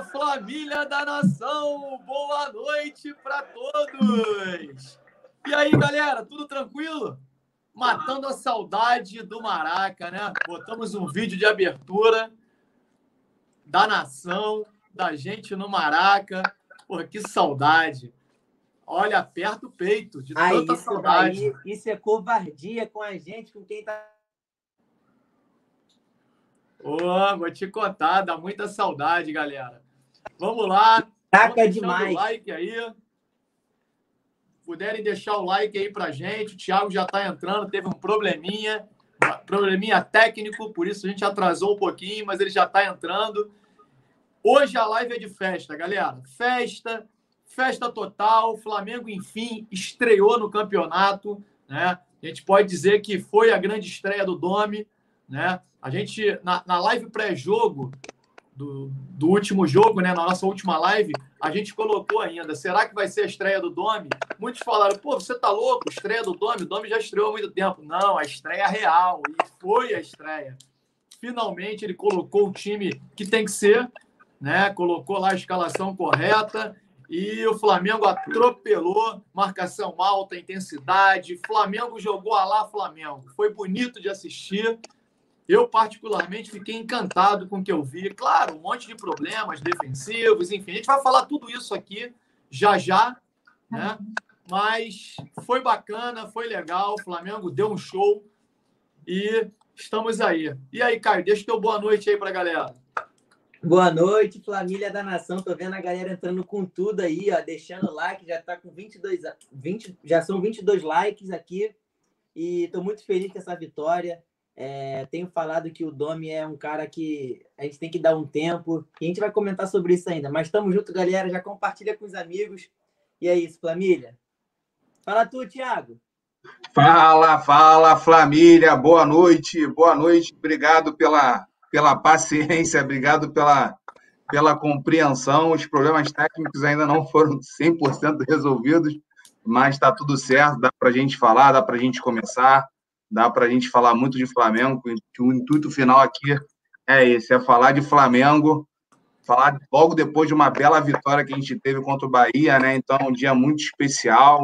Fala, família da nação! Boa noite para todos! E aí, galera, tudo tranquilo? Matando a saudade do Maraca, né? Botamos um vídeo de abertura da nação, da gente no Maraca. Pô, que saudade! Olha, aperta o peito de Aí, tanta isso saudade. daí, isso é covardia com a gente, com quem tá. Ô, vou te contar, dá muita saudade, galera. Vamos lá. Taca demais. like aí. Puderem deixar o like aí pra gente. O Thiago já tá entrando, teve um probleminha, probleminha técnico, por isso a gente atrasou um pouquinho, mas ele já tá entrando. Hoje a live é de festa, galera. Festa, festa total. O Flamengo, enfim, estreou no campeonato, né? A gente pode dizer que foi a grande estreia do Domi, né? A gente, na, na live pré-jogo do, do último jogo, né? Na nossa última live, a gente colocou ainda. Será que vai ser a estreia do Domi? Muitos falaram, pô, você tá louco? Estreia do Domi? O Domi já estreou há muito tempo. Não, a estreia real. E foi a estreia. Finalmente ele colocou o time que tem que ser, né? Colocou lá a escalação correta. E o Flamengo atropelou, marcação alta, intensidade. Flamengo jogou a lá Flamengo. Foi bonito de assistir. Eu, particularmente, fiquei encantado com o que eu vi. Claro, um monte de problemas defensivos, enfim, a gente vai falar tudo isso aqui já já, né? Mas foi bacana, foi legal. O Flamengo deu um show e estamos aí. E aí, Caio, deixa teu boa noite aí pra galera. Boa noite, família da nação. Tô vendo a galera entrando com tudo aí, ó, deixando like, já tá com 22, a- 20, já são 22 likes aqui. E tô muito feliz com essa vitória. É, tenho falado que o Domi é um cara que a gente tem que dar um tempo. E a gente vai comentar sobre isso ainda. Mas estamos junto, galera. Já compartilha com os amigos. E é isso, família. Fala tu, Thiago. Fala, fala, família, boa noite, boa noite, obrigado pela, pela paciência, obrigado pela, pela compreensão. Os problemas técnicos ainda não foram 100% resolvidos, mas está tudo certo, dá para a gente falar, dá para a gente começar, dá para a gente falar muito de Flamengo. O intuito final aqui é esse: é falar de Flamengo, falar logo depois de uma bela vitória que a gente teve contra o Bahia, né? Então, um dia muito especial.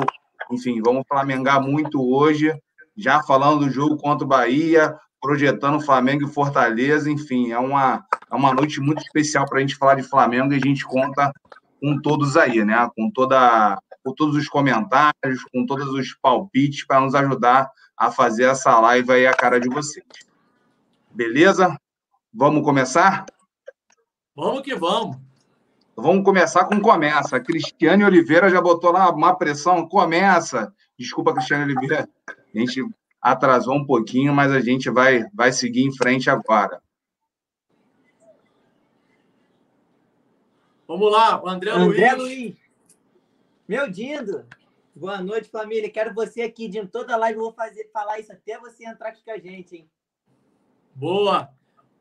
Enfim, vamos flamengar muito hoje, já falando do jogo contra o Bahia, projetando Flamengo e Fortaleza. Enfim, é uma, é uma noite muito especial para a gente falar de Flamengo e a gente conta com todos aí, né? Com, toda, com todos os comentários, com todos os palpites para nos ajudar a fazer essa live aí a cara de vocês. Beleza? Vamos começar? Vamos que vamos. Vamos começar com começa. Cristiane Oliveira já botou lá uma pressão. Começa. Desculpa, Cristiane Oliveira. A gente atrasou um pouquinho, mas a gente vai, vai seguir em frente agora. Vamos lá, o André, André Luiz. Luiz. Meu Dindo. Boa noite, família. Quero você aqui, Dindo. Toda live eu vou fazer, falar isso até você entrar aqui com a gente, hein? Boa.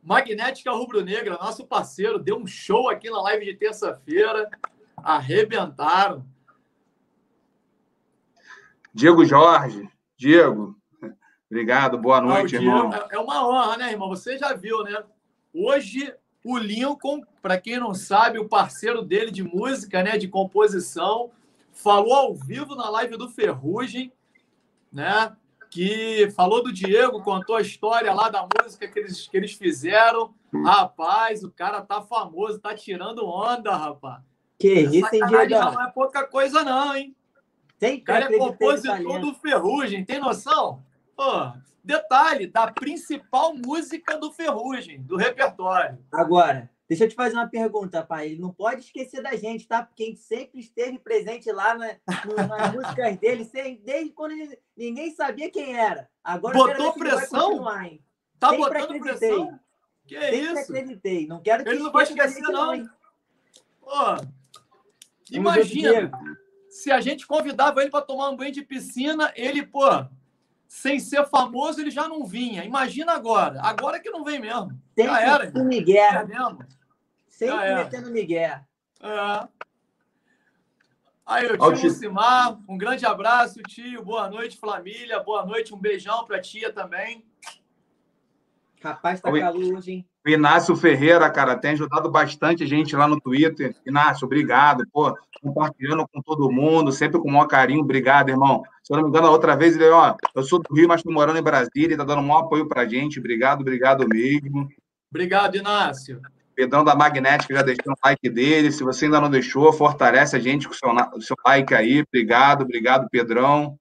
Magnética Rubro-Negra, nosso parceiro, deu um show aqui na live de terça-feira. Arrebentaram. Diego Jorge. Diego, obrigado. Boa Ah, noite, Diego- irmão. é- É uma honra, né, irmão? Você já viu, né? Hoje, o Lincoln, para quem não sabe, o parceiro dele de música, né, de composição, falou ao vivo na live do Ferrugem, né? Que falou do Diego, contou a história lá da música que eles, que eles fizeram. Rapaz, o cara tá famoso, tá tirando onda, rapaz. Que isso, hein, Diego? não é pouca coisa, não, hein? O Sempre cara é compositor do Ferrugem, tem noção? Pô, detalhe, da principal música do Ferrugem, do repertório. Agora, deixa eu te fazer uma pergunta, pai. Ele não pode esquecer da gente, tá? Porque a gente sempre esteve presente lá na, no- nas músicas dele, sem- desde quando ele- ninguém sabia quem era. Agora Botou pressão? Tá Sempre botando pressão? Que Sempre isso? acreditei. Não quero que Ele não vai esquecer, não. hein? Pô, imagina, se a gente convidava ele para tomar um banho de piscina, ele, pô, sem ser famoso, ele já não vinha. Imagina agora. Agora que não vem mesmo. Sempre Já era, Miguel. É mesmo? Sempre Já era. metendo Miguel. É. Aí, o o tio. Lucimar, um grande abraço, tio. Boa noite, família. Boa noite, um beijão pra tia também. Rapaz, tá Oi. calor hoje, hein? O Inácio Ferreira, cara, tem ajudado bastante a gente lá no Twitter. Inácio, obrigado, pô, compartilhando com todo mundo, sempre com o maior carinho. Obrigado, irmão. Se eu não me engano, a outra vez ele, ó, eu sou do Rio, mas estou morando em Brasília, e tá dando um maior apoio pra gente. Obrigado, obrigado mesmo. Obrigado, Inácio. Pedrão da Magnética já deixou o like dele. Se você ainda não deixou, fortalece a gente com o seu, seu like aí. Obrigado, obrigado, Pedrão.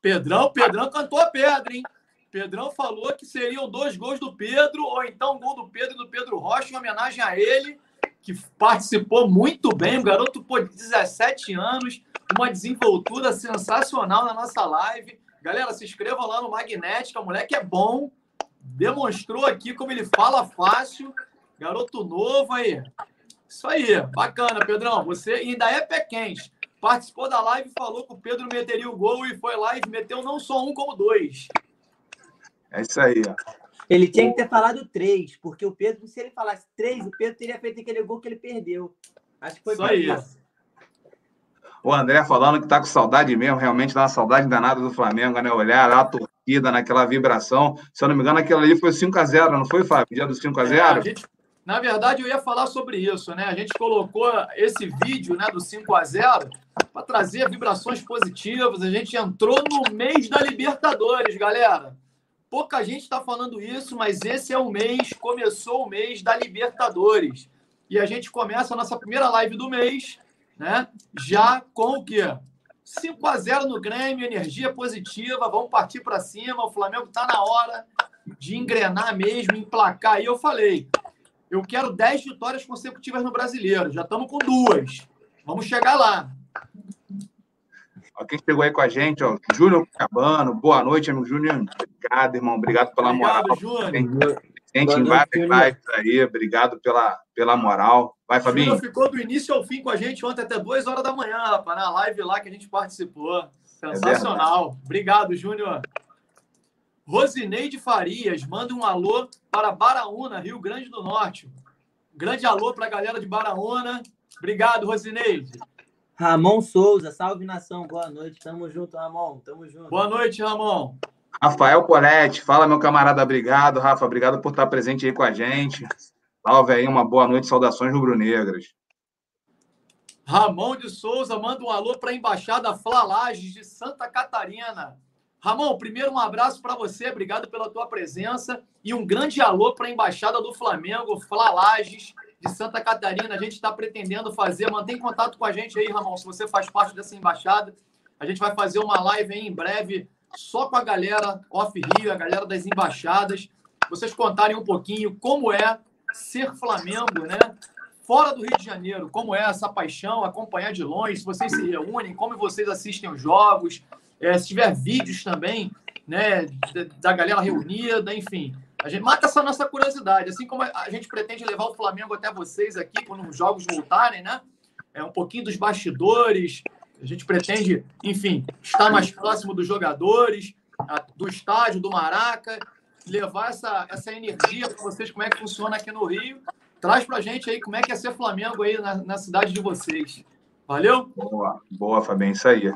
Pedrão, Pedrão cantou a pedra, hein? Pedrão falou que seriam dois gols do Pedro, ou então um gol do Pedro e do Pedro Rocha, em homenagem a ele, que participou muito bem. O garoto, pô, de 17 anos, uma desenvoltura sensacional na nossa live. Galera, se inscrevam lá no Magnética, o moleque é bom, demonstrou aqui como ele fala fácil. Garoto novo aí. Isso aí, bacana, Pedrão. Você ainda é pé quente. Participou da live, falou que o Pedro meteria o gol e foi lá e meteu não só um, como dois. É isso aí, ó. Ele tinha que ter falado três, porque o Pedro, se ele falasse três, o Pedro teria feito aquele gol que ele perdeu. Acho que foi isso aí. Isso. O André falando que tá com saudade mesmo, realmente dá uma saudade danada do Flamengo, né? Olhar a torcida naquela vibração. Se eu não me engano, aquilo ali foi 5x0, não foi, Fábio? Dia do 5x0? É, a gente, na verdade, eu ia falar sobre isso, né? A gente colocou esse vídeo né, do 5 a 0 para trazer vibrações positivas. A gente entrou no mês da Libertadores, galera. Pouca gente está falando isso, mas esse é o mês, começou o mês da Libertadores. E a gente começa a nossa primeira live do mês, né? Já com o quê? 5 a 0 no Grêmio, energia positiva, vamos partir para cima. O Flamengo está na hora de engrenar mesmo, emplacar. E eu falei, eu quero 10 vitórias consecutivas no Brasileiro. Já estamos com duas. Vamos chegar lá. Quem chegou aí com a gente, ó, Júnior Cabano, boa noite, amigo Júnior. Obrigado, irmão. Obrigado pela Obrigado, moral. Júnior. Gente, em várias lives aí. Obrigado pela, pela moral. Vai, Fabinho. Júnior ficou do início ao fim com a gente ontem até duas horas da manhã, rapaz, na live lá que a gente participou. Sensacional. É Obrigado, Júnior. Rosineide Farias, manda um alô para Baraúna, Rio Grande do Norte. Grande alô para a galera de Baraúna. Obrigado, Rosineide. Ramon Souza, salve nação, boa noite. Tamo junto, Ramon. Tamo junto. Boa noite, Ramon. Rafael Poletti, fala, meu camarada, obrigado, Rafa, obrigado por estar presente aí com a gente. Salve aí, uma boa noite, saudações rubro-negras. Ramon de Souza, manda um alô para a Embaixada Flalages de Santa Catarina. Ramon, primeiro um abraço para você, obrigado pela tua presença e um grande alô para a Embaixada do Flamengo, Flalages de Santa Catarina. A gente está pretendendo fazer, mantém contato com a gente aí, Ramon, se você faz parte dessa embaixada. A gente vai fazer uma live aí em breve só com a galera Off Rio, a galera das embaixadas. Vocês contarem um pouquinho como é ser Flamengo, né? Fora do Rio de Janeiro, como é essa paixão, acompanhar de longe, se vocês se reúnem, como vocês assistem os jogos, é, se tiver vídeos também, né, da galera reunida, enfim. A gente mata essa nossa curiosidade, assim como a gente pretende levar o Flamengo até vocês aqui quando os jogos voltarem, né? É um pouquinho dos bastidores. A gente pretende, enfim, estar mais próximo dos jogadores, do estádio, do Maraca, levar essa, essa energia para vocês, como é que funciona aqui no Rio. Traz para a gente aí como é que é ser Flamengo aí na, na cidade de vocês. Valeu? Boa, boa, Fabinho, isso aí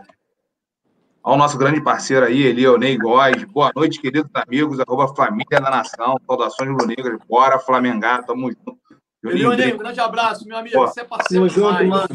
ao nosso grande parceiro aí, Elionei Góes. Boa noite, queridos amigos, arroba Família da Nação, saudações rubro-negras, bora Flamengar, tamo junto. Elionei, um grande abraço, meu amigo, Pô, você é parceiro junto, mano.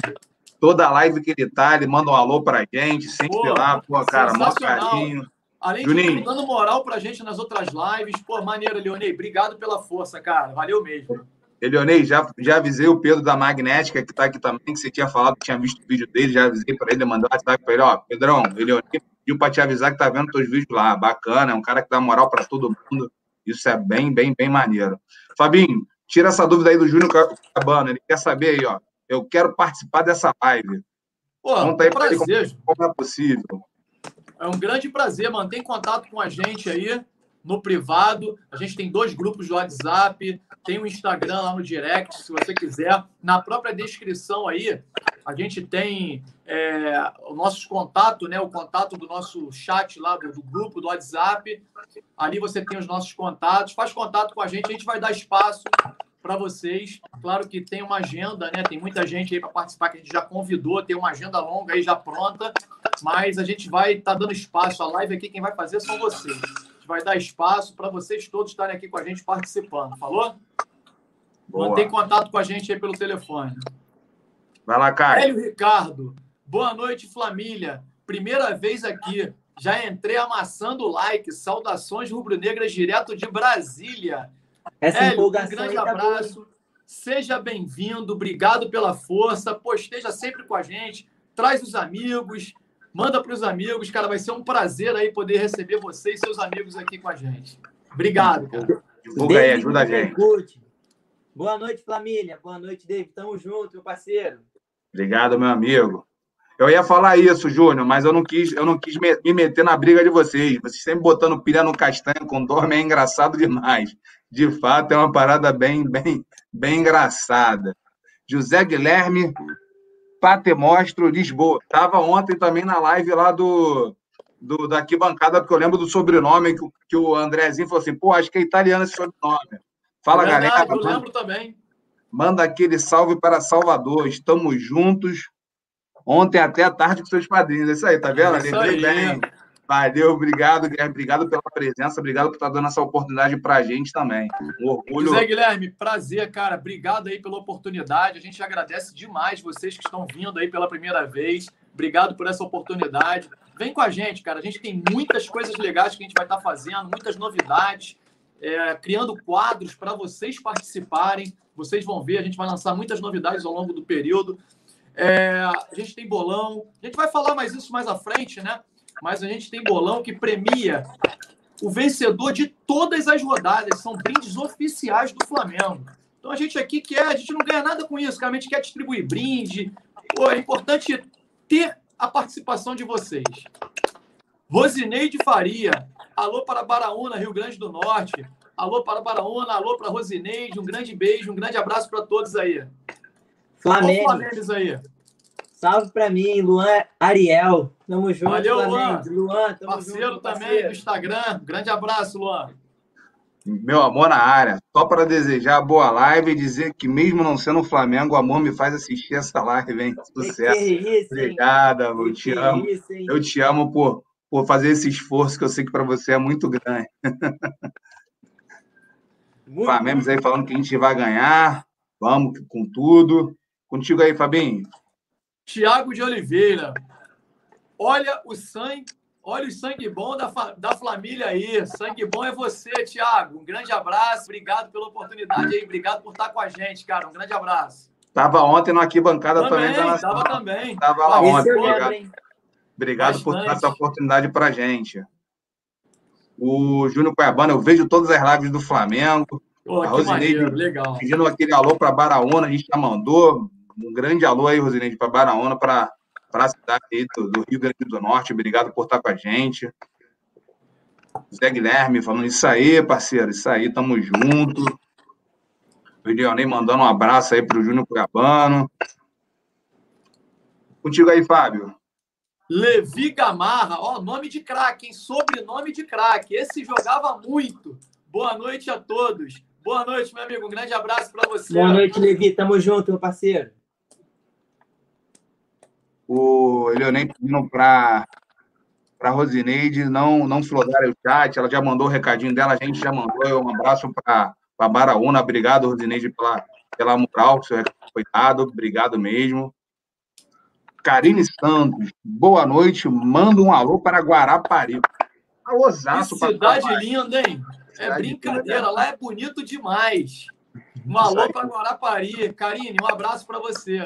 Toda live que ele tá, ele manda um alô pra gente, sempre pô, lá, pô, cara, mó carinho. Além Juninho. de dando moral pra gente nas outras lives, pô, maneiro, Leonei, obrigado pela força, cara, valeu mesmo. Elionei, já, já avisei o Pedro da Magnética, que está aqui também, que você tinha falado que tinha visto o vídeo dele, já avisei para ele, mandou um WhatsApp para ele, ó, Pedrão, Elionei pediu para te avisar que tá vendo teus vídeos lá, bacana, é um cara que dá moral para todo mundo, isso é bem, bem, bem maneiro. Fabinho, tira essa dúvida aí do Júnior Cabana, ele quer saber aí, ó, eu quero participar dessa live. Pô, Conta aí prazer. Ele como, como é possível. É um grande prazer, mantém contato com a gente aí, no privado. A gente tem dois grupos do WhatsApp, tem o Instagram lá no direct, se você quiser. Na própria descrição aí, a gente tem é, o nosso contato, né? O contato do nosso chat lá do, do, grupo do WhatsApp. Ali você tem os nossos contatos. Faz contato com a gente, a gente vai dar espaço para vocês. Claro que tem uma agenda, né? Tem muita gente aí para participar que a gente já convidou, tem uma agenda longa aí já pronta, mas a gente vai estar tá dando espaço. A live aqui, quem vai fazer são vocês vai dar espaço para vocês todos estarem aqui com a gente participando. Falou? Boa. Mantém contato com a gente aí pelo telefone. Vai lá, Caio. Hélio Ricardo. Boa noite, família. Primeira vez aqui. Já entrei amassando o like. Saudações rubro-negras direto de Brasília. Essa Hélio, um grande abraço. Seja bem-vindo. Obrigado pela força. Pô, esteja sempre com a gente. Traz os amigos. Manda para os amigos. Cara, vai ser um prazer aí poder receber você e seus amigos aqui com a gente. Obrigado, cara. Divulga aí, ajuda a gente. Boa noite, família. Boa noite, David. Tamo junto, meu parceiro. Obrigado, meu amigo. Eu ia falar isso, Júnior, mas eu não quis, eu não quis me meter na briga de vocês. Vocês sempre botando pilha no castanho com dorme é engraçado demais. De fato, é uma parada bem, bem, bem engraçada. José Guilherme Patemostro Lisboa. Estava ontem também na live lá do, do daqui bancada, porque eu lembro do sobrenome que, que o Andrezinho falou assim: pô, acho que é italiano esse sobrenome. Fala, é verdade, galera. Eu lembro também. Manda aquele salve para Salvador. Estamos juntos. Ontem até a tarde com seus padrinhos. É isso aí, tá vendo? É isso aí. bem. Valeu, obrigado, Guilherme. Obrigado pela presença, obrigado por estar dando essa oportunidade para a gente também. Um orgulho. José Guilherme, prazer, cara. Obrigado aí pela oportunidade. A gente agradece demais vocês que estão vindo aí pela primeira vez. Obrigado por essa oportunidade. Vem com a gente, cara. A gente tem muitas coisas legais que a gente vai estar fazendo, muitas novidades é, criando quadros para vocês participarem. Vocês vão ver, a gente vai lançar muitas novidades ao longo do período. É, a gente tem bolão, a gente vai falar mais isso mais à frente, né? Mas a gente tem bolão que premia o vencedor de todas as rodadas, são brindes oficiais do Flamengo. Então a gente aqui quer, a gente não ganha nada com isso, a gente quer distribuir brinde. Pô, é importante ter a participação de vocês. Rosineide Faria, alô para Baraúna, Rio Grande do Norte. Alô para Baraúna, alô para Rosineide, um grande beijo, um grande abraço para todos aí. Flamengo. Flamengo aí. Salve para mim, Luan Ariel. Tamo junto, Valeu, Luan. Luan tamo parceiro junto, também parceiro. do Instagram. Grande abraço, Luan. Meu amor na área. Só para desejar boa live e dizer que, mesmo não sendo o Flamengo, o amor me faz assistir essa live, hein? Sucesso. Que que é isso, Obrigada, eu te amo. É isso, eu te amo por por fazer esse esforço que eu sei que para você é muito grande. Muito Flamengo aí falando que a gente vai ganhar, vamos com tudo. Contigo aí, Fabinho. Tiago de Oliveira. Olha o sangue, olha o sangue bom da, da família aí. Sangue bom é você, Tiago. Um grande abraço, obrigado pela oportunidade aí, obrigado por estar com a gente, cara. Um grande abraço. Tava ontem no Aqui Bancada também. Também, tava também. Tava lá ontem. Obrigado. Obrigado por dar essa oportunidade para a gente. O Júnior Cuiabana, eu vejo todas as lives do Flamengo. Pô, a Rosineide legal. pedindo aquele alô para Baraúna, a gente já mandou. Um grande alô aí, Rosineide, para Baraúna, para a cidade aí do, do, Rio Grande do Norte. Obrigado por estar com a gente. Zé Guilherme falando isso aí, parceiro, isso aí, tamo junto. O Leonei mandando um abraço aí para o Júnior Cuiabano. Contigo aí, Fábio. Levi Gamarra, ó, nome de craque, hein? Sobrenome de craque. Esse jogava muito. Boa noite a todos. Boa noite, meu amigo. Um grande abraço para você. Boa noite, Levi. Tamo junto, meu parceiro. O Leonel pedindo para para Rosineide não não flodar o chat, ela já mandou o recadinho dela, a gente já mandou um abraço para a Baraúna, obrigado Rosineide pela pela moral, seu recado foi dado, obrigado mesmo. Karine Santos, boa noite. Manda um alô para Guarapari. Alôzaço que cidade linda, hein? É brincadeira, lá é bonito demais. Um alô para Guarapari. Karine, um abraço para você.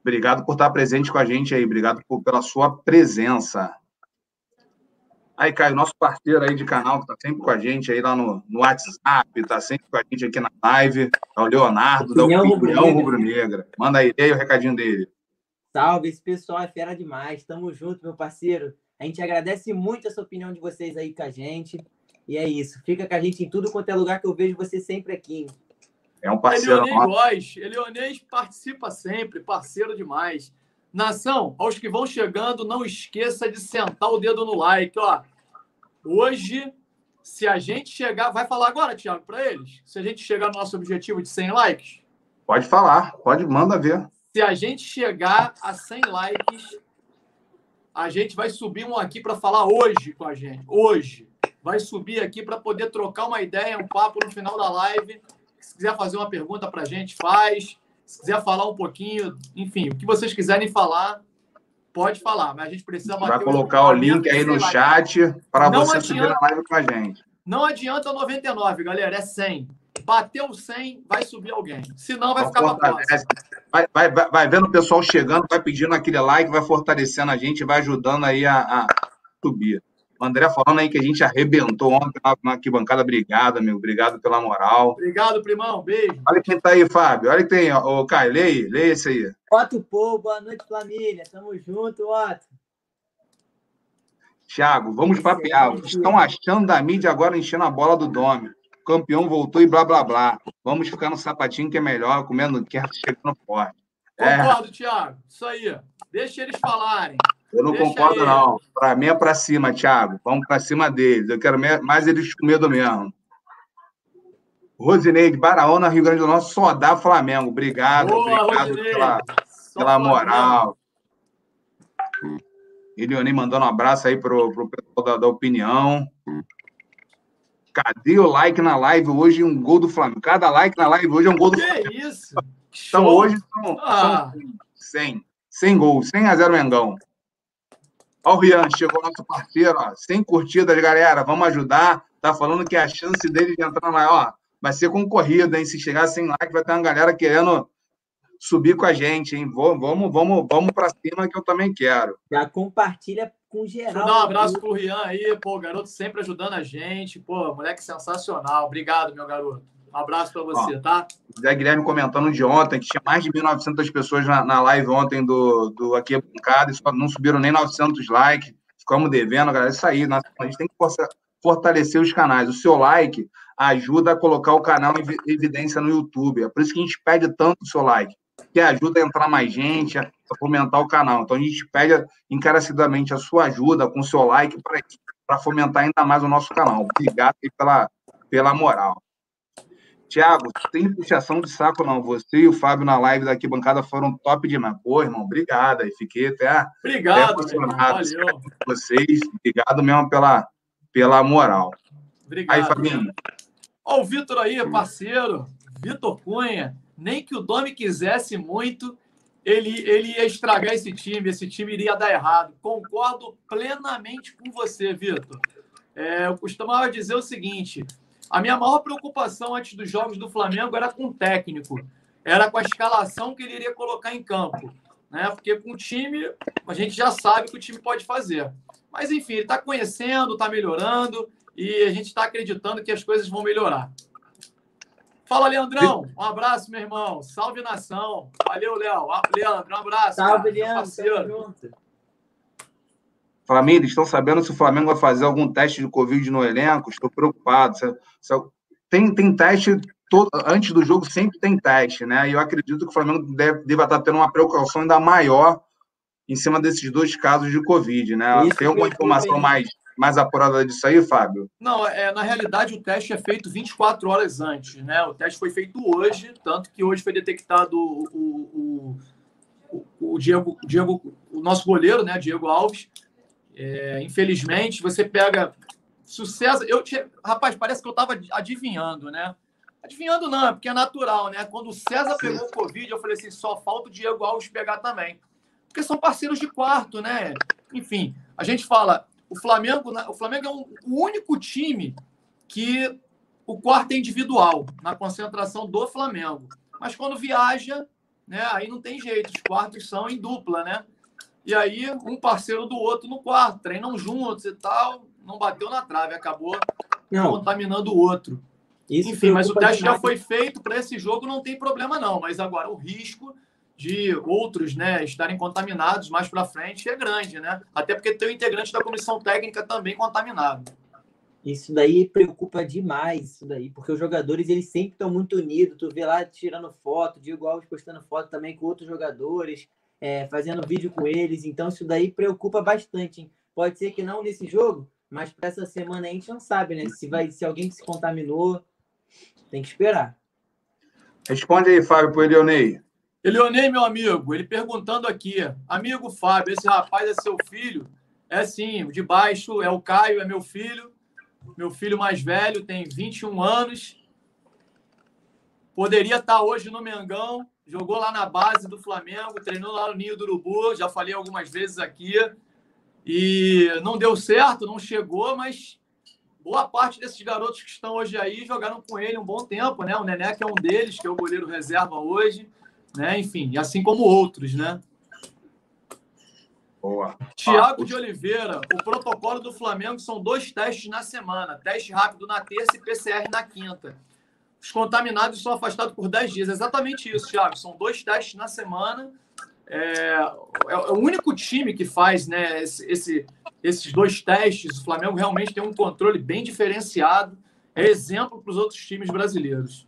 Obrigado por estar presente com a gente aí. Obrigado por, pela sua presença. Aí, Caio, nosso parceiro aí de canal, que está sempre com a gente aí lá no, no WhatsApp, está sempre com a gente aqui na live, é o Leonardo, Opinião da Opinião Rubro-Negra. Manda aí, aí o recadinho dele. Salve, esse pessoal é fera demais. Tamo junto, meu parceiro. A gente agradece muito essa opinião de vocês aí com a gente. E é isso. Fica com a gente em tudo quanto é lugar que eu vejo você sempre aqui. É um parceiro. Elionês Góes. Elionês participa sempre, parceiro demais. Nação, aos que vão chegando, não esqueça de sentar o dedo no like. Ó, hoje, se a gente chegar. Vai falar agora, Thiago, para eles? Se a gente chegar no nosso objetivo de 100 likes? Pode falar, pode, manda ver. Se a gente chegar a 100 likes, a gente vai subir um aqui para falar hoje com a gente. Hoje. Vai subir aqui para poder trocar uma ideia, um papo no final da live. Se quiser fazer uma pergunta para a gente, faz. Se quiser falar um pouquinho, enfim, o que vocês quiserem falar, pode falar, mas a gente precisa bater. Vai colocar o link aí no chat para você adianta, subir na live com a gente. Não adianta 99, galera, é 100. Bateu 100, vai subir alguém. Senão vai ficar próxima. Vai, vai, vai, vai vendo o pessoal chegando, vai pedindo aquele like, vai fortalecendo a gente, vai ajudando aí a, a subir. O André falando aí que a gente arrebentou ontem na arquibancada. Obrigado, meu. Obrigado pela moral. Obrigado, primão. Beijo. Olha quem tá aí, Fábio. Olha quem tem. Ô, Caio, leia, leia esse aí. Otto Pô, boa noite, família. Tamo junto, Otto. Tiago, vamos papear. Estão achando da mídia agora enchendo a bola do Dome. O campeão voltou e blá, blá, blá. Vamos ficar no sapatinho que é melhor, comendo quieto, chegando forte. Concordo, é. Tiago. Isso aí. Deixa eles falarem. Eu não Deixa concordo, não. Para mim é para cima, Thiago. Vamos para cima deles. Eu quero mais eles com medo mesmo. Rosineide, Baraona, Rio Grande do Norte, só dá Flamengo. Obrigado, Boa, obrigado pela, pela moral. Elione mandando um abraço aí pro, pro pessoal da, da opinião. Cadê o like na live hoje? Um gol do Flamengo. Cada like na live hoje é um gol do que Flamengo. Que isso? Então Show. hoje são, ah. são 100. 100 gols, 100 a 0 Mengão. Ó, o Rian, chegou nosso parceiro, ó, sem curtidas, galera, vamos ajudar. Tá falando que a chance dele de entrar na, ó, vai ser concorrida, hein? Se chegar sem like, vai ter uma galera querendo subir com a gente, hein? Vamos, vamos, vamos para cima que eu também quero. Já compartilha com geral. Deixa eu dar um abraço pro Rian aí, pô, garoto sempre ajudando a gente, pô, moleque sensacional. Obrigado, meu garoto. Um abraço para você, Ó, tá? Zé Guilherme comentando de ontem que tinha mais de 1.900 pessoas na, na live ontem do, do Aqui é Bancada, só não subiram nem 900 likes. Ficamos devendo, galera. Isso aí, a gente tem que fortalecer os canais. O seu like ajuda a colocar o canal em evidência no YouTube. É por isso que a gente pede tanto o seu like, que ajuda a entrar mais gente, a fomentar o canal. Então a gente pede encarecidamente a sua ajuda com o seu like para fomentar ainda mais o nosso canal. Obrigado pela, pela moral. Tiago, tem puxação de saco, não. Você e o Fábio na live daqui bancada foram top demais. Pô, irmão, obrigado. Aí fiquei até, obrigado, até. Irmão, vocês. Obrigado mesmo pela, pela moral. Obrigado. Aí, Fabinho. Ó, o Vitor aí, parceiro. Vitor Cunha. Nem que o Domi quisesse muito, ele, ele ia estragar esse time. Esse time iria dar errado. Concordo plenamente com você, Vitor. É, eu costumava dizer o seguinte a minha maior preocupação antes dos jogos do Flamengo era com o técnico, era com a escalação que ele iria colocar em campo. Né? Porque com o time, a gente já sabe o que o time pode fazer. Mas, enfim, ele está conhecendo, está melhorando e a gente está acreditando que as coisas vão melhorar. Fala, Leandrão. Um abraço, meu irmão. Salve nação. Valeu, Léo. Leandro, um abraço. Salve, Leandro. Tamo junto. Família, estão sabendo se o Flamengo vai fazer algum teste de Covid no elenco? Estou preocupado. Tem, tem teste, todo, antes do jogo sempre tem teste, né? E eu acredito que o Flamengo deve, deve estar tendo uma precaução ainda maior em cima desses dois casos de Covid, né? Isso tem alguma informação mais, mais apurada disso aí, Fábio? Não, é, na realidade o teste é feito 24 horas antes, né? O teste foi feito hoje, tanto que hoje foi detectado o, o, o, o Diego, Diego, o nosso goleiro, né? Diego Alves, é, infelizmente, você pega. Sucesso. Eu tinha, rapaz, parece que eu estava adivinhando, né? Adivinhando não, é porque é natural, né? Quando o César pegou o Covid, eu falei assim: só falta o Diego Alves pegar também. Porque são parceiros de quarto, né? Enfim, a gente fala, o Flamengo, o Flamengo é um, o único time que o quarto é individual, na concentração do Flamengo. Mas quando viaja, né, aí não tem jeito, os quartos são em dupla, né? E aí, um parceiro do outro no quarto, treinam juntos e tal, não bateu na trave, acabou não. contaminando o outro. Isso Enfim, mas o teste já foi feito para esse jogo, não tem problema não. Mas agora o risco de outros né, estarem contaminados mais para frente é grande, né? Até porque tem o integrante da comissão técnica também contaminado. Isso daí preocupa demais, isso daí, porque os jogadores eles sempre estão muito unidos. Tu vê lá tirando foto, Diego Alves postando foto também com outros jogadores é, fazendo vídeo com eles. Então, isso daí preocupa bastante. Hein? Pode ser que não nesse jogo, mas para essa semana a gente não sabe, né? Se, vai, se alguém se contaminou, tem que esperar. Responde aí, Fábio, para o Elionei. Elionei, meu amigo, ele perguntando aqui. Amigo Fábio, esse rapaz é seu filho? É sim, o de baixo é o Caio, é meu filho. Meu filho mais velho tem 21 anos. Poderia estar hoje no Mengão, jogou lá na base do Flamengo, treinou lá no Ninho do Urubu, já falei algumas vezes aqui. E não deu certo, não chegou, mas boa parte desses garotos que estão hoje aí jogaram com ele um bom tempo, né? O Nené, que é um deles, que é o goleiro reserva hoje, né? Enfim, assim como outros, né? Boa. Tiago de Oliveira, o protocolo do Flamengo são dois testes na semana: teste rápido na terça e PCR na quinta. Os contaminados são afastados por 10 dias. Exatamente isso, Thiago. São dois testes na semana. É, é o único time que faz né, esse, esse, esses dois testes. O Flamengo realmente tem um controle bem diferenciado. É exemplo para os outros times brasileiros.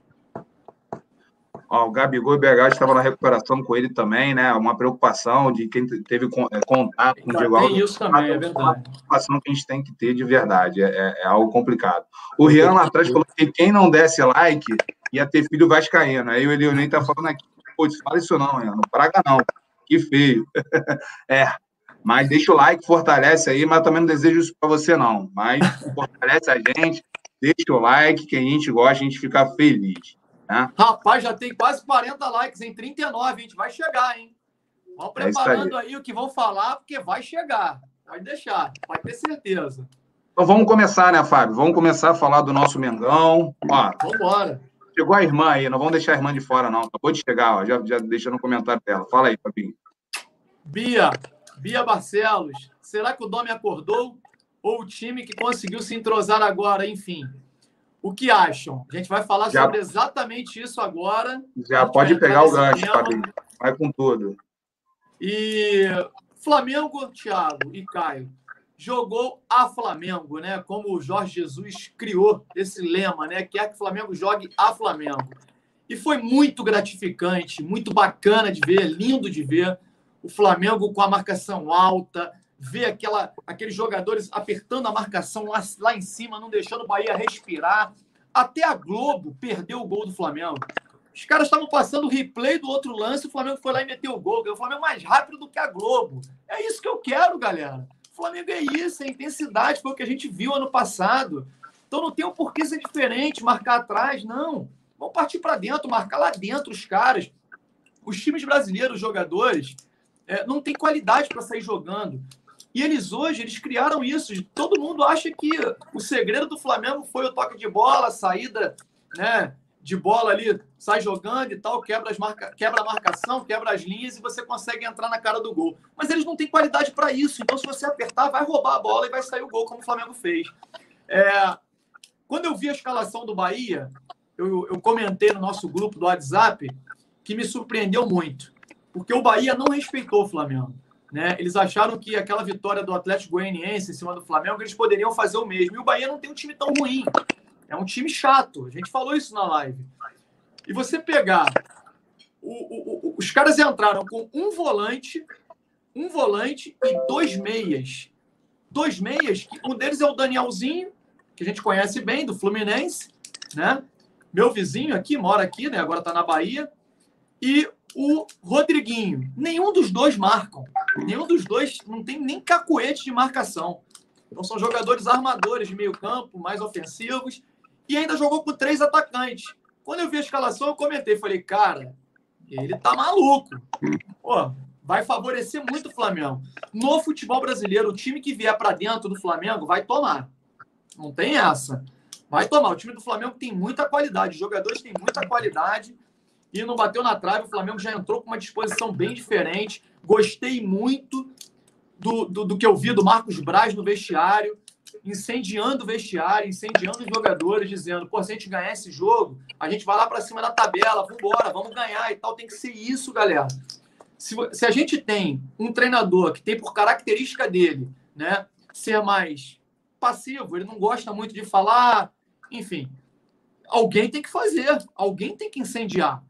Ó, o Gabigol e o BH estava na recuperação com ele também, né? Uma preocupação de quem teve é, contato com o Diego Alves. Tem isso também, é verdade. Uma preocupação que a gente tem que ter de verdade, é, é, é algo complicado. O Rian lá atrás falou que quem não desse like ia ter filho vascaíno. Aí o Elionei tá falando aqui, pô, fala isso não, Rian, não praga não, que feio. é, mas deixa o like, fortalece aí, mas também não desejo isso para você não. Mas fortalece a gente, deixa o like, que a gente gosta, a gente fica feliz. Né? Rapaz, já tem quase 40 likes em 39, a gente vai chegar, hein? Vão é preparando é aí. aí o que vão falar, porque vai chegar. Pode deixar, pode ter certeza. Então vamos começar, né, Fábio? Vamos começar a falar do nosso Mengão. Ó, Vambora. Chegou a irmã aí, não vamos deixar a irmã de fora, não. Acabou de chegar, ó. Já, já deixa no comentário dela. Fala aí, Fabinho. Bia, Bia Barcelos, será que o Dome acordou? Ou o time que conseguiu se entrosar agora, enfim? O que acham? A gente vai falar já, sobre exatamente isso agora. Já pode pegar o gancho, Fabinho. Vai com tudo. E Flamengo, Thiago e Caio, jogou a Flamengo, né? Como o Jorge Jesus criou esse lema, né? Quer que o Flamengo jogue a Flamengo. E foi muito gratificante, muito bacana de ver, lindo de ver o Flamengo com a marcação alta, ver aquela, aqueles jogadores apertando a marcação lá, lá em cima, não deixando o Bahia respirar. Até a Globo perdeu o gol do Flamengo. Os caras estavam passando o replay do outro lance, o Flamengo foi lá e meteu o gol. O Flamengo mais rápido do que a Globo. É isso que eu quero, galera. O Flamengo é isso, é intensidade, foi o que a gente viu ano passado. Então não tem um porquê ser diferente, marcar atrás, não. Vamos partir para dentro, marcar lá dentro os caras. Os times brasileiros, os jogadores, é, não tem qualidade para sair jogando. E eles hoje, eles criaram isso. Todo mundo acha que o segredo do Flamengo foi o toque de bola, a saída né, de bola ali, sai jogando e tal, quebra, as marca... quebra a marcação, quebra as linhas e você consegue entrar na cara do gol. Mas eles não têm qualidade para isso. Então, se você apertar, vai roubar a bola e vai sair o gol, como o Flamengo fez. É... Quando eu vi a escalação do Bahia, eu, eu comentei no nosso grupo do WhatsApp que me surpreendeu muito. Porque o Bahia não respeitou o Flamengo. Né? Eles acharam que aquela vitória do Atlético Goianiense em cima do Flamengo, eles poderiam fazer o mesmo. E o Bahia não tem um time tão ruim. É um time chato. A gente falou isso na live. E você pegar. O, o, o, os caras entraram com um volante, um volante e dois meias. Dois meias, um deles é o Danielzinho, que a gente conhece bem, do Fluminense, né? Meu vizinho aqui, mora aqui, né? Agora está na Bahia. E o Rodriguinho. Nenhum dos dois marcam. Nenhum dos dois não tem nem cacuete de marcação. Então são jogadores armadores de meio campo, mais ofensivos. E ainda jogou com três atacantes. Quando eu vi a escalação, eu comentei. Falei, cara, ele tá maluco. Pô, vai favorecer muito o Flamengo. No futebol brasileiro, o time que vier para dentro do Flamengo vai tomar. Não tem essa. Vai tomar. O time do Flamengo tem muita qualidade. Os jogadores têm muita qualidade e não bateu na trave. O Flamengo já entrou com uma disposição bem diferente. Gostei muito do, do, do que eu vi do Marcos Braz no vestiário, incendiando o vestiário, incendiando os jogadores, dizendo: pô, se a gente ganhar esse jogo, a gente vai lá para cima da tabela, vamos embora, vamos ganhar e tal. Tem que ser isso, galera. Se, se a gente tem um treinador que tem por característica dele, né, ser mais passivo, ele não gosta muito de falar, enfim, alguém tem que fazer, alguém tem que incendiar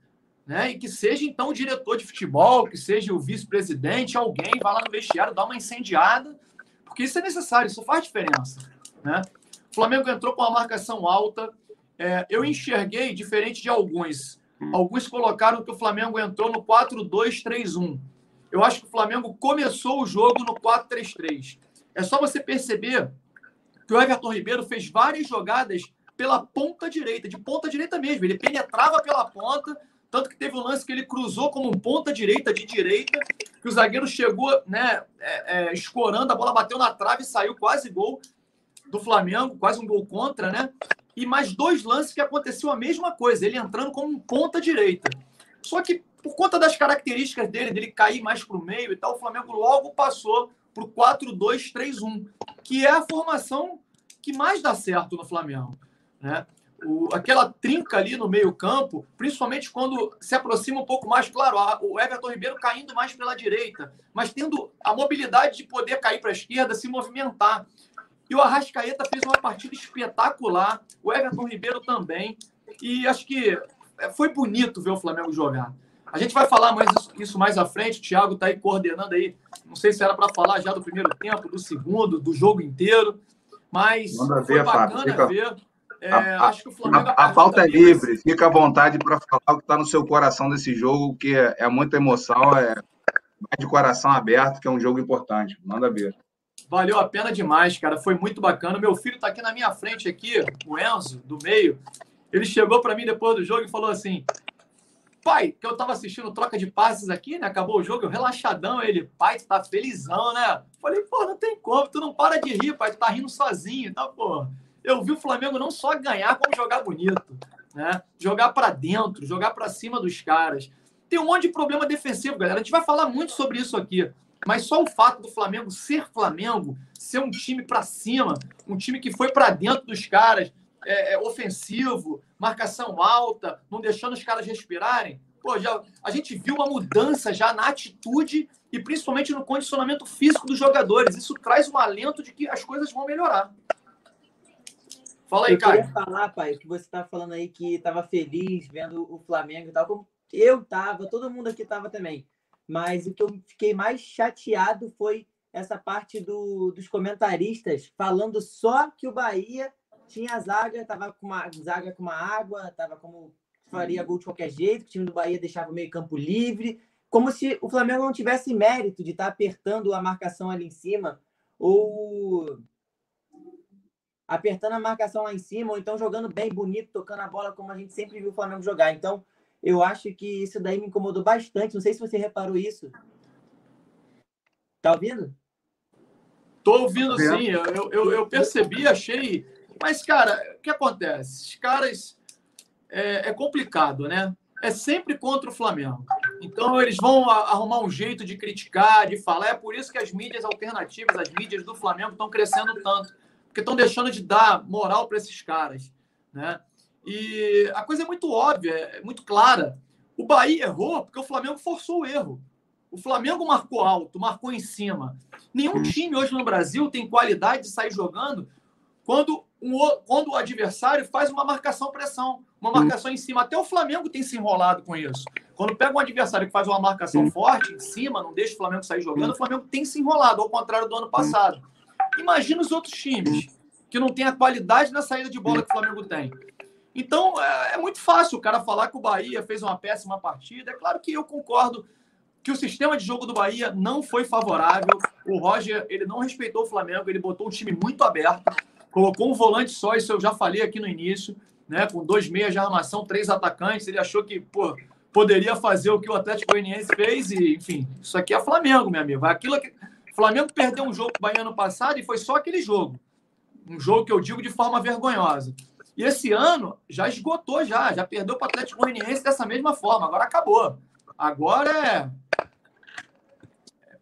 né? E que seja então o diretor de futebol, que seja o vice-presidente, alguém vá lá no vestiário, dá uma incendiada, porque isso é necessário, isso faz diferença, né? O Flamengo entrou com uma marcação alta. É, eu enxerguei, diferente de alguns, alguns colocaram que o Flamengo entrou no 4-2-3-1. Eu acho que o Flamengo começou o jogo no 4-3-3. É só você perceber que o Everton Ribeiro fez várias jogadas pela ponta direita, de ponta direita mesmo. Ele penetrava pela ponta, tanto que teve um lance que ele cruzou como um ponta direita de direita, que o zagueiro chegou, né, é, é, escorando, a bola bateu na trave e saiu quase gol do Flamengo, quase um gol contra, né? E mais dois lances que aconteceu a mesma coisa, ele entrando como um ponta direita. Só que por conta das características dele, dele cair mais para o meio e tal, o Flamengo logo passou para o 4-2-3-1, que é a formação que mais dá certo no Flamengo. Né? O, aquela trinca ali no meio-campo, principalmente quando se aproxima um pouco mais, claro, a, o Everton Ribeiro caindo mais pela direita, mas tendo a mobilidade de poder cair para a esquerda, se movimentar. E o Arrascaeta fez uma partida espetacular, o Everton Ribeiro também, e acho que é, foi bonito ver o Flamengo jogar. A gente vai falar mais isso, isso mais à frente. O Thiago está aí coordenando aí. Não sei se era para falar já do primeiro tempo, do segundo, do jogo inteiro. Mas Manda foi ver, bacana Fica... ver. É, a, acho que o Flamengo. A, a pauta é livre, fica à vontade para falar o que está no seu coração desse jogo, que é, é muita emoção, é de coração aberto, que é um jogo importante. Manda ver. Valeu a pena demais, cara. Foi muito bacana. Meu filho está aqui na minha frente, aqui, o Enzo, do meio. Ele chegou para mim depois do jogo e falou assim: pai, que eu tava assistindo troca de passes aqui, né? Acabou o jogo, eu relaxadão. Ele, pai, tu tá felizão, né? Falei, pô, não tem como, tu não para de rir, pai, tu tá rindo sozinho, tá, pô. Eu vi o Flamengo não só ganhar, como jogar bonito, né? Jogar para dentro, jogar para cima dos caras. Tem um monte de problema defensivo, galera. A gente vai falar muito sobre isso aqui. Mas só o fato do Flamengo ser Flamengo, ser um time para cima, um time que foi para dentro dos caras, é, é, ofensivo, marcação alta, não deixando os caras respirarem. Pô, já, a gente viu uma mudança já na atitude e principalmente no condicionamento físico dos jogadores. Isso traz um alento de que as coisas vão melhorar. Fala aí, cara. Eu queria falar, pai, que você está falando aí que estava feliz vendo o Flamengo e tal, como eu estava, todo mundo aqui estava também. Mas o que eu fiquei mais chateado foi essa parte do, dos comentaristas falando só que o Bahia tinha zaga, tava com uma zaga com uma água, tava como faria gol de qualquer jeito, o time do Bahia deixava o meio campo livre, como se o Flamengo não tivesse mérito de estar tá apertando a marcação ali em cima, ou apertando a marcação lá em cima, ou então jogando bem, bonito, tocando a bola como a gente sempre viu o Flamengo jogar. Então, eu acho que isso daí me incomodou bastante. Não sei se você reparou isso. Tá ouvindo? Tô ouvindo sim. Eu, eu, eu percebi, achei mas, cara, o que acontece? Os caras. É, é, complicado, né? É sempre contra o Flamengo. Então, eles vão arrumar um jeito de criticar, de falar. É por isso que as mídias alternativas, as mídias do Flamengo, estão crescendo tanto. Porque estão deixando de dar moral para esses caras, né? E a coisa é muito óbvia, é muito clara. O Bahia errou porque o Flamengo forçou o erro. O Flamengo marcou alto, marcou em cima. Nenhum time hoje no Brasil tem qualidade de sair jogando quando, um, quando o adversário faz uma marcação-pressão, uma marcação em cima. Até o Flamengo tem se enrolado com isso. Quando pega um adversário que faz uma marcação forte em cima, não deixa o Flamengo sair jogando, o Flamengo tem se enrolado, ao contrário do ano passado. Imagina os outros times que não tem a qualidade na saída de bola que o Flamengo tem. Então, é, é, muito fácil o cara falar que o Bahia fez uma péssima partida. É claro que eu concordo que o sistema de jogo do Bahia não foi favorável. O Roger, ele não respeitou o Flamengo, ele botou um time muito aberto colocou um volante só, isso eu já falei aqui no início, né? Com dois meias de armação, três atacantes. Ele achou que, pô, poderia fazer o que o Atlético Goianiense fez e, enfim, isso aqui é Flamengo, meu amigo. Aquilo que Flamengo perdeu um jogo com o Bahia ano passado e foi só aquele jogo. Um jogo que eu digo de forma vergonhosa. E esse ano já esgotou já, já perdeu para o Atlético Goianiense dessa mesma forma. Agora acabou. Agora é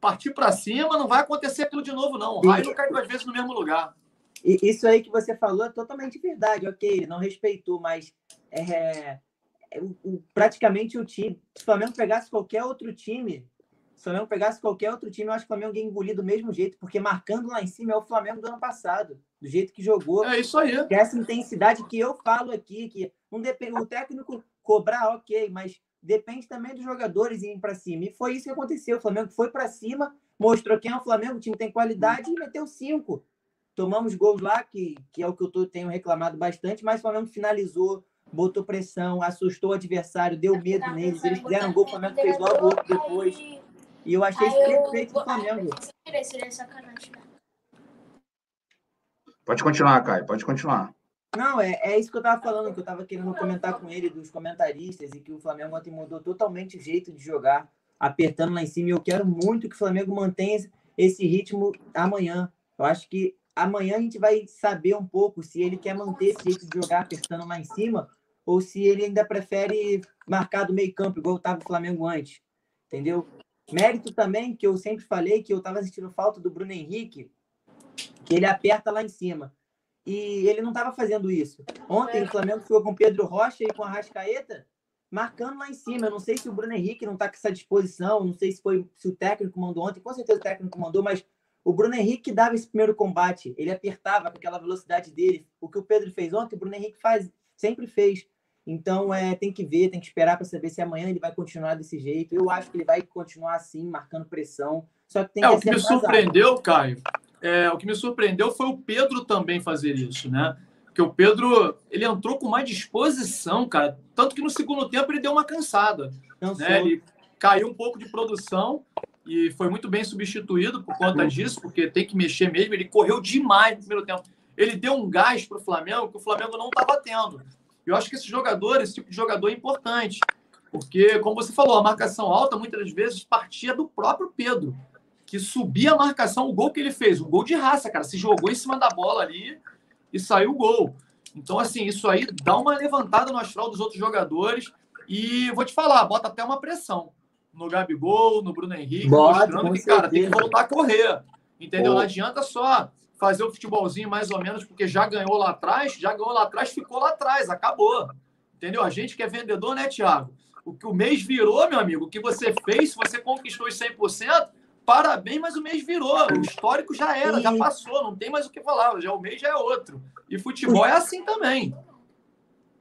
partir para cima, não vai acontecer aquilo de novo não. O raio não cai duas vezes no mesmo lugar. Isso aí que você falou é totalmente verdade, ok, não respeitou, mas é, é, praticamente o time, se o Flamengo pegasse qualquer outro time, se o Flamengo pegasse qualquer outro time, eu acho que o Flamengo ia engolir do mesmo jeito, porque marcando lá em cima é o Flamengo do ano passado, do jeito que jogou. É isso aí. Que essa intensidade que eu falo aqui, que não depende, o técnico cobrar, ok, mas depende também dos jogadores irem para cima. E foi isso que aconteceu. O Flamengo foi para cima, mostrou quem é o Flamengo, o time tem qualidade e meteu cinco. Tomamos gols lá, que, que é o que eu tô, tenho reclamado bastante, mas o Flamengo finalizou, botou pressão, assustou o adversário, deu medo neles. Eles fizeram um gol, o Flamengo fez logo outro depois. E eu achei isso perfeito do Flamengo. Pode continuar, Caio, pode continuar. Não, é, é isso que eu tava falando, que eu tava querendo comentar com ele, dos comentaristas, e que o Flamengo ontem mudou totalmente o jeito de jogar, apertando lá em cima. E eu quero muito que o Flamengo mantenha esse ritmo amanhã. Eu acho que amanhã a gente vai saber um pouco se ele quer manter esse jeito de jogar apertando lá em cima, ou se ele ainda prefere marcar do meio campo, igual estava o Flamengo antes. Entendeu? Mérito também, que eu sempre falei, que eu estava sentindo falta do Bruno Henrique, que ele aperta lá em cima. E ele não estava fazendo isso. Ontem o Flamengo ficou com Pedro Rocha e com a Rascaeta marcando lá em cima. Eu não sei se o Bruno Henrique não está com essa disposição, não sei se foi se o técnico mandou ontem, com certeza o técnico mandou, mas o Bruno Henrique dava esse primeiro combate, ele apertava com aquela velocidade dele. O que o Pedro fez ontem, o Bruno Henrique faz, sempre fez. Então, é, tem que ver, tem que esperar para saber se amanhã ele vai continuar desse jeito. Eu acho que ele vai continuar assim, marcando pressão. Só que tem é, que o que me surpreendeu, Caio, é, o que me surpreendeu foi o Pedro também fazer isso, né? Porque o Pedro, ele entrou com mais disposição, cara. Tanto que no segundo tempo ele deu uma cansada. Né? Ele caiu um pouco de produção e foi muito bem substituído por conta disso, porque tem que mexer mesmo. Ele correu demais no primeiro tempo. Ele deu um gás para o Flamengo que o Flamengo não estava tendo. Eu acho que esse jogador, esse tipo de jogador é importante. Porque, como você falou, a marcação alta muitas vezes partia do próprio Pedro, que subia a marcação, o gol que ele fez, um gol de raça, cara. Se jogou em cima da bola ali e saiu o gol. Então, assim, isso aí dá uma levantada no astral dos outros jogadores. E vou te falar, bota até uma pressão no Gabigol, no Bruno Henrique, bota, mostrando que, cara, tem que voltar a correr. Entendeu? Não adianta só fazer o futebolzinho mais ou menos, porque já ganhou lá atrás, já ganhou lá atrás, ficou lá atrás, acabou. Entendeu? A gente que é vendedor, né, Thiago? O que o mês virou, meu amigo, o que você fez, se você conquistou os 100%, parabéns, mas o mês virou. O histórico já era, já passou, não tem mais o que falar. Já o mês já é outro. E futebol é assim também.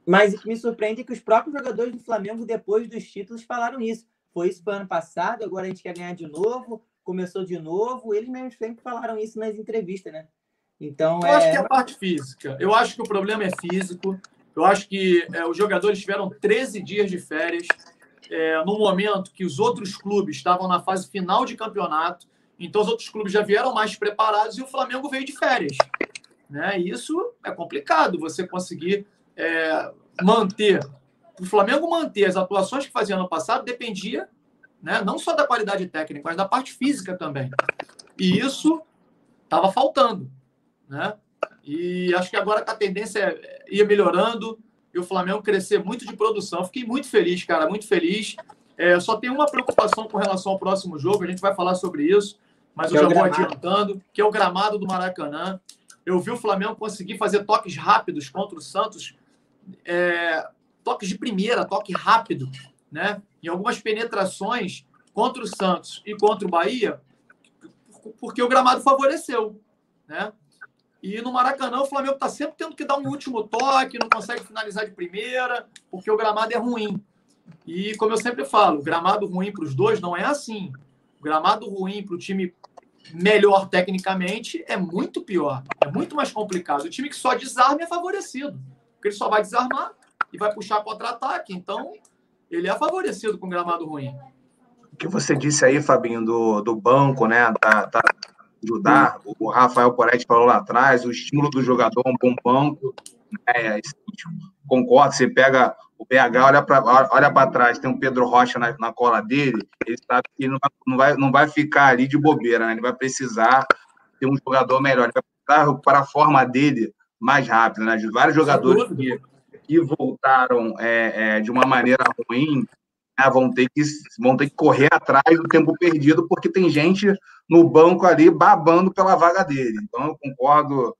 Mas o que me surpreende é que os próprios jogadores do Flamengo, depois dos títulos, falaram isso. Foi isso para ano passado, agora a gente quer ganhar de novo começou de novo. Eles mesmos sempre falaram isso nas entrevistas, né? Então, eu é... acho que é a parte física. Eu acho que o problema é físico. Eu acho que é, os jogadores tiveram 13 dias de férias é, no momento que os outros clubes estavam na fase final de campeonato. Então, os outros clubes já vieram mais preparados e o Flamengo veio de férias. Né? E isso é complicado, você conseguir é, manter. O Flamengo manter as atuações que fazia ano passado dependia né? não só da qualidade técnica, mas da parte física também. E isso estava faltando. Né? E acho que agora a tendência ia melhorando e o Flamengo crescer muito de produção. Fiquei muito feliz, cara, muito feliz. É, só tenho uma preocupação com relação ao próximo jogo, a gente vai falar sobre isso, mas que eu é já vou adiantando, que é o gramado do Maracanã. Eu vi o Flamengo conseguir fazer toques rápidos contra o Santos, é, toques de primeira, toque rápido, né? em algumas penetrações contra o Santos e contra o Bahia, porque o gramado favoreceu, né? E no Maracanã, o Flamengo está sempre tendo que dar um último toque, não consegue finalizar de primeira, porque o gramado é ruim. E como eu sempre falo, gramado ruim para os dois não é assim. O gramado ruim para o time melhor tecnicamente é muito pior, é muito mais complicado. O time que só desarma é favorecido, porque ele só vai desarmar e vai puxar contra-ataque. Então, ele é favorecido com gramado ruim. O que você disse aí, Fabinho, do, do banco, né? Tá, tá, ajudar. O Rafael Poretti falou lá atrás, o estímulo do jogador é um bom banco. Né? Concordo, você pega o BH, olha para olha trás, tem um Pedro Rocha na, na cola dele, ele sabe que não vai, não vai, não vai ficar ali de bobeira, né? ele vai precisar ter um jogador melhor, ele vai precisar para a forma dele mais rápida. Né? Vários jogadores que que voltaram é, é, de uma maneira ruim né, vão, ter que, vão ter que correr atrás do tempo perdido, porque tem gente no banco ali babando pela vaga dele. Então, eu concordo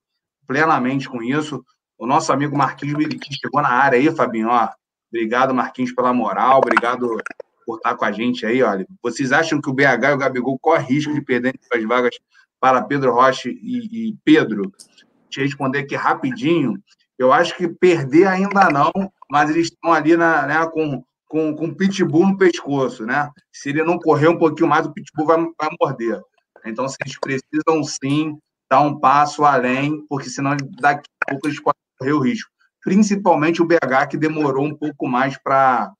plenamente com isso. O nosso amigo Marquinhos Militi chegou na área aí, Fabinho. Ó, obrigado, Marquinhos, pela moral. Obrigado por estar com a gente aí. Olha, vocês acham que o BH e o Gabigol correm risco de perder as vagas para Pedro Rocha e, e Pedro? Te responder aqui rapidinho. Eu acho que perder ainda não, mas eles estão ali na, né, com, com, com o pitbull no pescoço, né? Se ele não correr um pouquinho mais, o pitbull vai, vai morder. Então, eles precisam sim dar um passo além, porque senão daqui a pouco eles podem correr o risco. Principalmente o BH, que demorou um pouco mais para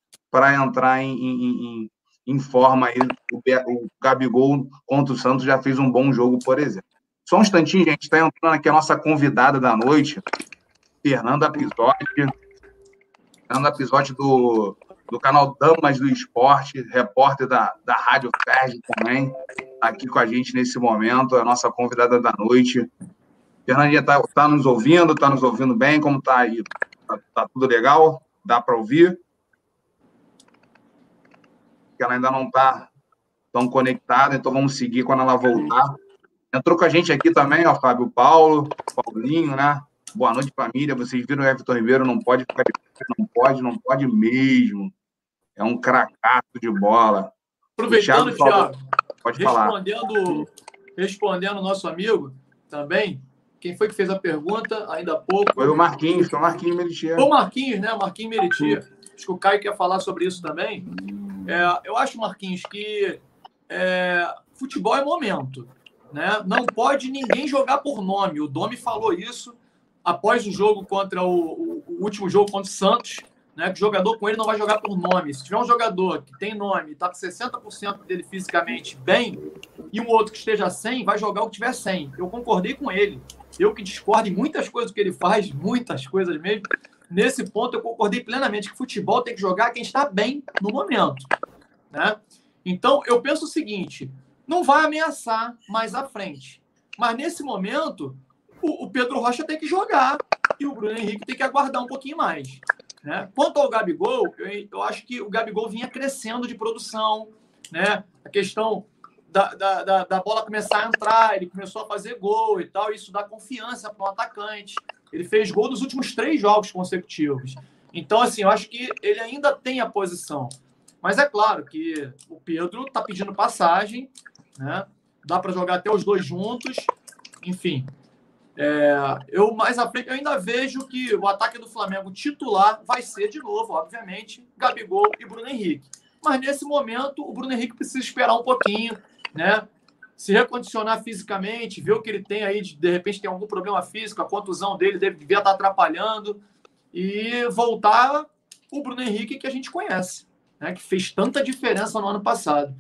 entrar em, em, em, em forma. Aí, o, o Gabigol contra o Santos já fez um bom jogo, por exemplo. Só um instantinho, gente, está entrando aqui a nossa convidada da noite, Fernanda Pisotti. Fernanda Pisotti do, do canal Damas do Esporte, repórter da, da Rádio Ferg também, aqui com a gente nesse momento, a nossa convidada da noite. Fernandinha, tá, tá nos ouvindo? Tá nos ouvindo bem? Como tá aí? Tá, tá tudo legal? Dá para ouvir? Ela ainda não está tão conectada, então vamos seguir quando ela voltar. Entrou com a gente aqui também, ó, Fábio Paulo, Paulinho, né? Boa noite, família. Vocês viram o Everton Ribeiro, não pode ficar de não pode, não pode mesmo. É um cracato de bola. Aproveitando, Thiago, pode respondendo, falar. Respondendo o nosso amigo também, quem foi que fez a pergunta ainda há pouco? Foi o Marquinhos, foi o Marquinhos Meritier. Foi o Marquinhos, né? Marquinhos Meritier. Acho que o Caio quer falar sobre isso também. É, eu acho, Marquinhos, que é, futebol é momento. Né? Não pode ninguém jogar por nome. O Domi falou isso após o jogo contra o, o, o, último jogo contra o Santos, né? Que o jogador com ele não vai jogar por nome. Se tiver um jogador que tem nome, está com 60% dele fisicamente bem, e um outro que esteja 100, vai jogar o que tiver 100. Eu concordei com ele. Eu que discordo em muitas coisas que ele faz, muitas coisas mesmo. Nesse ponto, eu concordei plenamente que futebol tem que jogar quem está bem no momento. Né? Então, eu penso o seguinte: não vai ameaçar mais à frente. Mas nesse momento, o, o Pedro Rocha tem que jogar e o Bruno Henrique tem que aguardar um pouquinho mais. Né? Quanto ao Gabigol, eu, eu, acho que o Gabigol vinha crescendo de produção, né? A questão da, da, da, da, bola começar a entrar, ele começou a fazer gol e tal, isso dá confiança para o atacante. Ele fez gol nos últimos três jogos consecutivos. Então, assim, eu acho que ele ainda tem a posição. Mas é claro que o Pedro está pedindo passagem, né? Dá para jogar até os dois juntos. Enfim, é, eu mais à frente eu ainda vejo que o ataque do Flamengo titular vai ser de novo, obviamente, Gabigol e Bruno Henrique. Mas nesse momento o Bruno Henrique precisa esperar um pouquinho, né? Se recondicionar fisicamente, ver o que ele tem aí, de, de repente tem algum problema físico, a contusão dele deve, devia estar atrapalhando e voltar o Bruno Henrique que a gente conhece, né? Que fez tanta diferença no ano passado.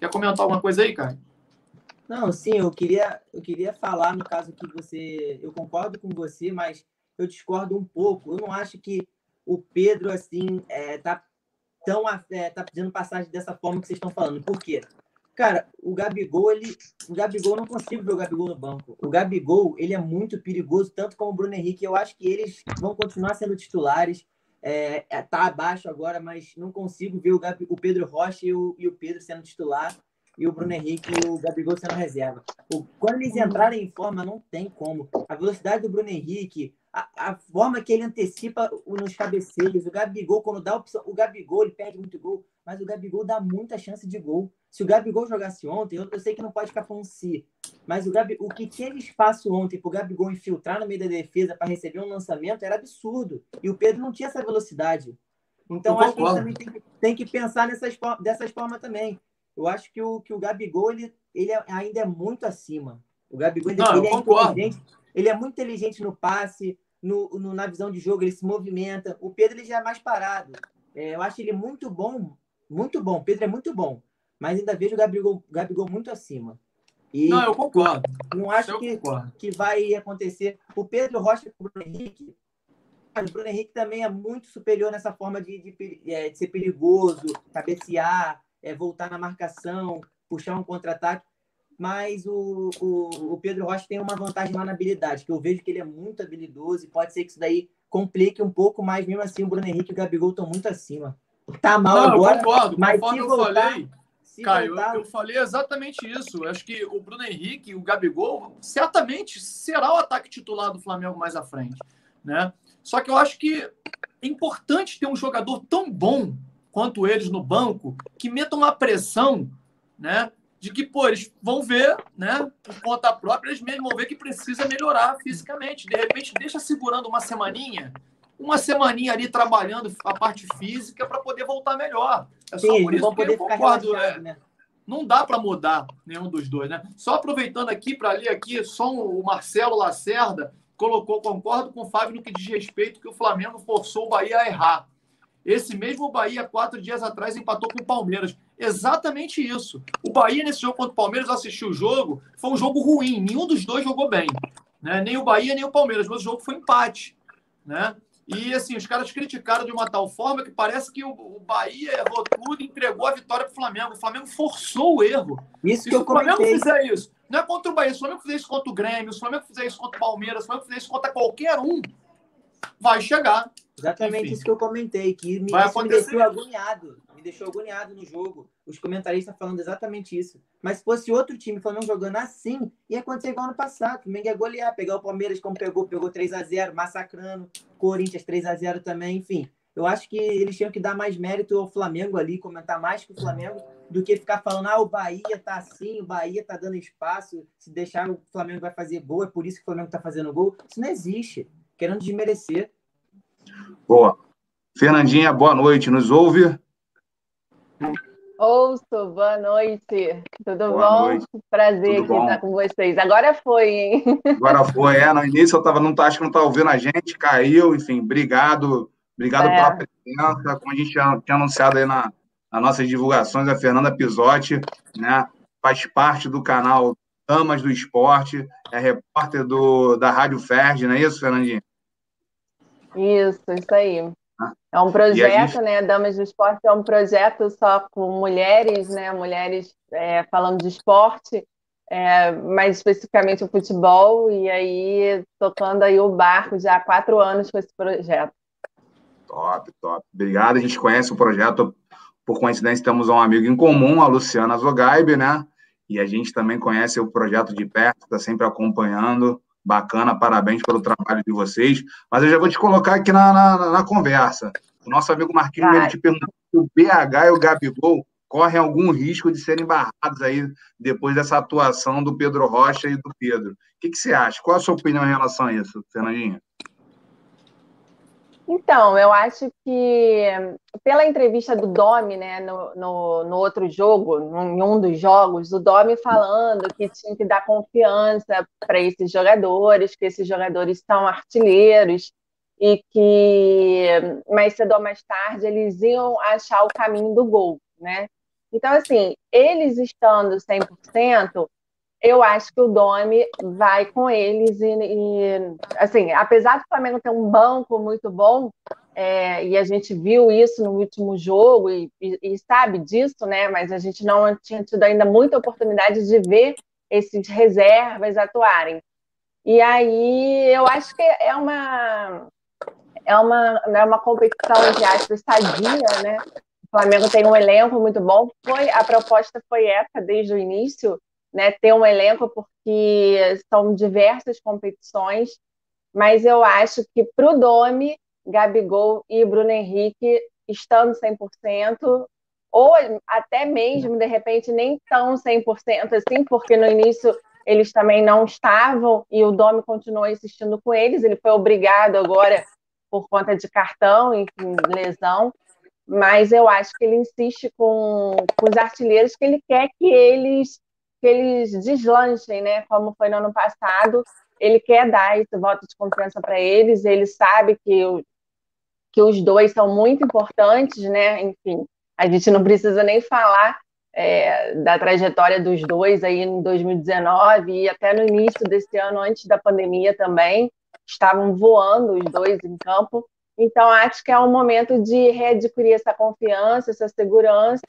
Quer comentar alguma coisa aí, cara? Não, sim, eu queria, eu queria falar no caso que você, eu concordo com você, mas eu discordo um pouco. Eu não acho que o Pedro assim é, tá tão é, tá pedindo passagem dessa forma que vocês estão falando. Por quê? Cara, o Gabigol, ele, o Gabigol não consigo ver o Gabigol no banco. O Gabigol, ele é muito perigoso, tanto como o Bruno Henrique. Eu acho que eles vão continuar sendo titulares. É, é tá abaixo agora, mas não consigo ver o, Gabi, o Pedro Rocha e o, e o Pedro sendo titular e o Bruno Henrique e o Gabigol sendo reserva. Quando eles entrarem em forma, não tem como. A velocidade do Bruno Henrique, a, a forma que ele antecipa nos cabeceiros, o Gabigol, quando dá opção, o Gabigol, ele perde muito gol, mas o Gabigol dá muita chance de gol. Se o Gabigol jogasse ontem, eu, eu sei que não pode ficar falando si, mas o, Gabi, o que tinha de espaço ontem para o Gabigol infiltrar no meio da defesa para receber um lançamento era absurdo. E o Pedro não tinha essa velocidade. Então, acho que a gente também tem que, tem que pensar nessas, dessas formas também eu acho que o, que o Gabigol ele, ele é, ainda é muito acima. O Gabigol Não, ele é inteligente, ele é muito inteligente no passe, no, no, na visão de jogo, ele se movimenta. O Pedro ele já é mais parado. É, eu acho ele muito bom, muito bom. O Pedro é muito bom, mas ainda vejo o Gabigol, Gabigol muito acima. E não, eu concordo. Não acho que, que vai acontecer. O Pedro Rocha com o Bruno Henrique. O Bruno Henrique também é muito superior nessa forma de, de, é, de ser perigoso, cabecear, é, voltar na marcação, puxar um contra-ataque. Mas o, o, o, Pedro Rocha tem uma vantagem lá na habilidade, que eu vejo que ele é muito habilidoso e pode ser que isso daí complique um pouco, mas mesmo assim o Bruno Henrique e o Gabigol estão muito acima. Tá mal Não, agora, eu concordo, mas se eu voltar, falei, Caio, voltar... eu, eu, falei exatamente isso. Eu acho que o Bruno Henrique e o Gabigol certamente será o ataque titular do Flamengo mais à frente, né? Só que eu acho que é importante ter um jogador tão bom quanto eles no banco, que metam uma pressão, né? De que, pô, eles vão ver, né? Por conta própria, eles mesmos vão ver que precisa melhorar fisicamente. De repente, deixa segurando uma semaninha, uma semaninha ali trabalhando a parte física para poder voltar melhor. É só Sim, por isso que eu concordo. É, né? Não dá para mudar nenhum dos dois, né? Só aproveitando aqui para ler aqui, só o Marcelo Lacerda colocou, concordo com o Fábio no que diz respeito que o Flamengo forçou o Bahia a errar. Esse mesmo Bahia, quatro dias atrás, empatou com o Palmeiras. Exatamente isso. O Bahia, nesse jogo contra o Palmeiras, assistiu o jogo, foi um jogo ruim. Nenhum dos dois jogou bem. Né? Nem o Bahia, nem o Palmeiras. Mas o jogo foi empate. né? E assim, os caras criticaram de uma tal forma que parece que o, o Bahia errou tudo e entregou a vitória para o Flamengo. O Flamengo forçou o erro. Isso que se eu o Flamengo comentei. fizer isso, não é contra o Bahia, se o Flamengo fizer isso contra o Grêmio, se o Flamengo fizer isso contra o Palmeiras, se o Flamengo fizer isso contra qualquer um, vai chegar. Exatamente Enfim. isso que eu comentei, que me, Vai isso me deixou agoniado. Me deixou agoniado no jogo. Os comentaristas falando exatamente isso. Mas se fosse outro time, o Flamengo jogando assim, ia acontecer igual ano passado. O Flamengo ia golear, pegar o Palmeiras como pegou, pegou 3x0, massacrando. Corinthians 3x0 também, enfim. Eu acho que eles tinham que dar mais mérito ao Flamengo ali, comentar mais que o Flamengo, do que ficar falando, ah, o Bahia tá assim, o Bahia tá dando espaço, se deixar o Flamengo vai fazer gol, é por isso que o Flamengo tá fazendo gol. Isso não existe. Querendo desmerecer. Boa. Fernandinha, boa noite. Nos ouve? Ouço, boa noite. Tudo Boa bom? noite. Prazer Tudo aqui bom? estar com vocês. Agora foi, hein? Agora foi, é. No início eu tava, não tá, acho que não tá ouvindo a gente, caiu, enfim, obrigado. Obrigado É. pela presença. Como a gente tinha, tinha anunciado aí na, nas nossas divulgações, a Fernanda Pisotti, né? Faz parte do canal Damas do Esporte, é repórter do, da Rádio Ferdi, não é isso, Fernandinha? Isso, isso aí. É um projeto, gente- né? Damas do Esporte é um projeto só com mulheres, né? Mulheres é, falando de esporte, é, mais especificamente o futebol, e aí tocando aí o barco já há quatro anos com esse projeto. Top, top. Obrigado. A gente conhece o projeto, por coincidência, temos um amigo em comum, a Luciana Zogaib, né? E a gente também conhece o projeto de perto, está sempre acompanhando. Bacana, parabéns pelo trabalho de vocês. Mas eu já vou te colocar aqui na, na, na conversa. O nosso amigo Marquinhos ele te perguntou se o BH e o Gabigol correm algum risco de serem barrados aí depois dessa atuação do Pedro Rocha e do Pedro. O que, que você acha? Qual a sua opinião em relação a isso, Fernandinha? Então, eu acho que pela entrevista do Domi, né, no, no, no outro jogo, em um dos jogos, o Domi falando que tinha que dar confiança para esses jogadores, que esses jogadores são artilheiros e que mais cedo ou mais tarde eles iam achar o caminho do gol, né? Então, assim, eles estando 100%, eu acho que o Domi vai com eles e, e, assim, apesar do Flamengo ter um banco muito bom, é, e a gente viu isso no último jogo e, e, e, sabe disso, né? Mas a gente não tinha tido ainda muita oportunidade de ver esses reservas atuarem. E aí eu acho que é uma é uma, é uma competição entre aspas sadia, né? O Flamengo tem um elenco muito bom. Foi a proposta foi essa desde o início né, ter um elenco, porque são diversas competições, mas eu acho que para o Domi, Gabigol e Bruno Henrique, estando 100%, ou até mesmo, de repente, nem tão 100% assim, porque no início eles também não estavam e o Domi continuou insistindo com eles, ele foi obrigado agora por conta de cartão, enfim, lesão, mas eu acho que ele insiste com, com os artilheiros que ele quer que eles que eles deslanchem, né? Como foi no ano passado, ele quer dar esse voto de confiança para eles. Ele sabe que, o, que os dois são muito importantes, né? Enfim, a gente não precisa nem falar é, da trajetória dos dois aí em 2019 e até no início desse ano, antes da pandemia também, estavam voando os dois em campo. Então, acho que é um momento de readquirir essa confiança, essa segurança,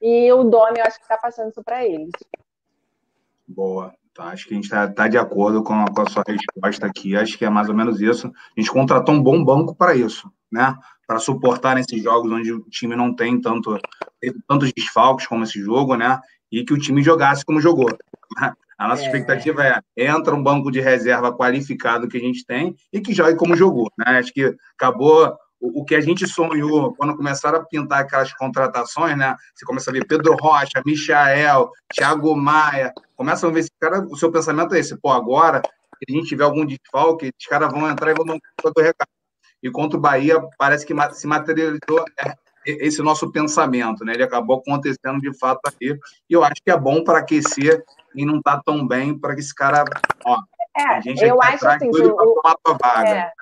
e o Domi, eu acho que está passando isso para eles. Boa. Tá, acho que a gente está tá de acordo com a, com a, sua resposta aqui. Acho que é mais ou menos isso. A gente contratou um bom banco para isso, né? Para suportar nesses jogos onde o time não tem tanto tantos desfalques como esse jogo, né? E que o time jogasse como jogou. Né? A nossa é. expectativa é entra um banco de reserva qualificado que a gente tem e que jogue como jogou, né? Acho que acabou o que a gente sonhou quando começaram a pintar aquelas contratações, né? Você começa a ver Pedro Rocha, Michael, Thiago Maia, começa a ver esse cara, o seu pensamento é esse, pô, agora, se a gente tiver algum desfalque, os caras vão entrar e vão dar um do recado. E contra o Bahia, parece que se materializou esse nosso pensamento, né? Ele acabou acontecendo de fato aí, e eu acho que é bom para aquecer e não tá tão bem para que esse cara, ó, é, a gente eu acho assim, que o, vaga. É.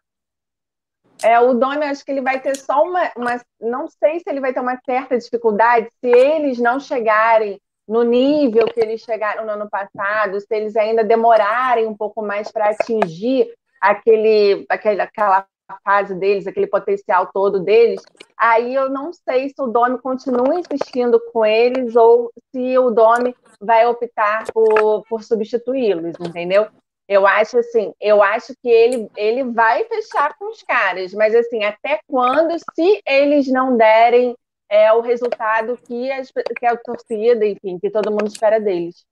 É, o Domi, acho que ele vai ter só uma, uma. Não sei se ele vai ter uma certa dificuldade se eles não chegarem no nível que eles chegaram no ano passado, se eles ainda demorarem um pouco mais para atingir aquele, aquele, aquela fase deles, aquele potencial todo deles, aí eu não sei se o Domi continua insistindo com eles ou se o Domi vai optar por, por substituí-los, entendeu? Eu acho assim, eu acho que ele, ele vai fechar com os caras, mas assim, até quando, se eles não derem é, o resultado que, as, que a torcida, enfim, que todo mundo espera deles.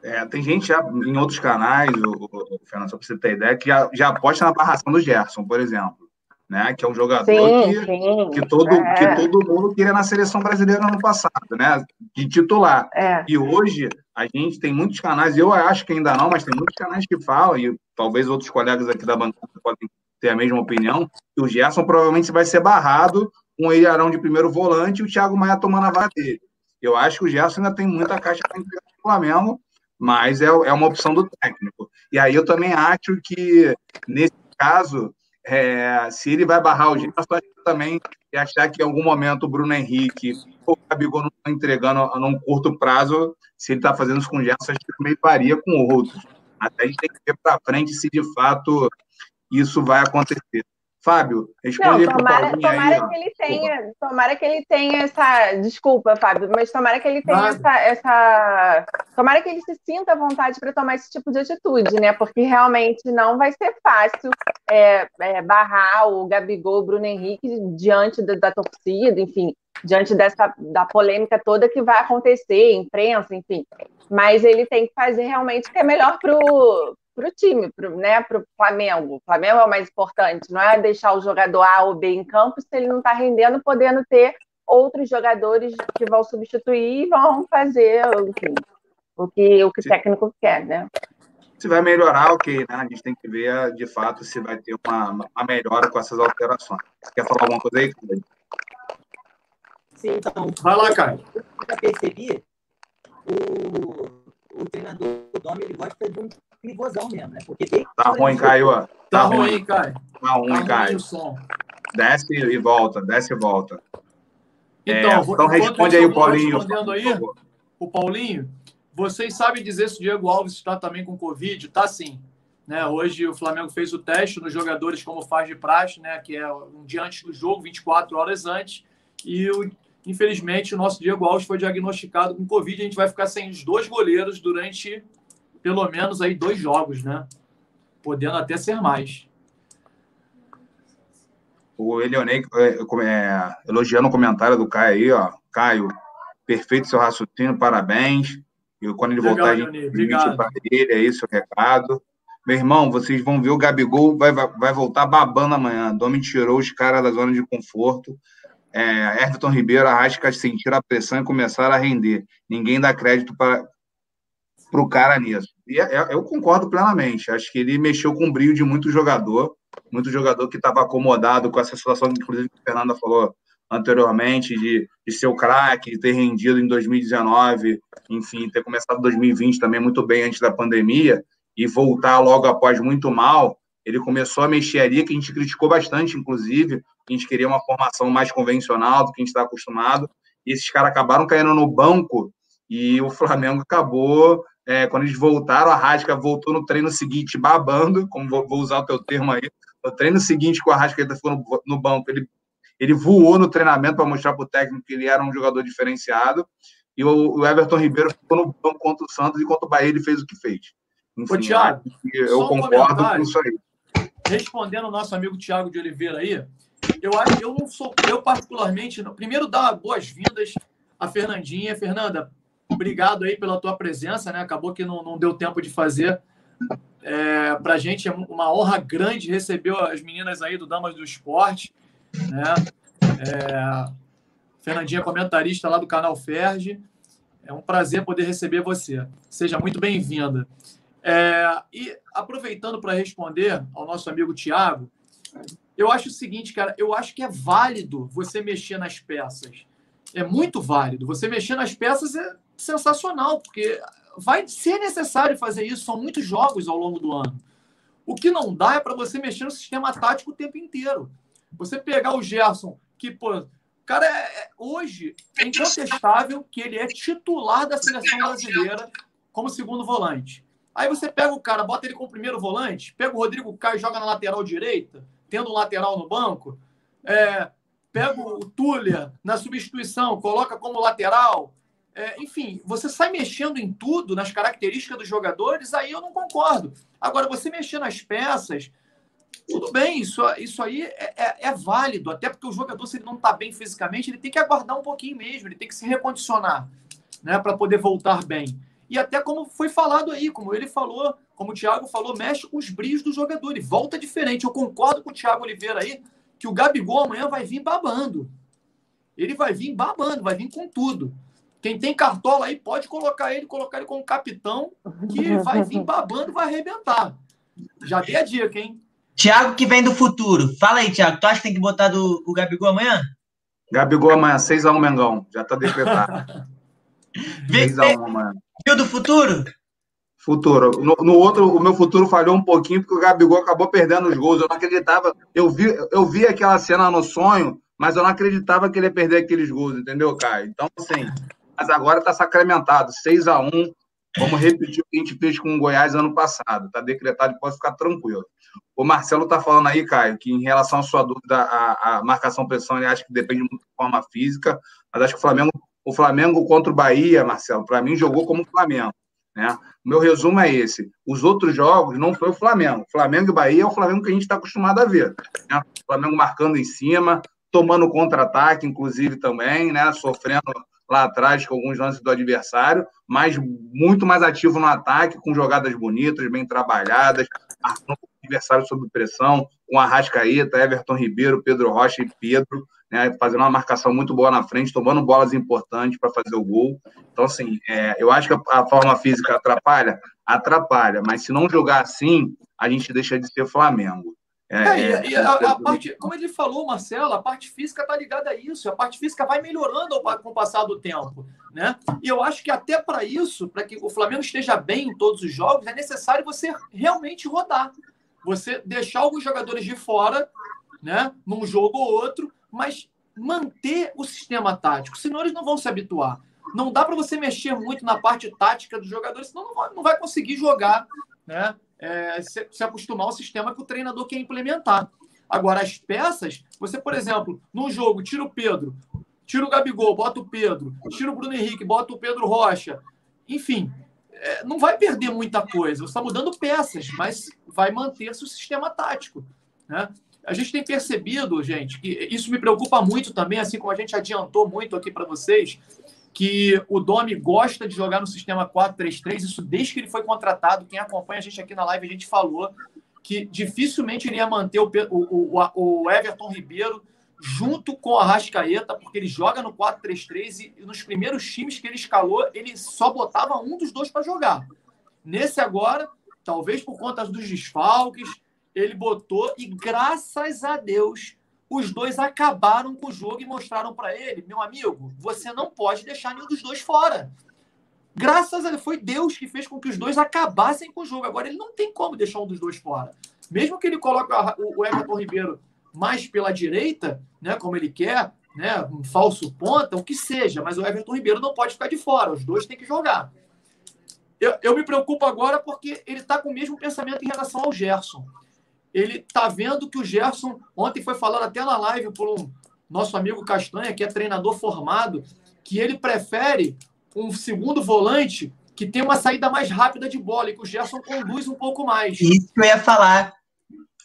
É, tem gente já em outros canais, o, o Fernando, só para você ter ideia, que já, já aposta na barração do Gerson, por exemplo. Né, que é um jogador sim, que, sim, que, todo, é. que todo mundo queria na seleção brasileira no ano passado, né? De titular. É. E hoje a gente tem muitos canais, eu acho que ainda não, mas tem muitos canais que falam, e talvez outros colegas aqui da bancada podem ter a mesma opinião, que o Gerson provavelmente vai ser barrado com o Ilharão de primeiro volante e o Thiago Maia tomando a vaga dele. Eu acho que o Gerson ainda tem muita caixa para entregar no Flamengo, mas é, é uma opção do técnico. E aí eu também acho que, nesse caso, é, se ele vai barrar o Gerson, também e achar que em algum momento o Bruno Henrique ou o Gabigol não entregando a num curto prazo, se ele está fazendo isso com o Gerson, acho que também varia com outros. Até a gente tem que ver para frente se de fato isso vai acontecer. Fábio, responde Não, tomara, tomara aí, que ele tenha, tomara que ele tenha essa, desculpa, Fábio, mas tomara que ele tenha essa, essa, tomara que ele se sinta à vontade para tomar esse tipo de atitude, né? Porque realmente não vai ser fácil é, é, barrar o Gabigol, o Bruno Henrique diante da, da, torcida, enfim, diante dessa da polêmica toda que vai acontecer, imprensa, enfim. Mas ele tem que fazer realmente o que é melhor para para o time, pro, né, para o Flamengo. O Flamengo é o mais importante, não é deixar o jogador A ou B em campo se ele não está rendendo, podendo ter outros jogadores que vão substituir e vão fazer enfim, o que o que o técnico quer, né? Se vai melhorar, ok, né? A gente tem que ver de fato se vai ter uma, uma melhora com essas alterações. Quer falar alguma coisa aí? Sim, então. Vai lá, Caio. Eu já percebi, o, o treinador Domi, ele gosta de um pivôzão mesmo, né? Porque tem... Tá ruim, Caio. Tá, tá ruim, Caio. Tá ruim, tá Caio. Desce e volta, desce e volta. Então, é, então responde aí o Paulinho. Respondendo aí, o Paulinho, vocês sabem dizer se o Diego Alves está também com Covid? Tá sim. Né, hoje o Flamengo fez o teste nos jogadores como faz de praxe, né, que é um dia antes do jogo, 24 horas antes, e o, infelizmente o nosso Diego Alves foi diagnosticado com Covid. A gente vai ficar sem os dois goleiros durante pelo menos aí dois jogos, né? Podendo até ser mais. O Elionei é, é, elogiando o comentário do Caio aí, ó. Caio, perfeito seu raciocínio, parabéns. E quando ele voltar, a gente permite para ele, é isso o recado. Meu irmão, vocês vão ver o Gabigol vai, vai voltar babando amanhã. Domi tirou os caras da zona de conforto. É, Everton Ribeiro, Arrasca sentiram a pressão e começaram a render. Ninguém dá crédito para, para o cara nisso. E é, é, eu concordo plenamente. Acho que ele mexeu com o brilho de muito jogador, muito jogador que estava acomodado com essa situação, inclusive, que a Fernanda falou anteriormente, de, de ser o craque, de ter rendido em 2019, enfim, ter começado 2020 também muito bem antes da pandemia e voltar logo após muito mal. Ele começou a mexer ali, que a gente criticou bastante, inclusive, a gente queria uma formação mais convencional do que a gente está acostumado. E esses caras acabaram caindo no banco e o Flamengo acabou é, quando eles voltaram, a Rasca voltou no treino seguinte babando, como vou, vou usar o teu termo aí. No treino seguinte, com a Rasca ficou no, no banco, ele, ele voou no treinamento para mostrar para o técnico que ele era um jogador diferenciado. E o, o, Everton Ribeiro ficou no banco contra o Santos e contra o Bahia ele fez o que fez. Enfim, Ô, Thiago, eu um concordo com isso aí. Respondendo ao nosso amigo Thiago de Oliveira aí, eu acho eu não sou, eu particularmente, primeiro dar boas-vindas a Fernandinha. Fernanda, obrigado aí pela tua presença, né? Acabou que não, não deu tempo de fazer. É, para a gente é uma honra grande receber as meninas aí do Damas do Esporte, né? É, Fernandinha, comentarista lá do canal Ferge. É um prazer poder receber você. Seja muito bem-vinda. É, e aproveitando para responder ao nosso amigo Tiago, eu acho o seguinte, cara, eu acho que é válido você mexer nas peças. É muito válido. Você mexer nas peças é sensacional, porque vai ser necessário fazer isso. São muitos jogos ao longo do ano. O que não dá é para você mexer no sistema tático o tempo inteiro. Você pegar o Gerson, que, pô, cara, é, é, hoje é incontestável que ele é titular da seleção brasileira como segundo volante. Aí você pega o cara, bota ele como primeiro volante, pega o Rodrigo Caio e joga na lateral direita. tendo um lateral no banco, é, pega o Tuller na substituição, coloca como lateral. É, enfim, você sai mexendo em tudo, nas características dos jogadores, aí eu não concordo. Agora, você mexer nas peças, tudo bem, isso, isso aí é, é, é válido, até porque o jogador, se ele não está bem fisicamente, ele tem que aguardar um pouquinho mesmo, ele tem que se recondicionar né, para poder voltar bem. E até como foi falado aí, como ele falou, como o Thiago falou, mexe os brilhos do jogador, ele volta diferente. Eu concordo com o Thiago Oliveira aí, que o Gabigol amanhã vai vir babando. Ele vai vir babando, vai vir com tudo. Quem tem cartola aí pode colocar ele, colocar ele como capitão, que vai vir babando, vai arrebentar. Já dei a dica, hein? Thiago que vem do futuro. Fala aí, Thiago. Tu acha que tem que botar do, o Gabigol amanhã? Gabigol amanhã, 6x1 Mengão. Já tá decretado. 6x1 amanhã. Viu do futuro? Futuro. No, no, outro, o meu futuro falhou um pouquinho, porque o Gabigol acabou perdendo os gols. Eu não acreditava. Eu vi, eu vi aquela cena no sonho, mas eu não acreditava que ele ia perder aqueles gols, entendeu, Caio? Então, assim, mas agora está sacramentado. 6 a 1 Vamos repetir o que a gente fez com o Goiás ano passado. Está decretado, pode ficar tranquilo. O Marcelo está falando aí, Caio, que em relação à sua dúvida, a, a marcação pressão, ele acha que depende muito da forma física, mas acho que o Flamengo, o Flamengo contra o Bahia, Marcelo, para mim jogou como o Flamengo. Né? O meu resumo é esse. Os outros jogos não foi o Flamengo. Flamengo e Bahia é o Flamengo que a gente está acostumado a ver. Né? O Flamengo marcando em cima, tomando contra-ataque, inclusive, também, né? Sofrendo lá atrás com alguns lances do adversário, mas muito mais ativo no ataque, com jogadas bonitas, bem trabalhadas, o adversário sob pressão, com Arrascaeta, Everton Ribeiro, Pedro Rocha e Pedro, né, fazendo uma marcação muito boa na frente, tomando bolas importantes para fazer o gol. Então, assim, é, eu acho que a forma física atrapalha, atrapalha, mas se não jogar assim, a gente deixa de ser Flamengo. É, é, e, a, a, parte, como ele falou, Marcelo, a parte física está ligada a isso. A parte física vai melhorando com o passar do tempo, né? E eu acho que até para isso, para que o Flamengo esteja bem em todos os jogos, é necessário você realmente rodar. Você deixar alguns jogadores de fora, né? Num jogo ou outro, mas manter o sistema tático, senão eles não vão se habituar. Não dá para você mexer muito na parte tática dos jogadores, senão não vai, não vai conseguir jogar, né? É, se, se, acostumar ao sistema que o treinador quer implementar. Agora, as peças, você, por exemplo, num jogo, tira o Pedro, tira o Gabigol, bota o Pedro, tira o Bruno Henrique, bota o Pedro Rocha. Enfim, é, não vai perder muita coisa. Você está mudando peças, mas vai manter-se o sistema tático. Né? A gente tem percebido, gente, que isso me preocupa muito também, assim como a gente adiantou muito aqui para vocês, que o Domi gosta de jogar no sistema 4-3-3, isso desde que ele foi contratado. Quem acompanha a gente aqui na live, a gente falou que dificilmente iria manter o, o, o Everton Ribeiro junto com a Rascaeta, porque ele joga no 4-3-3 e nos primeiros times que ele escalou, ele só botava um dos dois para jogar. Nesse agora, talvez por conta dos desfalques, ele botou e graças a Deus os dois acabaram com o jogo e mostraram para ele, meu amigo, você não pode deixar nenhum dos dois fora. Graças a Deus, foi Deus que fez com que os dois acabassem com o jogo. Agora ele não tem como deixar um dos dois fora. Mesmo que ele coloque o Everton Ribeiro mais pela direita, né, como ele quer, né, um falso ponta, o que seja, mas o Everton Ribeiro não pode ficar de fora. Os dois têm que jogar. Eu, eu me preocupo agora porque ele está com o mesmo pensamento em relação ao Gerson ele está vendo que o Gerson, ontem foi falado até na live por um nosso amigo Castanha, que é treinador formado, que ele prefere um segundo volante que tem uma saída mais rápida de bola e que o Gerson conduz um pouco mais. Isso que eu ia falar.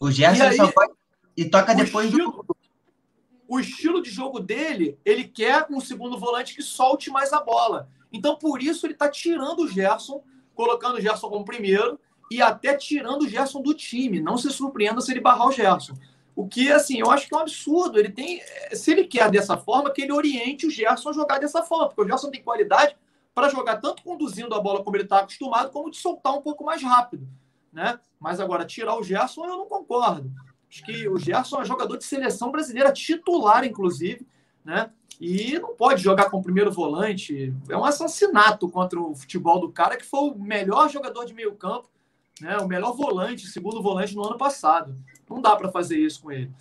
O Gerson aí, só pode... e toca depois estilo, do. O estilo de jogo dele, ele quer um segundo volante que solte mais a bola. Então, por isso, ele está tirando o Gerson, colocando o Gerson como primeiro e até tirando o Gerson do time. Não se surpreenda se ele barrar o Gerson. O que, assim, eu acho que é um absurdo. Ele tem, se ele quer dessa forma, que ele oriente o Gerson a jogar dessa forma, porque o Gerson tem qualidade para jogar tanto conduzindo a bola como ele está acostumado, como de soltar um pouco mais rápido, né? Mas agora tirar o Gerson eu não concordo. Acho que o Gerson é jogador de seleção brasileira titular, inclusive, né? E não pode jogar com o primeiro volante. É um assassinato contra o futebol do cara, que foi o melhor jogador de meio campo né, o melhor volante, segundo volante no ano passado. Não dá para fazer isso com ele.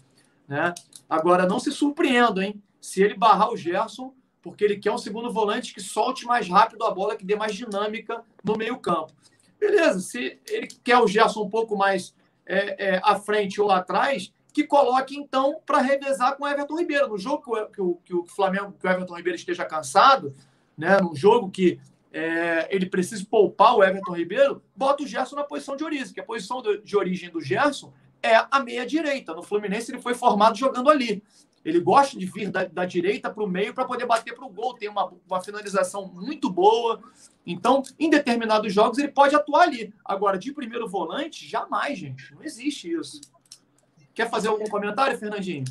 Né? Agora, não se surpreenda, hein? Se ele barrar o Gerson, porque ele quer um segundo volante que solte mais rápido a bola, que dê mais dinâmica no meio-campo. Beleza, se ele quer o Gerson um pouco mais é, é, à frente ou atrás, que coloque, então, para revezar com o Everton Ribeiro. No jogo que o, que o, que o Flamengo, que o Everton Ribeiro esteja cansado, né? num jogo que é, ele precisa poupar o Everton Ribeiro, bota o Gerson na posição de origem, que a posição de origem do Gerson é a meia-direita. No Fluminense ele foi formado jogando ali. Ele gosta de vir da, da direita para o meio para poder bater para o gol. Tem uma, uma finalização muito boa. Então, em determinados jogos, ele pode atuar ali. Agora, de primeiro volante, jamais, gente. Não existe isso. Quer fazer algum comentário, Fernandinho?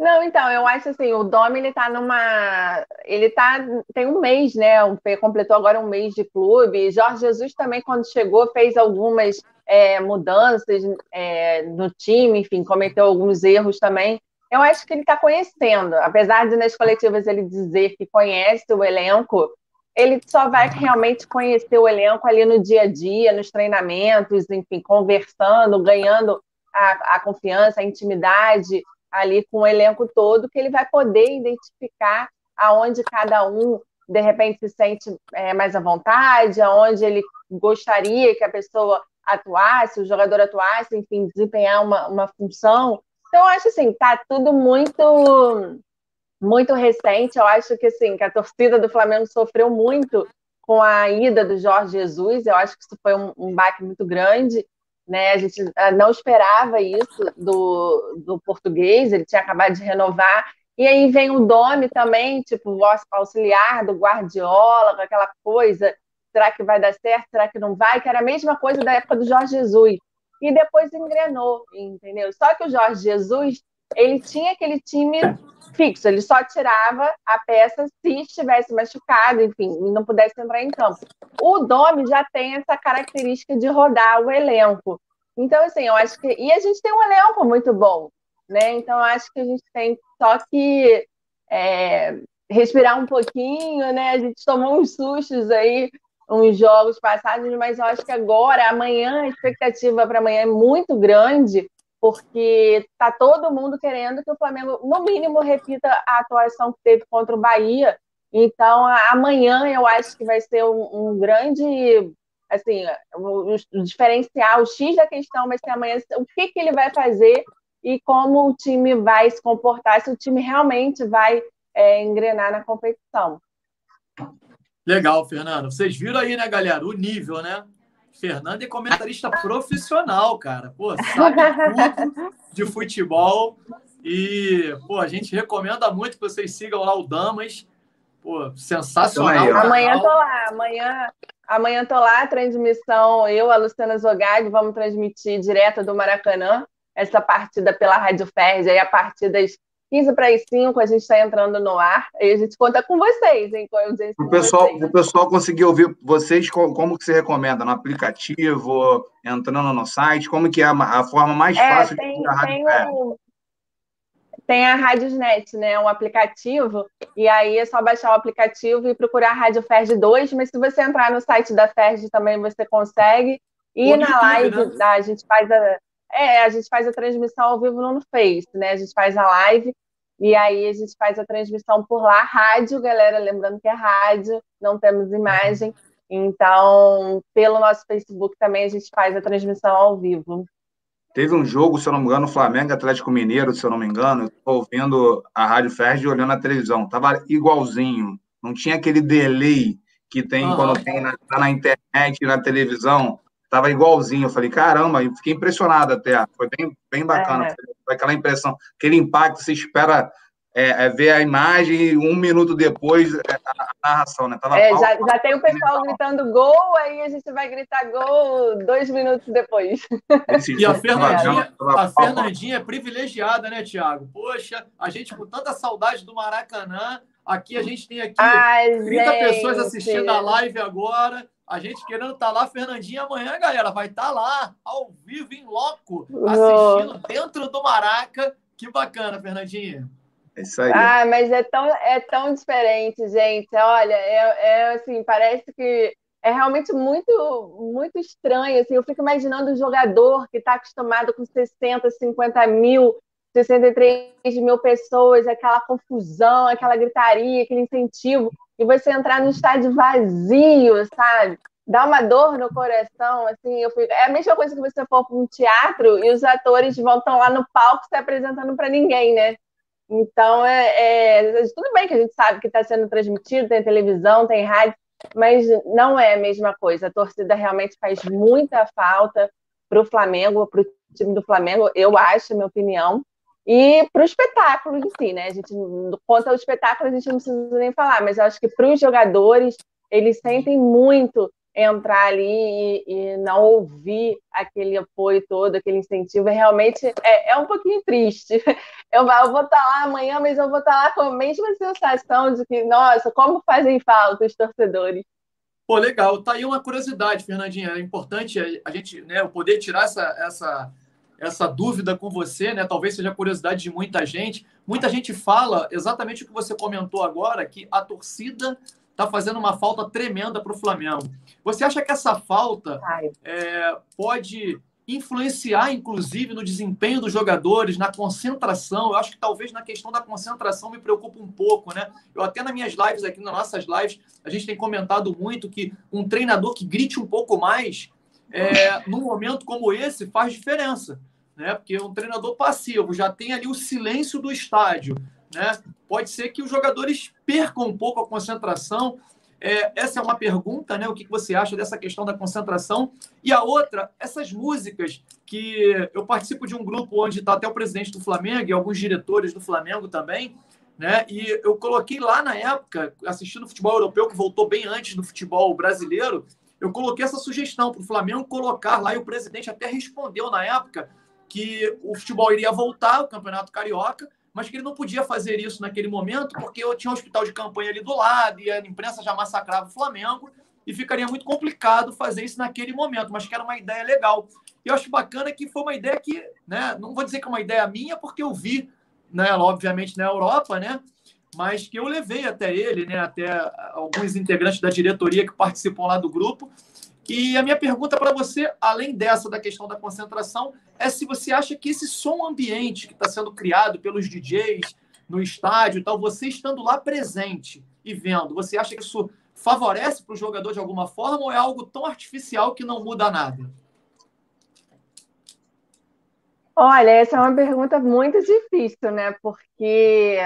Não, então, eu acho assim, o Domi, ele tá numa... Ele tá... Tem um mês, né? Completou agora um mês de clube. Jorge Jesus também, quando chegou, fez algumas é, mudanças é, no time, enfim, cometeu alguns erros também. Eu acho que ele está conhecendo, apesar de nas coletivas ele dizer que conhece o elenco, ele só vai realmente conhecer o elenco ali no dia a dia, nos treinamentos, enfim, conversando, ganhando a, a confiança, a intimidade ali com o elenco todo, que ele vai poder identificar aonde cada um de repente se sente é, mais à vontade, aonde ele gostaria que a pessoa atuasse, o jogador atuasse, enfim, desempenhar uma, uma função. Então, eu acho assim, tá tudo muito muito recente. Eu acho que assim, que a torcida do Flamengo sofreu muito com a ida do Jorge Jesus. Eu acho que isso foi um, um baque muito grande. Né? A gente ah, não esperava isso do, do português, ele tinha acabado de renovar. E aí vem o Domi também, tipo, o auxiliar do Guardiola, com aquela coisa, será que vai dar certo, será que não vai? Que era a mesma coisa da época do Jorge Jesus. E depois engrenou, entendeu? Só que o Jorge Jesus, ele tinha aquele time fixo, ele só tirava a peça se estivesse machucado, enfim, e não pudesse entrar em campo. O Domi já tem essa característica de rodar o elenco. Então, assim, eu acho que. E a gente tem um elenco muito bom, né? Então, eu acho que a gente tem só que é, respirar um pouquinho, né? A gente tomou uns sustos aí, uns jogos passados, mas eu acho que agora, amanhã, a expectativa para amanhã é muito grande porque está todo mundo querendo que o Flamengo, no mínimo, repita a atuação que teve contra o Bahia. Então, amanhã eu acho que vai ser um, um grande, assim, o, diferencial, o X da questão vai ser amanhã o que, que ele vai fazer e como o time vai se comportar, se o time realmente vai é, engrenar na competição. Legal, Fernando. Vocês viram aí, né, galera, o nível, né? Fernando é comentarista profissional, cara. Pô, sabe tudo de futebol. E, pô, a gente recomenda muito que vocês sigam lá o Damas. Pô, sensacional. Aí, amanhã tô lá, amanhã, amanhã tô lá, transmissão, eu, a Luciana Zogag, vamos transmitir direto do Maracanã essa partida pela Rádio Ferdi, aí a partir das 15 para as 5, a gente está entrando no ar e a gente conta com vocês, hein? Com a o pessoal, vocês. o pessoal conseguir ouvir vocês, como que você recomenda? No aplicativo, entrando no site? Como que é a, forma mais é, fácil tem, de ouvir a Rádio tem, o, tem a Radiosnet, né? Um aplicativo, e aí é só baixar o aplicativo e procurar a Rádio Ferdi 2, mas se você entrar no site da Ferdi também você consegue. E na live, né? a gente faz a é, a gente faz a transmissão ao vivo no Face, né? A gente faz a live e aí a gente faz a transmissão por lá, rádio, galera, lembrando que é rádio, não temos imagem. Então, pelo nosso Facebook também a gente faz a transmissão ao vivo. Teve um jogo, se eu não me engano, Flamengo Atlético Mineiro, se eu não me engano, eu ouvindo a Rádio Ferdi e olhando a televisão. Tava igualzinho. Não tinha aquele delay que tem uhum. quando tem na, tá na internet, na televisão. Tava igualzinho. Eu falei, caramba, eu fiquei impressionado até. Foi bem, bem bacana. É. Foi aquela impressão, aquele impacto, você espera é, é, ver a imagem e um minuto depois é, a, narração, né? Tava é, já, já tem o pessoal gritando gol, aí a gente vai gritar gol dois minutos depois. e a Fernandinha, a Fernandinha é privilegiada, né, Tiago? Poxa, a gente com tanta saudade do Maracanã, aqui a gente tem aqui Ai, 30 gente. pessoas assistindo a live agora. A gente querendo estar tá lá, Fernandinha, amanhã, galera, vai estar tá lá, ao vivo, em loco, assistindo dentro do Maraca. Que bacana, Fernandinha. É isso aí. Ah, mas é tão, é tão diferente, gente. Olha, é, é assim, parece que é realmente muito, muito estranho. Assim, eu fico imaginando o jogador que está acostumado com 60, 50 mil, 63 mil pessoas, aquela confusão, aquela gritaria, aquele incentivo e você entrar no estádio vazio, sabe? dá uma dor no coração, assim, eu fico... é a mesma coisa que você for para um teatro e os atores vão estar lá no palco se apresentando para ninguém, né? Então, é, é, tudo bem que a gente sabe que está sendo transmitido, tem televisão, tem rádio, mas não é a mesma coisa. A torcida realmente faz muita falta para o Flamengo, para o time do Flamengo, eu acho, minha opinião, e para o espetáculo em si, né? A gente, quanto ao espetáculo, a gente não precisa nem falar, mas eu acho que para os jogadores, eles sentem muito entrar ali e, e, não ouvir aquele apoio todo, aquele incentivo, é realmente é, é um pouquinho triste. Eu, eu vou estar tá lá amanhã, mas eu vou estar tá lá com a mesma sensação de que, nossa, como fazem falta os torcedores. Pô, legal. Tá aí uma curiosidade, Fernandinha. É importante a gente, né, poder tirar essa, essa, essa dúvida com você, né? Talvez seja curiosidade de muita gente. Muita gente fala exatamente o que você comentou agora, que a torcida está fazendo uma falta tremenda para o Flamengo. Você acha que essa falta é, pode influenciar, inclusive, no desempenho dos jogadores, na concentração? Eu acho que talvez na questão da concentração me preocupa um pouco, né? Eu até nas minhas lives aqui, nas nossas lives, a gente tem comentado muito que um treinador que grite um pouco mais, é, num momento como esse, faz diferença. Né? Porque um treinador passivo já tem ali o silêncio do estádio né? Pode ser que os jogadores percam um pouco a concentração. É, essa é uma pergunta, né? O que você acha dessa questão da concentração? E a outra, essas músicas que eu participo de um grupo onde está até o presidente do Flamengo e alguns diretores do Flamengo também, né? E eu coloquei lá na época, assistindo o futebol europeu, que voltou bem antes do futebol brasileiro, eu coloquei essa sugestão para o Flamengo colocar lá, e o presidente até respondeu na época que o futebol iria voltar, o Campeonato Carioca, mas que ele não podia fazer isso naquele momento porque eu tinha um hospital de campanha ali do lado e a imprensa já massacrava o Flamengo e ficaria muito complicado fazer isso naquele momento, mas que era uma ideia legal. E eu acho bacana que foi uma ideia que, né, não vou dizer que é uma ideia minha, porque eu vi, né, obviamente na Europa, né, mas que eu levei até ele, né, até alguns integrantes da diretoria que participam lá do grupo, e a minha pergunta para você, além dessa da questão da concentração, é se você acha que esse som ambiente que está sendo criado pelos DJs no estádio, tal, você estando lá presente e vendo, você acha que isso favorece para o jogador de alguma forma ou é algo tão artificial que não muda nada? Olha, essa é uma pergunta muito difícil, né? Porque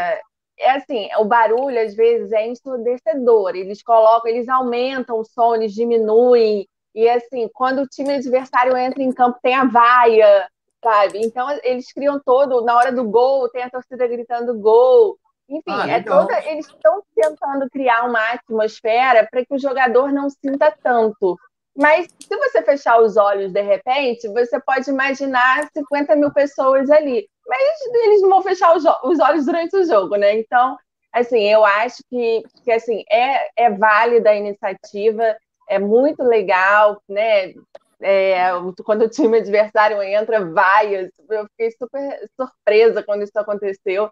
é assim, o barulho às vezes é ensurdecedor. Eles colocam, eles aumentam o som, eles diminuem, e assim, quando o time adversário entra em campo, tem a vaia, sabe? Então eles criam todo, na hora do gol, tem a torcida gritando gol. Enfim, ah, é toda, eles estão tentando criar uma atmosfera para que o jogador não sinta tanto. Mas se você fechar os olhos de repente, você pode imaginar 50 mil pessoas ali. Mas eles não vão fechar os, os olhos durante o jogo, né? Então, assim, eu acho que, que assim, é, é válida a iniciativa é muito legal, né? É, quando o time adversário entra, vai. Eu fiquei super surpresa quando isso aconteceu.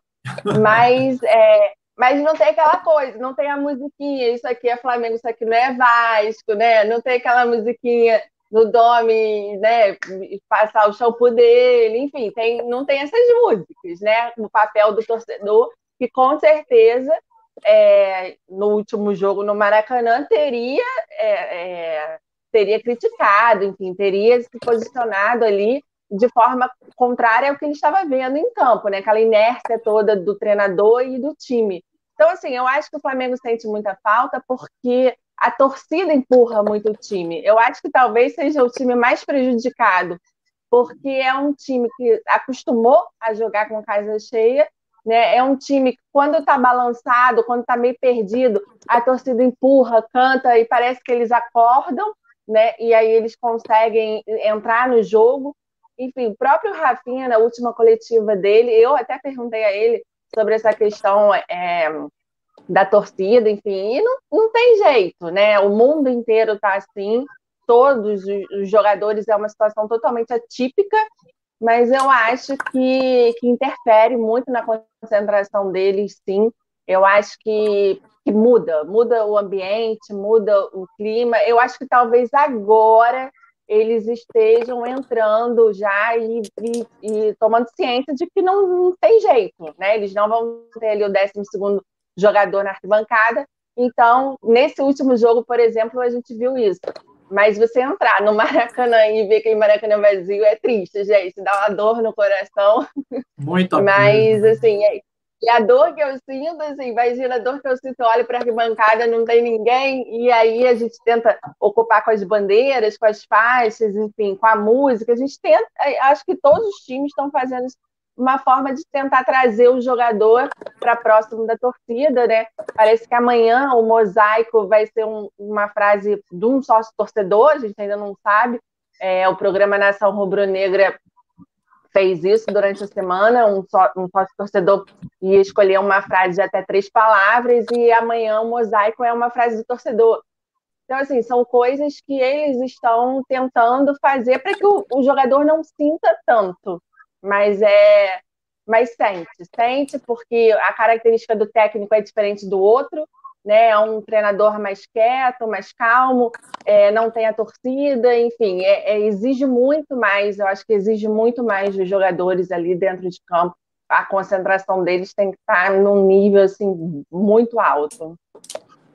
Mas, é, mas não tem aquela coisa, não tem a musiquinha. Isso aqui é Flamengo, isso aqui não é Vasco, né? Não tem aquela musiquinha no Domi, né? Passar o shampoo dele, enfim, tem, não tem essas músicas, né? O papel do torcedor, que com certeza é, no último jogo no Maracanã teria é, é, teria criticado, enfim, teria se posicionado ali de forma contrária ao que ele estava vendo em campo, né? Aquela inércia toda do treinador e do time. Então, assim, eu acho que o Flamengo sente muita falta porque a torcida empurra muito o time. Eu acho que talvez seja o time mais prejudicado, porque é um time que acostumou a jogar com casa cheia né? É um time que, quando está balançado, quando está meio perdido, a torcida empurra, canta e parece que eles acordam, né? e aí eles conseguem entrar no jogo. Enfim, o próprio Rafinha, na última coletiva dele, eu até perguntei a ele sobre essa questão é, da torcida, enfim, e não, não tem jeito, né? O mundo inteiro está assim, todos os jogadores é uma situação totalmente atípica mas eu acho que, que interfere muito na concentração deles, sim. Eu acho que, que muda, muda o ambiente, muda o clima. Eu acho que talvez agora eles estejam entrando já e, e, e tomando ciência de que não, não, tem jeito, né? Eles não vão ter ali o 12 jogador na arquibancada. Então, nesse último jogo, por exemplo, a gente viu isso. Mas você entrar no Maracanã e ver aquele Maracanã vazio é triste, gente. Dá uma dor no coração. Muita Mas, assim, é... e a dor que eu sinto, assim, imagina a dor que eu sinto, olho para a arquibancada, não tem ninguém, e aí a gente tenta ocupar com as bandeiras, com as faixas, enfim, com a música. A gente tenta, acho que todos os times estão fazendo uma forma de tentar trazer o jogador para próximo da torcida, né? Parece que amanhã o mosaico vai ser um, uma frase de um sócio torcedor, a gente ainda não sabe. É, o programa Nação Rubro-Negra fez isso durante a semana, um, só, um sócio torcedor ia escolher uma frase de até três palavras e amanhã o mosaico é uma frase do torcedor. Então, assim, são coisas que eles estão tentando fazer para que o, o jogador não sinta tanto mas é mas sente, sente porque a característica do técnico é diferente do outro, né? É um treinador mais quieto, mais calmo, é, não tem a torcida, enfim, é, é, exige muito mais. Eu acho que exige muito mais dos jogadores ali dentro de campo. A concentração deles tem que estar num nível assim muito alto.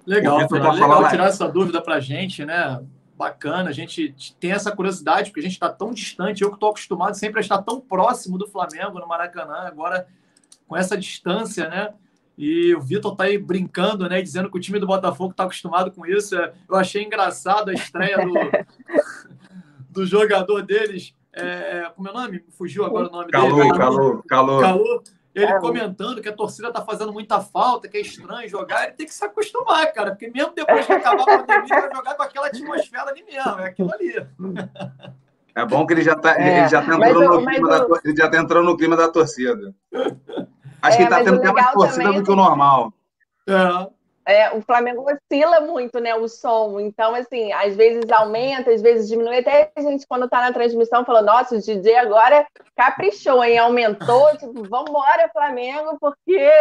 Legal, legal tirar essa dúvida para gente, né? Bacana. A gente tem essa curiosidade, porque a gente está tão distante. Eu que estou acostumado sempre a estar tão próximo do Flamengo no Maracanã, agora com essa distância, né? E o Vitor está aí brincando, né? Dizendo que o time do Botafogo está acostumado com isso. Eu achei engraçado a estreia do, do jogador deles. É, como é o nome? Fugiu agora o nome calor, dele. Calor, calor, calor. Ele é. comentando que a torcida tá fazendo muita falta, que é estranho jogar, ele tem que se acostumar, cara, porque mesmo depois que acabar a pandemia, vai jogar com aquela atmosfera ali mesmo, é aquilo ali. É bom que ele já tá, é. ele já tá entrando no clima da, ele já tá entrando no clima da torcida. Acho é, que ele tá tendo mais torcida do que o normal. É. É, o Flamengo oscila muito, né, o som. Então, assim, às vezes aumenta, às vezes diminui. Até a gente, quando tá na transmissão, falou, nossa, o DJ agora caprichou, hein? Aumentou, tipo, vambora, Flamengo, porque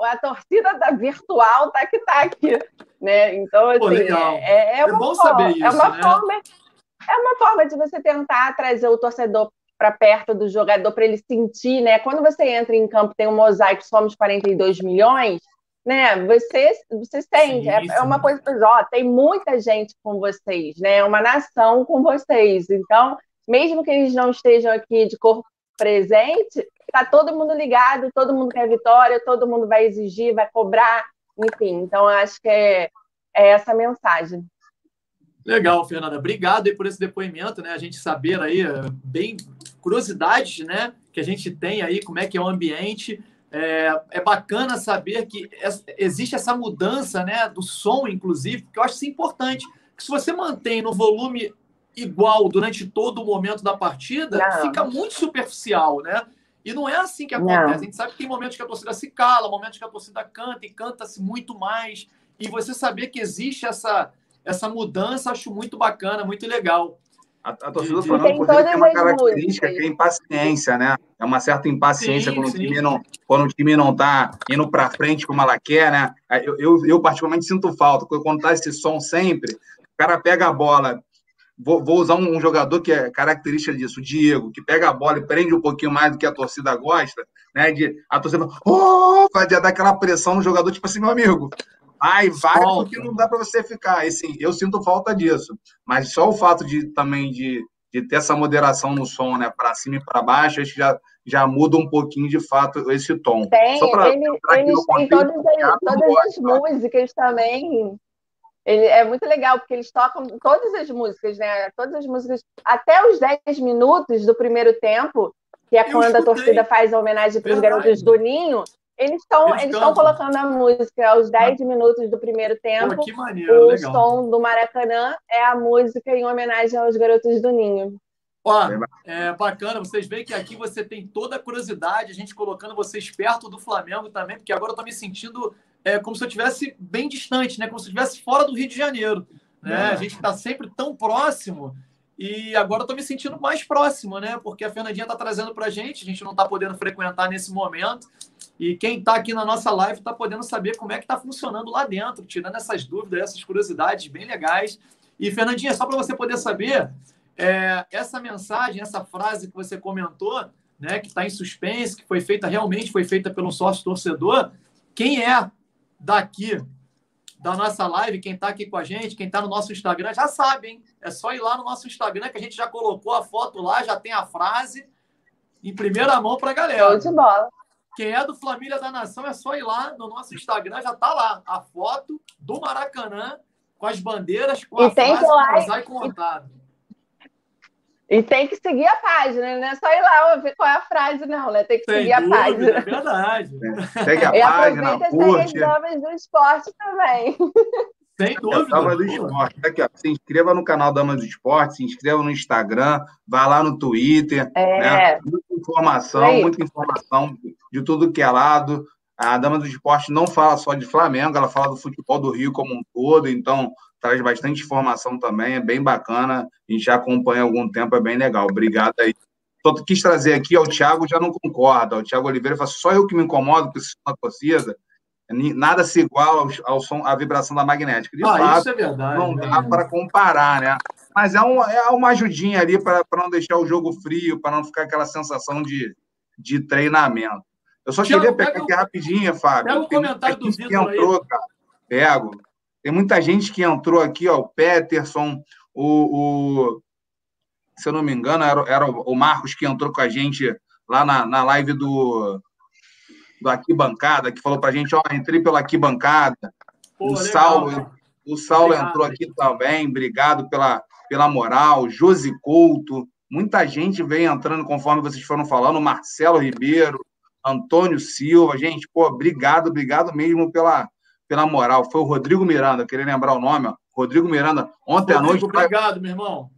a torcida da virtual tá que tá aqui, né? Então, assim, Pô, é, é, uma é bom forma, saber isso, é uma né? forma, é uma forma de você tentar trazer o torcedor para perto do jogador, para ele sentir, né? Quando você entra em campo, tem um mosaico, somos 42 milhões, né? Você, você sente, é, é, uma coisa, ó, tem muita gente com vocês, né? É uma nação com vocês. Então, mesmo que eles não estejam aqui de corpo presente, tá todo mundo ligado, todo mundo quer vitória, todo mundo vai exigir, vai cobrar, enfim. Então, acho que é, é essa mensagem. Legal, Fernanda. Obrigado aí por esse depoimento, né? A gente saber aí, bem, curiosidades, né? Que a gente tem aí, como é que é o ambiente. É, é bacana saber que existe essa mudança né, do som, inclusive, porque eu acho isso importante. Que se você mantém no volume igual durante todo o momento da partida, não. fica muito superficial, né? E não é assim que acontece. Não. A gente sabe que tem momentos que a torcida se cala, momentos que a torcida canta e canta-se muito mais. E você saber que existe essa, essa mudança, acho muito bacana, muito legal. A, a torcida do Flamengo, inclusive, tem uma característica que é impaciência, né? É uma certa impaciência sim, quando, sim. O time não, quando o time não tá indo para frente como ela quer, né? Eu, eu, eu, particularmente sinto falta, quando tá esse som sempre, o cara pega a bola. Vou, vou usar um, um, jogador que é característica disso, o Diego, que pega a bola e prende um pouquinho mais do que a torcida gosta, né? De, a torcida oh! vai dar aquela pressão no jogador, tipo assim, meu amigo, Ai, vai porque não dá para você ficar. Assim, eu sinto falta disso. Mas só o fato de também de, de ter essa moderação no som, né, para cima e para baixo, acho que já, já muda um pouquinho de fato esse tom. Tem, pra, ele, eles têm todas, as, todas as músicas também. Ele, é muito legal, porque eles tocam todas as músicas, né? Todas as músicas, até os 10 minutos do primeiro tempo, que é quando a torcida faz a homenagem para os garotos do Ninho, eles estão eles estão colocando a música aos 10 ah. minutos do primeiro tempo. Pô, que maneiro, o legal. som do Maracanã é a música em homenagem aos garotos do Ninho. Ó, é bacana, vocês veem que aqui você tem toda a curiosidade, a gente colocando vocês perto do Flamengo também, porque agora eu tô me sentindo é, como se eu estivesse bem distante, né? Como se eu estivesse fora do Rio de Janeiro. Né? É. A gente está sempre tão próximo e agora eu tô me sentindo mais próximo, né? Porque a Fernandinha tá trazendo pra gente, a gente não tá podendo frequentar nesse momento. E quem está aqui na nossa live está podendo saber como é que está funcionando lá dentro, tirando essas dúvidas, essas curiosidades bem legais. E, Fernandinha, só para você poder saber, é, essa mensagem, essa frase que você comentou, né, que está em suspense, que foi feita realmente, foi feita pelo sócio torcedor, quem é daqui da nossa live, quem está aqui com a gente, quem está no nosso Instagram, já sabe, hein? É só ir lá no nosso Instagram, que a gente já colocou a foto lá, já tem a frase em primeira mão para a galera. Show de bola. Quem é do Família da Nação é só ir lá no nosso Instagram, já tá lá a foto do Maracanã com as bandeiras, com E a tem frase ir lá cruzar e. E tem que seguir a página, não é só ir lá ouvir qual é a frase, não, né? Tem que Sem seguir a dúvida, página. é verdade. Segue a E página, aproveita e segue as damas do esporte também. Sem dúvida. Damas do Esporte. Aqui, ó, se inscreva no canal Damas do Esporte, se inscreva no Instagram, vá lá no Twitter. É. Né? Muita informação, aí. muita informação de tudo que é lado. A Dama do Esporte não fala só de Flamengo, ela fala do futebol do Rio como um todo, então traz bastante informação também, é bem bacana. A gente já acompanha há algum tempo, é bem legal. Obrigado aí. Só quis trazer aqui, ó, o Thiago já não concorda. O Thiago Oliveira fala, só eu que me incomodo com isso na torcida. Ni- Nada se iguala ao, ao som, à vibração da magnética. De Ah, fato, isso é verdade. não dá né? para comparar, né? Mas é, um, é uma ajudinha ali para não deixar o jogo frio, para não ficar aquela sensação de, de treinamento. Eu só Tiago, queria pegar pega aqui o- rapidinho, Fábio. pega o comentário do Vitor aí. entrou, cara. Pego. Tem muita gente que entrou aqui, ó. O Peterson, o. o- se eu não me engano, era, era o Marcos que entrou com a gente lá na, na live do, do Aqui Bancada, que falou pra gente, ó, entrei pela Aqui Bancada. Pô, o Saulo, o Saulo Obrigado, entrou aqui também, obrigado pela, pela moral. Josi Couto, muita gente vem entrando conforme vocês foram falando. Marcelo Ribeiro, Antônio Silva, gente, pô, obrigado, obrigado mesmo pela, pela moral. Foi o Rodrigo Miranda, queria lembrar o nome, ó. Rodrigo Miranda, ontem à noite. Rodrigo, obrigado, meu irmão.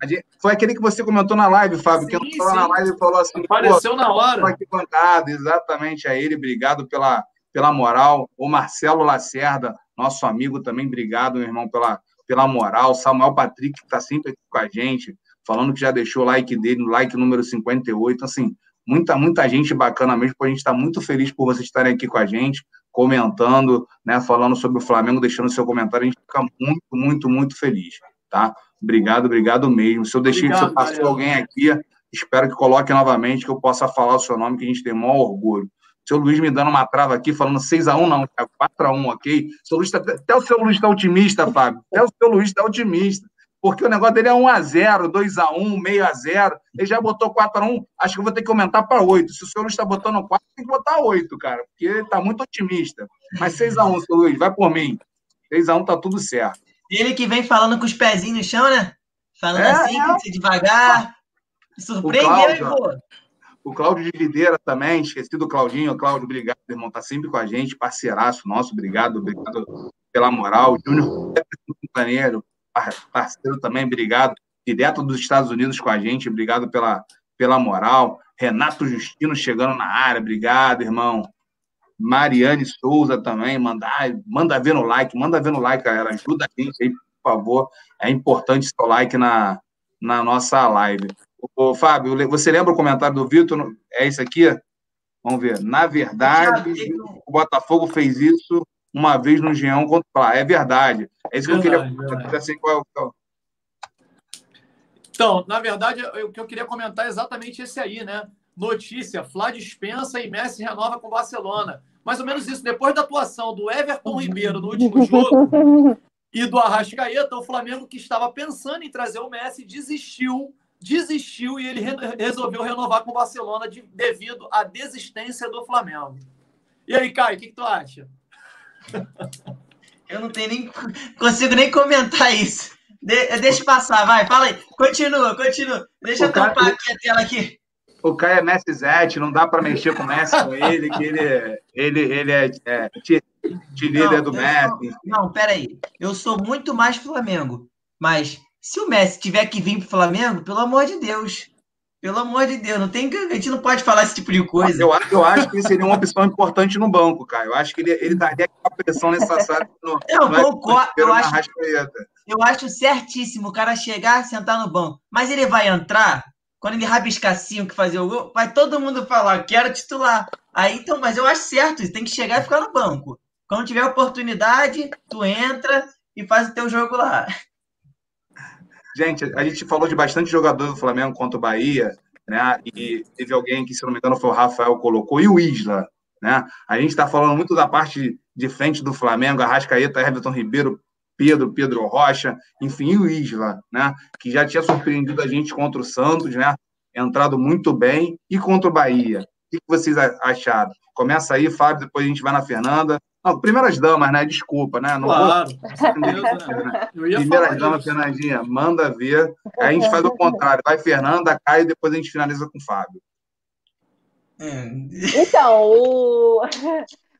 Foi aquele que você comentou na live, Fábio, que Sim, entrou lá na sim. live e falou assim: Apareceu na hora. aqui bancada, exatamente a ele, obrigado pela, pela moral. O Marcelo Lacerda, nosso amigo também, obrigado, meu irmão, pela, pela moral. Samuel Patrick, que está sempre aqui com a gente, falando que já deixou o like dele, no like número 58. Assim, muita, muita gente bacana mesmo, a gente está muito feliz por vocês estarem aqui com a gente, comentando, né, falando sobre o Flamengo, deixando seu comentário, a gente fica muito, muito, muito feliz, tá? Obrigado, obrigado mesmo. Se eu deixei, se eu Obrigado, passei alguém aqui, espero que coloque novamente, que eu possa falar o seu nome, que a gente tem o maior orgulho. Seu Luiz me dando uma trava aqui, falando 6x1, não, Thiago, 4x1, ok? Seu Luiz tá- até o seu Luiz está otimista, Fábio. Até o seu Luiz está otimista. Porque o negócio dele é 1x0, 2x1, meio a 0. Ele já botou 4x1, acho que eu vou ter que aumentar para 8. Se o seu Luiz está botando 4, tem que botar 8, cara. Porque ele está muito otimista. Mas 6x1, seu Luiz, vai por mim. 6x1 tá tudo certo. Ele que vem falando com os pezinhos no chão, né? Falando É, assim, é. que devagar. Surpreendeu, pô? O Cláudio de Videira também, esqueci do Claudinho. Cláudio, obrigado, irmão. Tá sempre com a gente, parceiraço nosso, obrigado, obrigado pela moral. Júnior Caneiro, parceiro também, obrigado. Direto dos Estados Unidos com a gente, obrigado pela, pela moral. Renato Justino chegando na área, obrigado, irmão. Mariane Souza também, manda, manda ver no like, manda ver no like, galera. Ajuda a gente aí, por favor. É importante seu like na, na nossa live. Ô, Fábio, você lembra o comentário do Vitor? É esse aqui? Vamos ver. Na verdade, o Botafogo fez isso uma vez no Geão contra o Flá. É verdade. É isso que Verdade, eu queria assim, qual é o- Então, na verdade, o que eu queria comentar é exatamente esse aí, né? Notícia: Flá dispensa e Messi renova com o Barcelona. Mais ou menos isso. Depois da atuação do Everton Ribeiro no último jogo e do Arrascaeta, o Flamengo, que estava pensando em trazer o Messi, desistiu. Desistiu e ele re- resolveu renovar com o Barcelona de- devido à desistência do Flamengo. E aí, Caio, o que, que tu acha? Eu não tenho nem. Consigo nem comentar isso. De- deixa passar, vai, fala aí. Continua, continua. Deixa eu O cara- tampar aqui a tela aqui. O Caio é Messi Zete, não dá para mexer com o Messi com ele, que ele, ele, ele é, é te líder do eu Messi. sou- não, peraí. Eu sou muito mais Flamengo. Mas se o Messi tiver que vir pro Flamengo, pelo amor de Deus. Pelo amor de Deus, não tem, que- a gente não pode falar esse tipo de coisa. Eu, acho- eu acho que seria uma opção importante no banco, Caio. Eu acho que ele, ele daria aquela pressão necessária no, Eu no concordo, eu acho, eu acho certíssimo o cara chegar, sentar no banco. Mas ele vai entrar, quando ele rabiscar cinco fazer o gol, vai todo mundo falar, quero titular. Aí então, mas eu acho certo, tem que chegar e ficar no banco. Quando tiver oportunidade, tu entra e faz o teu jogo lá. Gente, a gente falou de bastante jogador do Flamengo contra o Bahia, né? E teve alguém que, se não me engano, foi o Rafael colocou, e o Isla, Né? A gente está falando muito da parte de frente do Flamengo, Arrascaeta, Everton Ribeiro, Pedro, Pedro Rocha, enfim, e o Isla, né? que já tinha surpreendido a gente contra o Santos, né? entrado muito bem, e contra o Bahia. O que vocês acharam? Começa aí, Fábio, depois a gente vai na Fernanda. Não, primeiras damas, né? Desculpa, né? Não claro. Vou... né? Primeiras damas, Fernandinha, manda ver. Aí a gente faz o contrário. Vai Fernanda, cai e depois a gente finaliza com o Fábio. É. Então, o,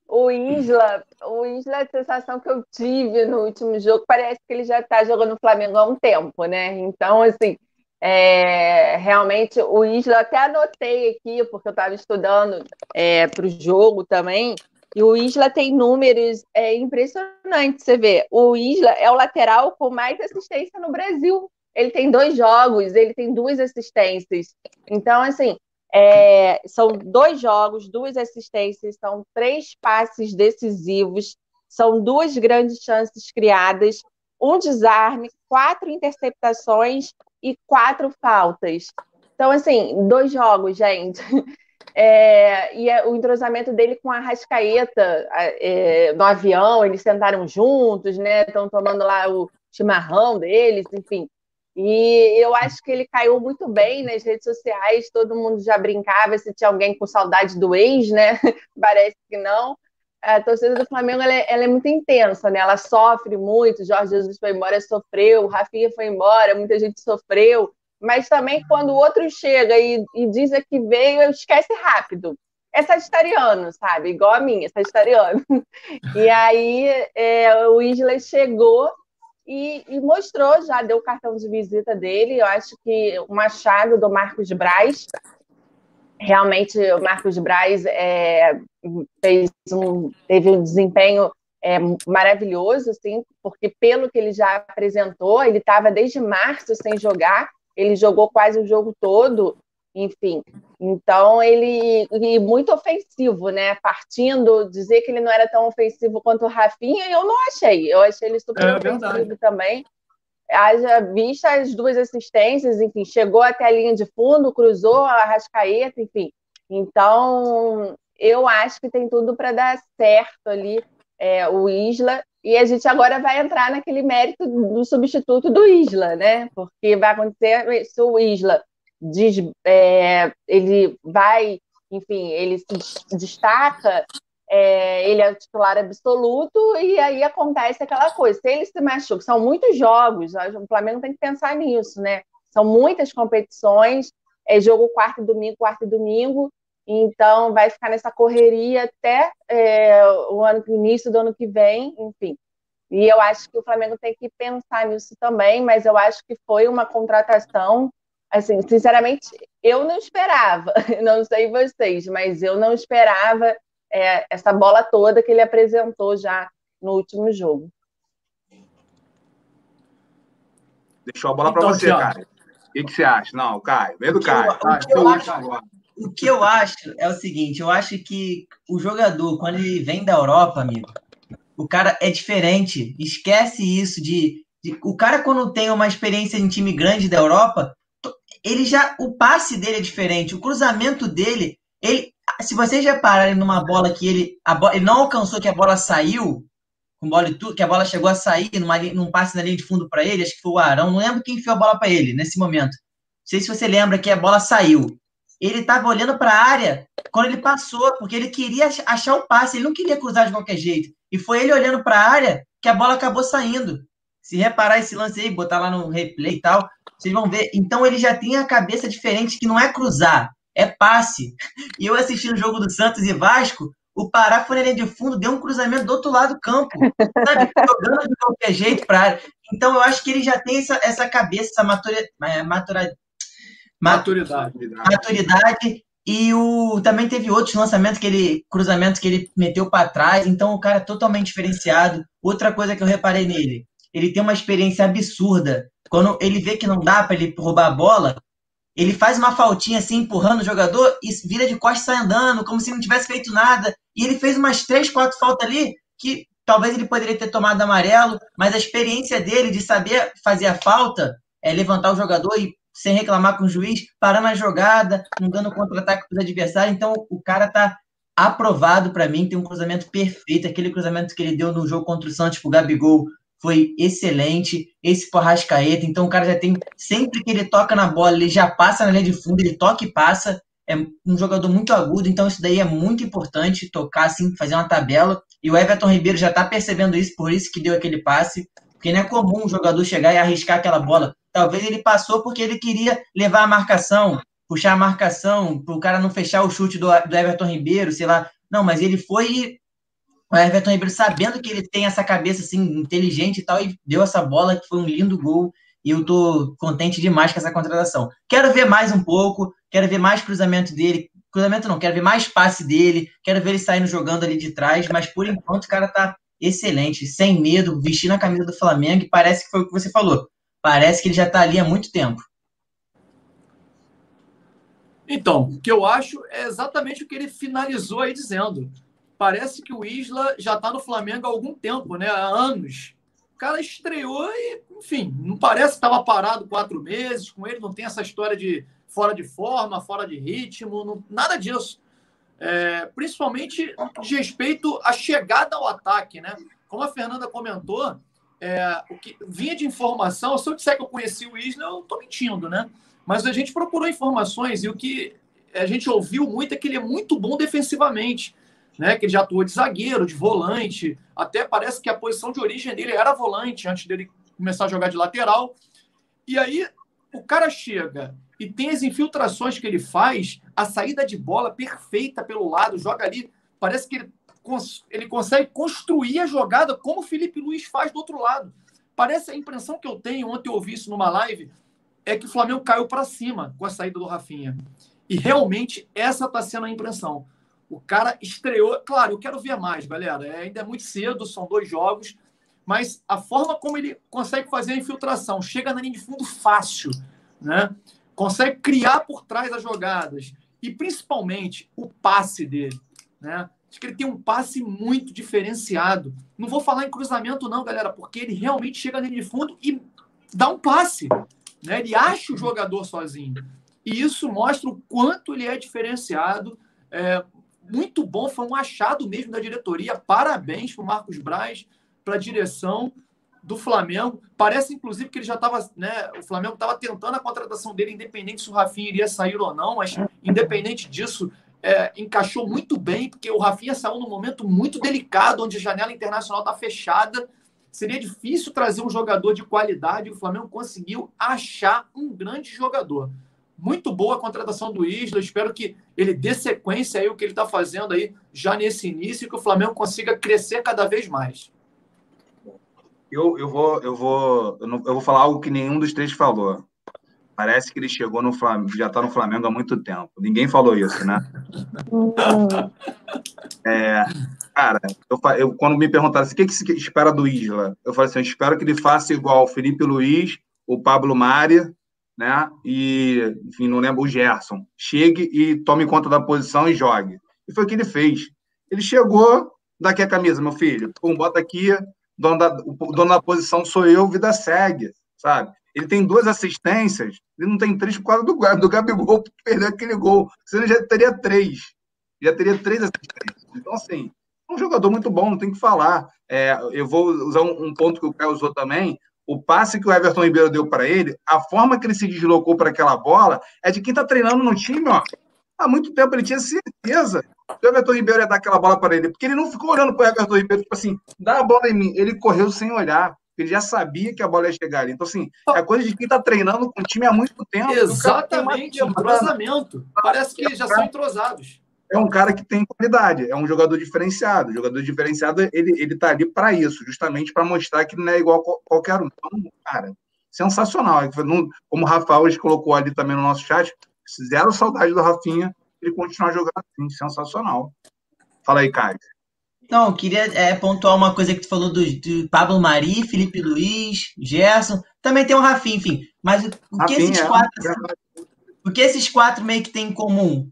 o Isla, o Isla, a sensação que eu tive no último jogo, parece que ele já está jogando no Flamengo há um tempo, né? Então, assim, é, realmente o Isla, até anotei aqui, porque eu estava estudando é, para o jogo também, e o Isla tem números é, impressionantes. Você vê, o Isla é o lateral com mais assistência no Brasil. Ele tem dois jogos, ele tem duas assistências. Então, assim, é, são dois jogos, duas assistências, são três passes decisivos, são duas grandes chances criadas, um desarme, quatro interceptações e quatro faltas. Então, assim, dois jogos, gente. É, e é, o entrosamento dele com a Rascaeta é, no avião, eles sentaram juntos, né? Estão tomando lá o chimarrão deles, enfim. E eu acho que ele caiu muito bem nas redes sociais, todo mundo já brincava se tinha alguém com saudade do ex, né? Parece que não. A torcida do Flamengo ela é, ela é, muito intensa, né? Ela sofre muito. Jorge Jesus foi embora, sofreu. Rafinha foi embora, muita gente sofreu mas também quando o outro chega e, e diz que veio, esquece rápido. É sagitariano, sabe? Igual a minha, sagitariano. E aí é, o Isley chegou e, e, mostrou, já deu o cartão de visita dele. Eu acho que o Machado do Marcos Braz. Realmente, o Marcos Braz é, fez um, teve um desempenho é, maravilhoso, assim, porque pelo que ele já apresentou, ele estava desde março sem jogar ele jogou quase o jogo todo, enfim. Então ele e muito ofensivo, né? Partindo, dizer que ele não era tão ofensivo quanto o Rafinha, eu não achei. Eu achei ele super é, ofensivo verdade. também. Haja vista as duas assistências, enfim, chegou até a linha de fundo, cruzou a Rascaeta, enfim. Então, eu acho que tem tudo para dar certo ali é, o Isla e a gente agora vai entrar naquele mérito do substituto do Isla, né? Porque vai acontecer se o Isla diz, é, ele vai, enfim, ele se destaca, é, ele é o titular absoluto, e aí acontece aquela coisa. Se ele se machuca, são muitos jogos, o Flamengo tem que pensar nisso, né? São muitas competições, é jogo quarto e domingo, quarto e domingo, então, vai ficar nessa correria até é, o ano, início do ano que vem, enfim. E eu acho que o Flamengo tem que pensar nisso também, mas eu acho que foi uma contratação, assim, sinceramente, eu não esperava, não sei vocês, mas eu não esperava é, essa bola toda que ele apresentou já no último jogo. Deixou a bola para então, você, Caio. O que, que, você acha? Não, Caio, vem do Caio. Eu, que eu acho, o que eu acho é o seguinte, eu acho que o jogador, quando ele vem da Europa, amigo, o cara é diferente. Esquece isso de, de, o cara quando tem uma experiência em time grande da Europa, ele já o passe dele é diferente, o cruzamento dele, ele se vocês repararem numa bola que ele ele não alcançou que a bola saiu, com bola e tudo, que a bola chegou a sair numa, num passe na linha de fundo para ele, acho que foi o Arão, não lembro quem enfiou a bola para ele nesse momento. Não sei se você lembra que a bola saiu ele estava olhando para a área quando ele passou, porque ele queria achar o passe, ele não queria cruzar de qualquer jeito. E foi ele olhando para a área que a bola acabou saindo. Se reparar esse lance aí, botar lá no replay e tal, vocês vão ver. Então ele já tem a cabeça diferente, que não é cruzar, é passe. E eu assistindo o jogo do Santos e Vasco, o Pará foi na linha de fundo, deu um cruzamento do outro lado do campo, sabe? Jogando de qualquer jeito para área. Então eu acho que ele já tem essa, essa cabeça, essa maturidade, é, Maturidade. Maturidade. E o, também teve outros lançamentos que ele. cruzamentos que ele meteu para trás. Então o cara é totalmente diferenciado. Outra coisa que eu reparei nele, ele tem uma experiência absurda. Quando ele vê que não dá para ele roubar a bola, ele faz uma faltinha assim, empurrando o jogador e vira de costas e sai andando, como se não tivesse feito nada. E ele fez umas três, quatro faltas ali que talvez ele poderia ter tomado amarelo, mas a experiência dele de saber fazer a falta, é levantar o jogador e sem reclamar com o juiz, parando a jogada, não dando contra-ataque para os adversários. Então, o cara tá aprovado para mim, tem um cruzamento perfeito, aquele cruzamento que ele deu no jogo contra o Santos pro Gabigol foi excelente, esse pro Arrascaeta, então o cara já tem, sempre que ele toca na bola, ele já passa na linha de fundo, ele toca e passa, é um jogador muito agudo, então isso daí é muito importante, tocar assim, fazer uma tabela, e o Everton Ribeiro já tá percebendo isso, por isso que deu aquele passe, porque não é comum um jogador chegar e arriscar aquela bola, talvez ele passou porque ele queria levar a marcação, puxar a marcação, para o cara não fechar o chute do, do Everton Ribeiro, sei lá. Não, mas ele foi o Everton Ribeiro, sabendo que ele tem essa cabeça assim, inteligente e tal, e deu essa bola que foi um lindo gol. E eu tô contente demais com essa contratação. Quero ver mais um pouco, quero ver mais cruzamento dele. Cruzamento não, quero ver mais passe dele, quero ver ele saindo jogando ali de trás, mas por enquanto o cara tá excelente, sem medo, vestindo a camisa do Flamengo, e parece que foi o que você falou. Parece que ele já tá ali há muito tempo. Então, o que eu acho é exatamente o que ele finalizou aí dizendo. Parece que o Isla já está no Flamengo há algum tempo, né? Há anos. O cara estreou e, enfim, não parece que estava parado quatro meses com ele, não tem essa história de fora de forma, fora de ritmo, não, nada disso. É, principalmente de respeito à chegada ao ataque, né? Como a Fernanda comentou, é, o que vinha de informação, se eu disser que eu conheci o Isla, eu estou mentindo, né? Mas a gente procurou informações e o que a gente ouviu muito é que ele é muito bom defensivamente, né? Que ele já atuou de zagueiro, de volante, até parece que a posição de origem dele era volante antes dele começar a jogar de lateral. E aí o cara chega e tem as infiltrações que ele faz, a saída de bola perfeita pelo lado, joga ali, parece que ele, ele consegue construir a jogada como o Felipe Luiz faz do outro lado. Parece a impressão que eu tenho, ontem eu ouvi isso numa live, é que o Flamengo caiu para cima com a saída do Rafinha. E realmente essa está sendo a impressão. O cara estreou. Claro, eu quero ver mais, galera. É, ainda é muito cedo, são dois jogos. Mas a forma como ele consegue fazer a infiltração, chega na linha de fundo fácil, né? consegue criar por trás as jogadas. E principalmente o passe dele. Né? Acho que ele tem um passe muito diferenciado. Não vou falar em cruzamento, não, galera, porque ele realmente chega linha de fundo e dá um passe. Né? Ele acha o jogador sozinho. E isso mostra o quanto ele é diferenciado. É, muito bom, foi um achado mesmo da diretoria. Parabéns para o Marcos Braz, para a direção do Flamengo. Parece, inclusive, que ele já estava, né? O Flamengo estava tentando a contratação dele, independente se o Rafinha iria sair ou não, mas independente disso, é, encaixou muito bem, porque o Rafinha saiu num momento muito delicado, onde a janela internacional está fechada Seria difícil trazer um jogador de qualidade. O Flamengo conseguiu achar um grande jogador. Muito boa a contratação do Isla. Espero que ele dê sequência aí o que ele está fazendo aí já nesse início e que o Flamengo consiga crescer cada vez mais. Eu, eu vou eu vou eu, não, eu vou falar algo que nenhum dos três falou. Parece que ele chegou no Flamengo, já está no Flamengo há muito tempo. Ninguém falou isso, né? é, cara, eu, eu, quando me perguntaram assim, o que, que se espera do Isla, eu falei assim, eu espero que ele faça igual o Felipe Luiz, o Pablo Mari, né? E, enfim, não lembro, o Gerson. Chegue e tome conta da posição e jogue. E foi o que ele fez. Ele chegou, daqui a camisa, meu filho. Pum, bota aqui, dono da, o dono da posição sou eu, vida segue, sabe? Ele tem duas assistências, ele não tem três por causa do, do Gabigol, que perdeu aquele gol. Senão ele já teria três. Já teria três assistências. Então, assim, é um jogador muito bom, não tem que falar. É, eu vou usar um, um, ponto que o Caio usou também. O passe que o Everton Ribeiro deu para ele, a forma que ele se deslocou para aquela bola, é de quem está treinando no time, ó. Há muito tempo ele tinha certeza que o Everton Ribeiro ia dar aquela bola para ele, porque ele não ficou olhando para o Everton Ribeiro, tipo assim, dá a bola em mim. Ele correu sem olhar ele já sabia que a bola ia chegar ali. Então, assim, é coisa de quem está treinando com o time há muito tempo. Exatamente, um entrosamento. Parece que já são entrosados. É um cara que tem qualidade, é um jogador diferenciado. O jogador diferenciado, ele, ele tá ali para isso, justamente para mostrar que não é igual a qualquer um. Então, cara, sensacional. Como o Rafael hoje colocou ali também no nosso chat, zero saudade do Rafinha, ele continuar jogando assim, sensacional. Fala aí, Caio. Não, eu queria é, pontuar uma coisa que tu falou do, do, Pablo Mari, Felipe Luiz, Gerson. Também tem o Rafinha, enfim. Mas o, o que esses é, quatro. É. O que esses quatro meio que têm em comum?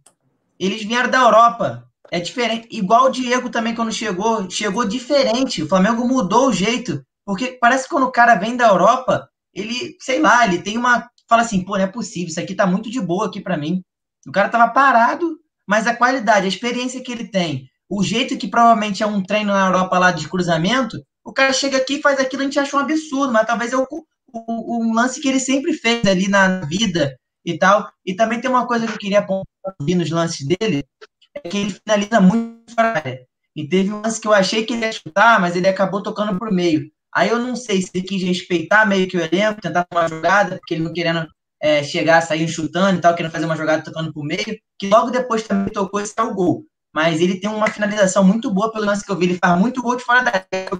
Eles vieram da Europa. É diferente. Igual o Diego também, quando chegou, chegou diferente. O Flamengo mudou o jeito. Porque parece que quando o cara vem da Europa, ele, sei lá, ele tem uma. Fala assim, pô, não é possível, isso aqui tá muito de boa aqui para mim. O cara tava parado, mas a qualidade, a experiência que ele tem, o jeito que provavelmente é um treino na Europa lá de cruzamento, o cara chega aqui e faz aquilo, a gente acha um absurdo, mas talvez é o, o, um lance que ele sempre fez ali na vida e tal. E também tem uma coisa que eu queria apontar nos lances dele, é que ele finaliza muito fora da área. E teve um lance que eu achei que ele ia chutar, mas ele acabou tocando pro meio. Aí eu não sei se ele quis respeitar meio que o elenco, tentar uma jogada, porque ele não querendo é, chegar, sair chutando e tal, querendo fazer uma jogada tocando pro meio, que logo depois também tocou esse é o gol. Mas ele tem uma finalização muito boa pelo lance que eu vi, ele faz muito gol de fora da área.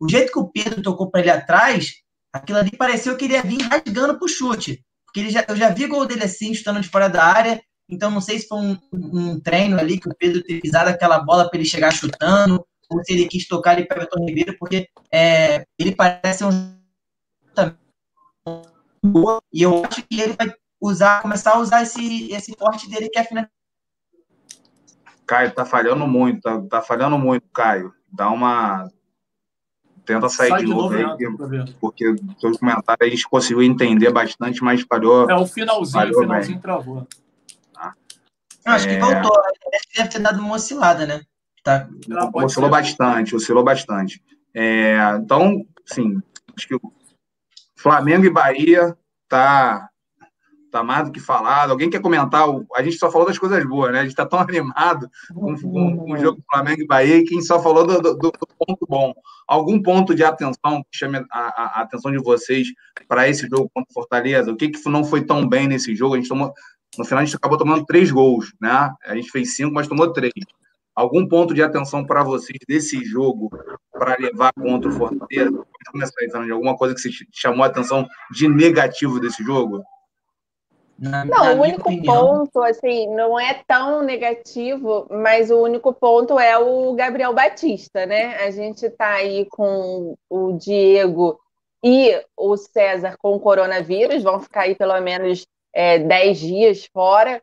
O jeito que o Pedro tocou para ele atrás, aquilo ali pareceu que ele ia vir rasgando pro chute. Porque ele já, eu já vi gol dele assim, chutando de fora da área, então não sei se foi um, um treino ali que o Pedro teve pisado aquela bola para ele chegar chutando, ou se ele quis tocar ele para o Everton Ribeiro, porque é, ele parece um e eu acho que ele vai usar, começar a usar esse, esse porte dele que é final. Caio, tá falhando muito, tá, tá falhando muito, Caio. Dá uma. Tenta sair Sai de, de novo, novo aí, porque o seu comentário a gente conseguiu entender bastante, mas falhou. É o finalzinho, o finalzinho bem. travou. Tá. Eu acho é... que voltou, deve ter dado uma oscilada, né? Tá. Oscilou bastante, oscilou bastante. É, então, sim, acho que o Flamengo e Bahia tá tá mais do que falado. Alguém quer comentar? A gente só falou das coisas boas, né? A gente está tão animado com, com, com, o jogo do Flamengo e Bahia quem só falou do, do, do, ponto bom. Algum ponto de atenção que chame a, a, atenção de vocês para esse jogo contra o Fortaleza? O que, que não foi tão bem nesse jogo? A gente tomou, no final, a gente acabou tomando três gols, né? A gente fez cinco, mas tomou três. Algum ponto de atenção para vocês desse jogo para levar contra o Fortaleza? Alguma coisa que chamou a atenção de negativo desse jogo? Na, não, na o único opinião... ponto, assim, não é tão negativo, mas o único ponto é o Gabriel Batista, né? A gente tá aí com o Diego e o César com o coronavírus, vão ficar aí pelo menos é, 10 dias fora.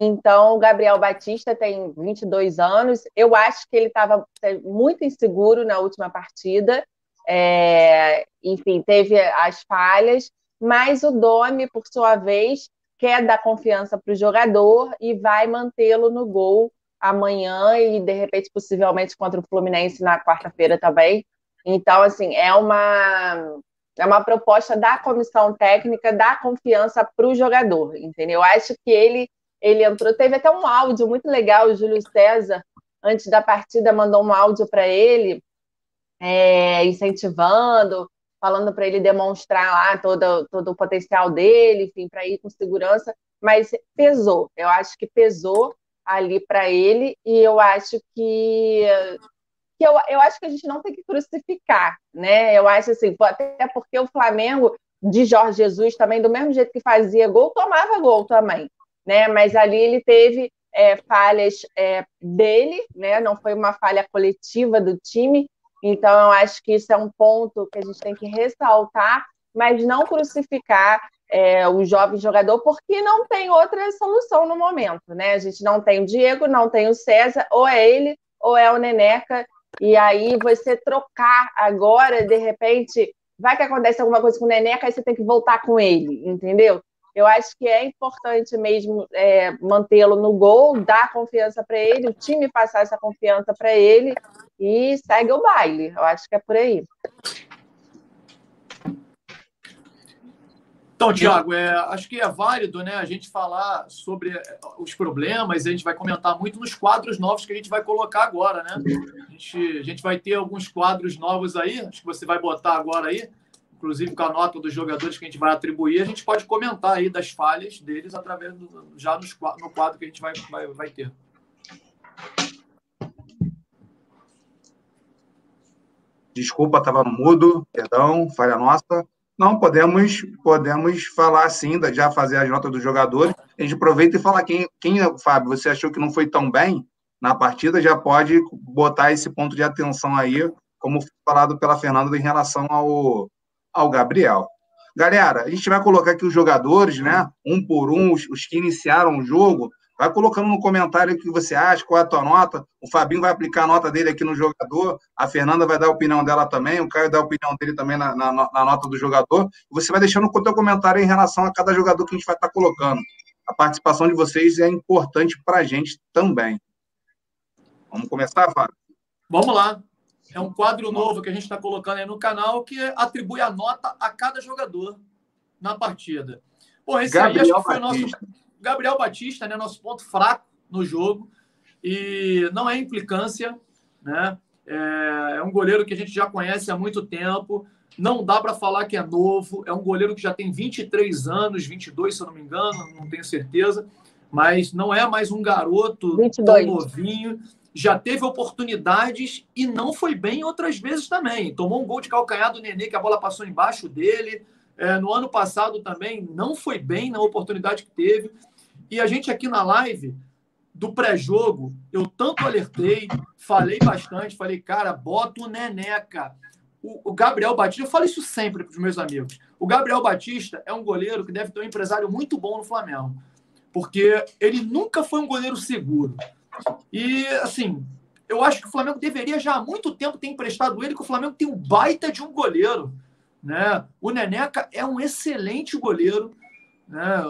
Então, o Gabriel Batista tem 22 anos. Eu acho que ele estava muito inseguro na última partida. É, enfim, teve as falhas, mas o Domi, por sua vez, quer dar confiança para o jogador e vai mantê-lo no gol amanhã e, de repente, possivelmente contra o Fluminense na quarta-feira também. Então, assim, é uma é uma proposta da comissão técnica, da confiança para o jogador, entendeu? Eu acho que ele, ele entrou, teve até um áudio muito legal, o Júlio César, antes da partida, mandou um áudio para ele, é, incentivando, falando para ele demonstrar lá todo, todo o potencial dele, enfim, para ir com segurança, mas pesou, eu acho que pesou ali para ele, e eu acho que que eu, eu acho que a gente não tem que crucificar, né? Eu acho assim, até porque o Flamengo de Jorge Jesus também, do mesmo jeito que fazia gol, tomava gol também, né? Mas ali ele teve é, falhas é, dele, né? Não foi uma falha coletiva do time. Então, eu acho que isso é um ponto que a gente tem que ressaltar, mas não crucificar é, o jovem jogador, porque não tem outra solução no momento, né? A gente não tem o Diego, não tem o César, ou é ele, ou é o Neneca, e aí você trocar agora, de repente, vai que acontece alguma coisa com o Neneca, aí você tem que voltar com ele, entendeu? Eu acho que é importante mesmo é, mantê-lo no gol, dar confiança para ele, o time passar essa confiança para ele e segue o baile. Eu acho que é por aí. Então, Tiago, é, acho que é válido né, a gente falar sobre é, os problemas, a gente vai comentar muito nos quadros novos que a gente vai colocar agora, né? A gente, a gente vai ter alguns quadros novos aí, acho que você vai botar agora aí, inclusive com a nota dos jogadores que a gente vai atribuir, a gente pode comentar aí das falhas deles através do, já nos, no quadro que a gente vai, vai, vai ter. Desculpa, estava no mudo, perdão, falha nossa. Não, podemos, podemos falar sim, já fazer as notas dos jogadores. A gente aproveita e fala quem, quem, Fábio, você achou que não foi tão bem na partida, já pode botar esse ponto de atenção aí, como falado pela Fernanda em relação ao, ao Gabriel. Galera, a gente vai colocar aqui os jogadores, né? Um por um, os, os que iniciaram o jogo. Vai colocando no comentário o que você acha, qual é a tua nota. O Fabinho vai aplicar a nota dele aqui no jogador, a Fernanda vai dar a opinião dela também, o Caio dá a opinião dele também na, na, na nota do jogador. Você vai deixando o teu comentário em relação a cada jogador que a gente vai estar colocando. a participação de vocês é importante para a gente também. Vamos começar, Fábio? Vamos lá. É um quadro novo que a gente está colocando aí no canal que atribui a nota a cada jogador na partida. Pô, esse Gabriel aí acho que foi Batista. nosso Gabriel Batista, né? Nosso ponto fraco no jogo. E não é implicância, né? É, é um goleiro que a gente já conhece há muito tempo. Não dá para falar que é novo. É um goleiro que já tem 23 anos, 22, se eu não me engano, não tenho certeza. Mas não é mais um garoto 22. tão novinho. Já teve oportunidades e não foi bem outras vezes também. Tomou um gol de calcanhar do Nenê, que a bola passou embaixo dele. É, no ano passado também não foi bem na oportunidade que teve. E a gente aqui na live do pré-jogo, eu tanto alertei, falei bastante, falei, cara, bota o Neneca. O, o Gabriel Batista, eu falo isso sempre para os meus amigos. O Gabriel Batista é um goleiro que deve ter um empresário muito bom no Flamengo, porque ele nunca foi um goleiro seguro. E, assim, eu acho que o Flamengo deveria já há muito tempo ter emprestado ele, que o Flamengo tem um baita de um goleiro. Né? O Neneca é um excelente goleiro. Né?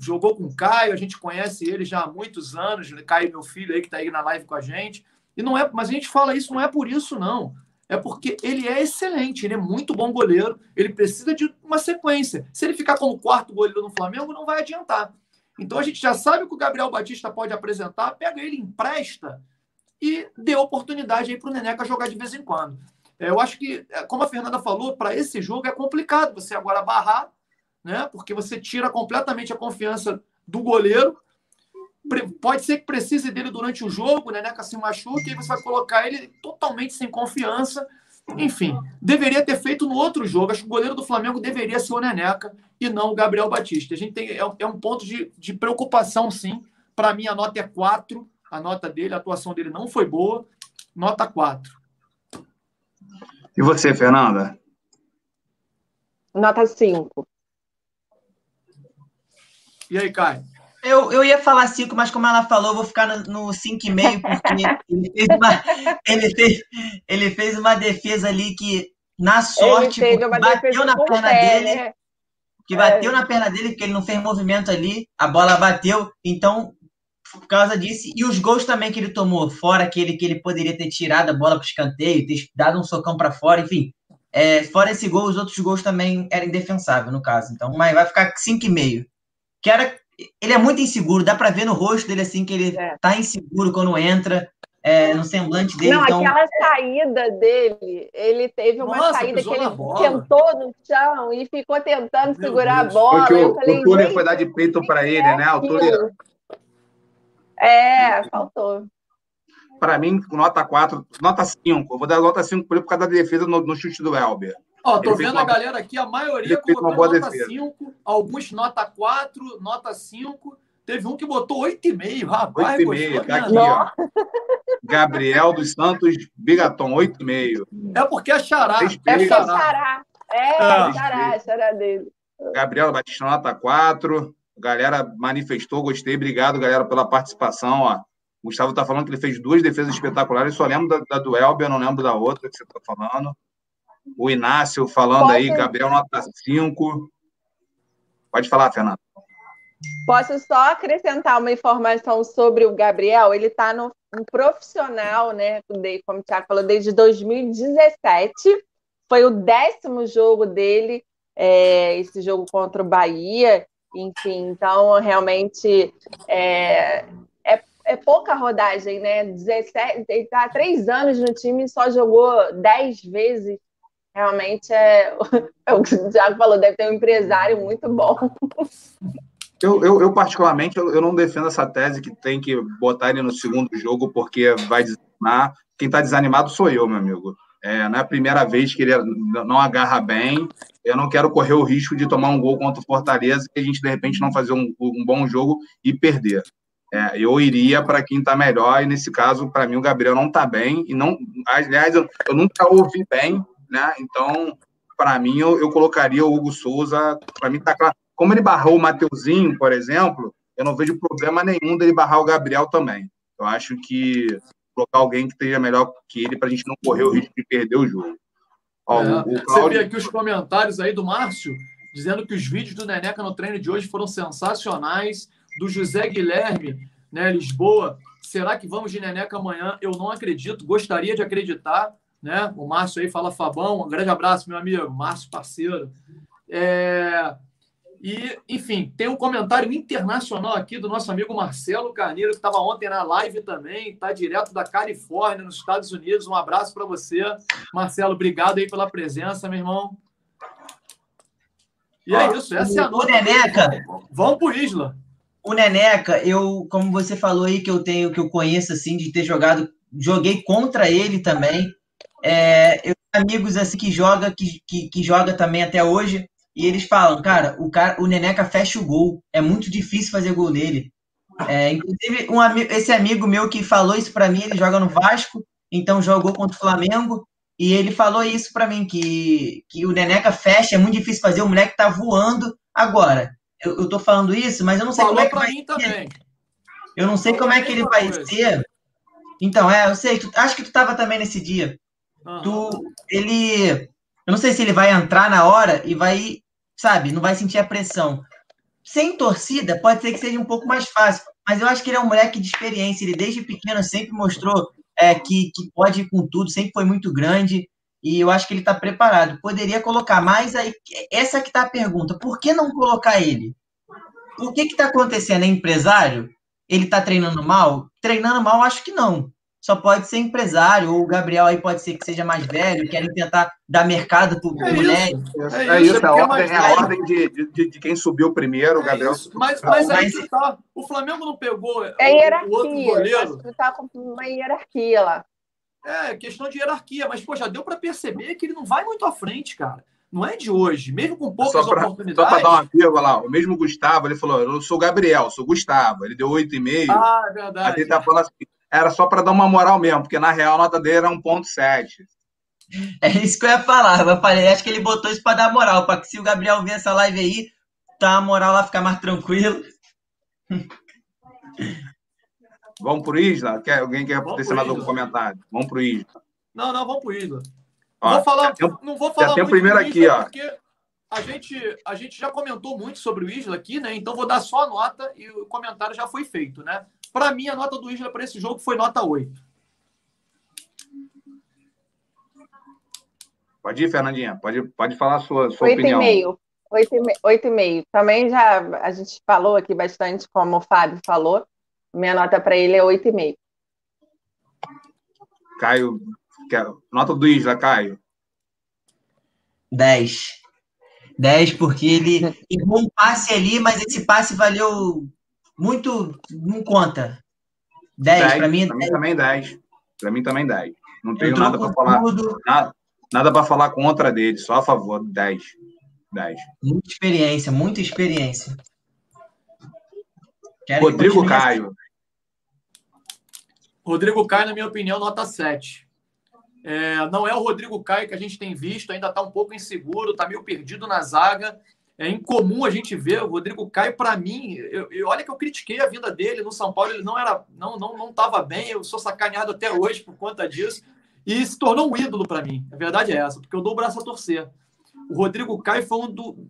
Jogou com o Caio, a gente conhece ele já há muitos anos. Caio, meu filho aí, que está aí na live com a gente. E não é, mas a gente fala isso não é por isso, não. É porque ele é excelente, ele é muito bom goleiro, ele precisa de uma sequência. Se ele ficar como quarto goleiro no Flamengo, não vai adiantar. Então a gente já sabe que o Gabriel Batista pode apresentar, pega ele, empresta e dê oportunidade aí para o Neneca jogar de vez em quando. É, eu acho que, é, como a Fernanda falou, para esse jogo é complicado você agora barrar, né? Porque você tira completamente a confiança do goleiro. Pode ser que precise dele durante o jogo, né? Neca se machuca e você vai colocar ele totalmente sem confiança. Enfim, deveria ter feito no outro jogo. Acho que o goleiro do Flamengo deveria ser o Neneca e não o Gabriel Batista. A gente tem, é, é um ponto de, de preocupação, sim. Para mim, a nota é 4. A nota dele, a atuação dele não foi boa. Nota 4. E você, Fernanda? Nota 5. E aí, Caio? Eu, eu ia falar 5, mas como ela falou, eu vou ficar no 5,5, porque ele fez, uma, ele, fez, ele fez uma defesa ali que, na sorte, bateu na perna pé, dele. Né? Que bateu é. na perna dele, porque ele não fez movimento ali, a bola bateu. Então, por causa disso. E os gols também que ele tomou, fora aquele que ele poderia ter tirado a bola para o escanteio, ter dado um socão para fora, enfim. É, fora esse gol, os outros gols também eram indefensáveis, no caso. Então, mas vai ficar 5,5. Que era. Ele é muito inseguro, dá para ver no rosto dele assim que ele é. tá inseguro quando entra. É, no semblante dele. Não, então... aquela saída dele, ele teve uma Nossa, saída que ele sentou no chão e ficou tentando Meu segurar Deus. a bola. Porque o, falei, o Túlio foi dar de peito para ele, é né? O Túlio, é, faltou. Para mim, nota 4, nota 5. Eu vou dar nota 5 por causa da defesa no, no chute do Elber. Ó, tô vendo uma... a galera aqui, a maioria colocou nota defesa. 5, alguns nota 4, nota 5. Teve um que botou 8,5, rapaz. 8,5, tá aqui, ó. Gabriel dos Santos Bigaton, 8,5. É porque é xará. É xará. É, é xará, xará dele. Gabriel Batista, nota 4. A galera manifestou, gostei. Obrigado, galera, pela participação. Ó. O Gustavo está falando que ele fez duas defesas espetaculares. Eu só lembro da, da do Elber, eu não lembro da outra que você está falando. O Inácio falando Pode... aí, Gabriel nota 5. Pode falar, Fernanda. Posso só acrescentar uma informação sobre o Gabriel? Ele está no um profissional, né? Como o Thiago falou, desde 2017. Foi o décimo jogo dele, é, esse jogo contra o Bahia. Enfim, então realmente é, é, é pouca rodagem, né? 17, ele está há três anos no time e só jogou dez vezes. Realmente é, é o que o Thiago falou, deve ter um empresário muito bom. Eu, eu, eu, particularmente, eu, não defendo essa tese que tem que botar ele no segundo jogo porque vai desanimar. Quem está desanimado sou eu, meu amigo. É, não é a primeira vez que ele não agarra bem. Eu não quero correr o risco de tomar um gol contra o Fortaleza e a gente, de repente, não fazer um, um bom jogo e perder. É, eu iria para quem está melhor, e nesse caso, para mim, o Gabriel não está bem. E não, aliás, eu, eu nunca ouvi bem, né? Então, para mim, eu, eu, colocaria o Hugo Souza. Para mim, está claro. Como ele barrou o Mateuzinho, por exemplo, eu não vejo problema nenhum dele barrar o Gabriel também. Eu acho que colocar alguém que esteja melhor que ele para a gente não correr o risco de perder o jogo. Ó, é. o, o Claudio... Você vê aqui os comentários aí do Márcio, dizendo que os vídeos do Neneca no treino de hoje foram sensacionais. do José Guilherme, né, Lisboa. Será que vamos de Neneca amanhã? Eu não acredito, gostaria de acreditar. Né? O Márcio aí fala Fabão. Um grande abraço, meu amigo. Márcio, parceiro. É... E, enfim, tem um comentário internacional aqui do nosso amigo Marcelo Carneiro, que estava ontem na live também, está direto da Califórnia, nos Estados Unidos. Um abraço para você. Marcelo, obrigado aí pela presença, meu irmão. E é isso, essa é a nota. O Neneca. Vamos pro Isla. O Neneca, eu, como você falou aí, que eu tenho, que eu conheço, assim, de ter jogado, joguei contra ele também. É, eu tenho amigos assim que joga, que, que, que joga também até hoje. E eles falam, cara, o, cara, o Neneca fecha o gol. É muito difícil fazer gol nele. É, inclusive, um, esse amigo meu que falou isso para mim, ele joga no Vasco, então jogou contra o Flamengo. E ele falou isso para mim, que, que o Neneca fecha, é muito difícil fazer, o moleque tá voando. Agora, eu, eu tô falando isso, mas eu não sei falou como é que vai ser. também. Eu não sei como é que ele vai ser. Então, é, eu sei, tu, acho que tu tava também nesse dia. Tu, ele, eu não sei se ele vai entrar na hora e vai sabe? Não vai sentir a pressão. Sem torcida, pode ser que seja um pouco mais fácil, mas eu acho que ele é um moleque de experiência. Ele, desde pequeno, sempre mostrou é, que, que pode ir com tudo, sempre foi muito grande, e eu acho que ele está preparado. Poderia colocar mais aí. Essa que está a pergunta: por que não colocar ele? O que está acontecendo? É empresário? Ele está treinando mal? Treinando mal, acho que não só pode ser empresário, ou o Gabriel aí pode ser que seja mais velho, querem tentar dar mercado pro é moleque. Isso, é, é isso, é, a ordem, é a ordem de, de, de, quem subiu primeiro, o é Gabriel. Isso. Mas, mas aí tá. O Flamengo não pegou é o, hierarquia, o outro goleiro. Acho tá com uma hierarquia lá. É, questão de hierarquia, mas pô, já deu para perceber que ele não vai muito à frente, cara. Não é de hoje, mesmo com poucas só pra, oportunidades. Só para dar uma vírgula lá, o mesmo Gustavo, ele falou: eu sou Gabriel, sou Gustavo. Ele deu 8,5. Ah, é verdade. Aí ele tá falando assim: era só para dar uma moral mesmo, porque na real a nota dele era 1,7. É isso que eu ia falar. Eu falei, acho que ele botou isso para dar moral, para que se o Gabriel ver essa live aí, tá a moral lá ficar mais tranquilo. Vamos pro Isla? Quer, alguém quer ter mais algum comentário? Vamos pro Isla. Não, não, vamos pro Isla. Ó, vou falar, tem, não vou falar já tem o primeiro aqui, ó. Porque a gente, a gente já comentou muito sobre o Isla aqui, né? Então vou dar só a nota e o comentário já foi feito, né? Para mim, a nota do Isla para esse jogo foi nota 8. Pode ir, Fernandinha. Pode, pode falar a sua, sua 8 opinião. 8,5. 8,5. Também já a gente falou aqui bastante, como o Fábio falou. Minha nota para ele é 8,5. Caio, nota do Isla, Caio. 10. 10, porque ele errou um passe ali, mas esse passe valeu muito. Não conta. 10, para mim. Para mim também 10. Para mim também 10. Não tenho nada para falar. Nada, nada para falar contra dele, só a favor. 10. 10. Muita experiência, muita experiência. Quero Rodrigo Caio. Assim. Rodrigo Caio, na minha opinião, nota 7. É, não é o Rodrigo Caio que a gente tem visto, ainda está um pouco inseguro, está meio perdido na zaga. É incomum a gente ver o Rodrigo Caio, para mim, eu, eu, olha que eu critiquei a vinda dele no São Paulo, ele não era, não, não, não estava bem, eu sou sacaneado até hoje por conta disso, e se tornou um ídolo para mim. A verdade é essa, porque eu dou o braço a torcer. O Rodrigo Caio foi um, do,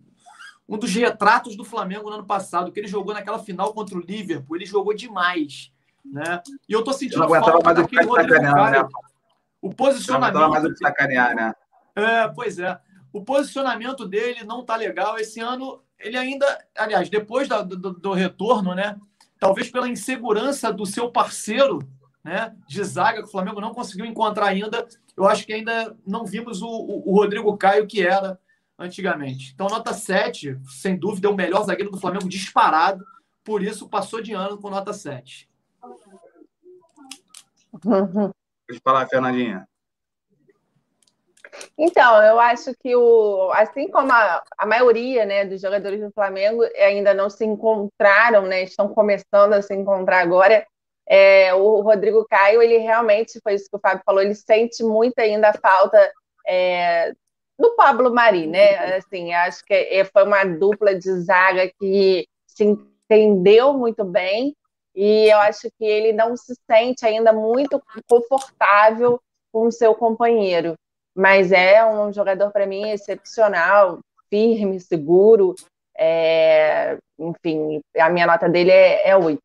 um dos retratos do Flamengo no ano passado, que ele jogou naquela final contra o Liverpool, ele jogou demais. Né? E eu tô sentindo eu falta daquele Rodrigo Caio. Né? O posicionamento. Não mais o sacanear, né? É, pois é o posicionamento dele não tá legal. Esse ano, ele ainda, aliás, depois do, do, retorno, né? Talvez pela insegurança do seu parceiro, né? De zaga, que o Flamengo não conseguiu encontrar ainda. Eu acho que ainda não vimos o, o, o Rodrigo Caio que era antigamente. Então, nota 7, sem dúvida, é o melhor zagueiro do Flamengo disparado. Por isso, passou de ano com nota 7. Pode falar, Fernandinha. Então, eu acho que o, assim como a, a maioria né, dos jogadores do Flamengo ainda não se encontraram, né, estão começando a se encontrar agora, é, o Rodrigo Caio, ele realmente, foi isso que o Fábio falou, ele sente muito ainda a falta é, do Pablo Mari, né? Assim, acho que é, foi uma dupla de zaga que se entendeu muito bem e eu acho que ele não se sente ainda muito confortável com o seu companheiro mas é um jogador para mim excepcional, firme, seguro. É, enfim, a minha nota dele é, é 8.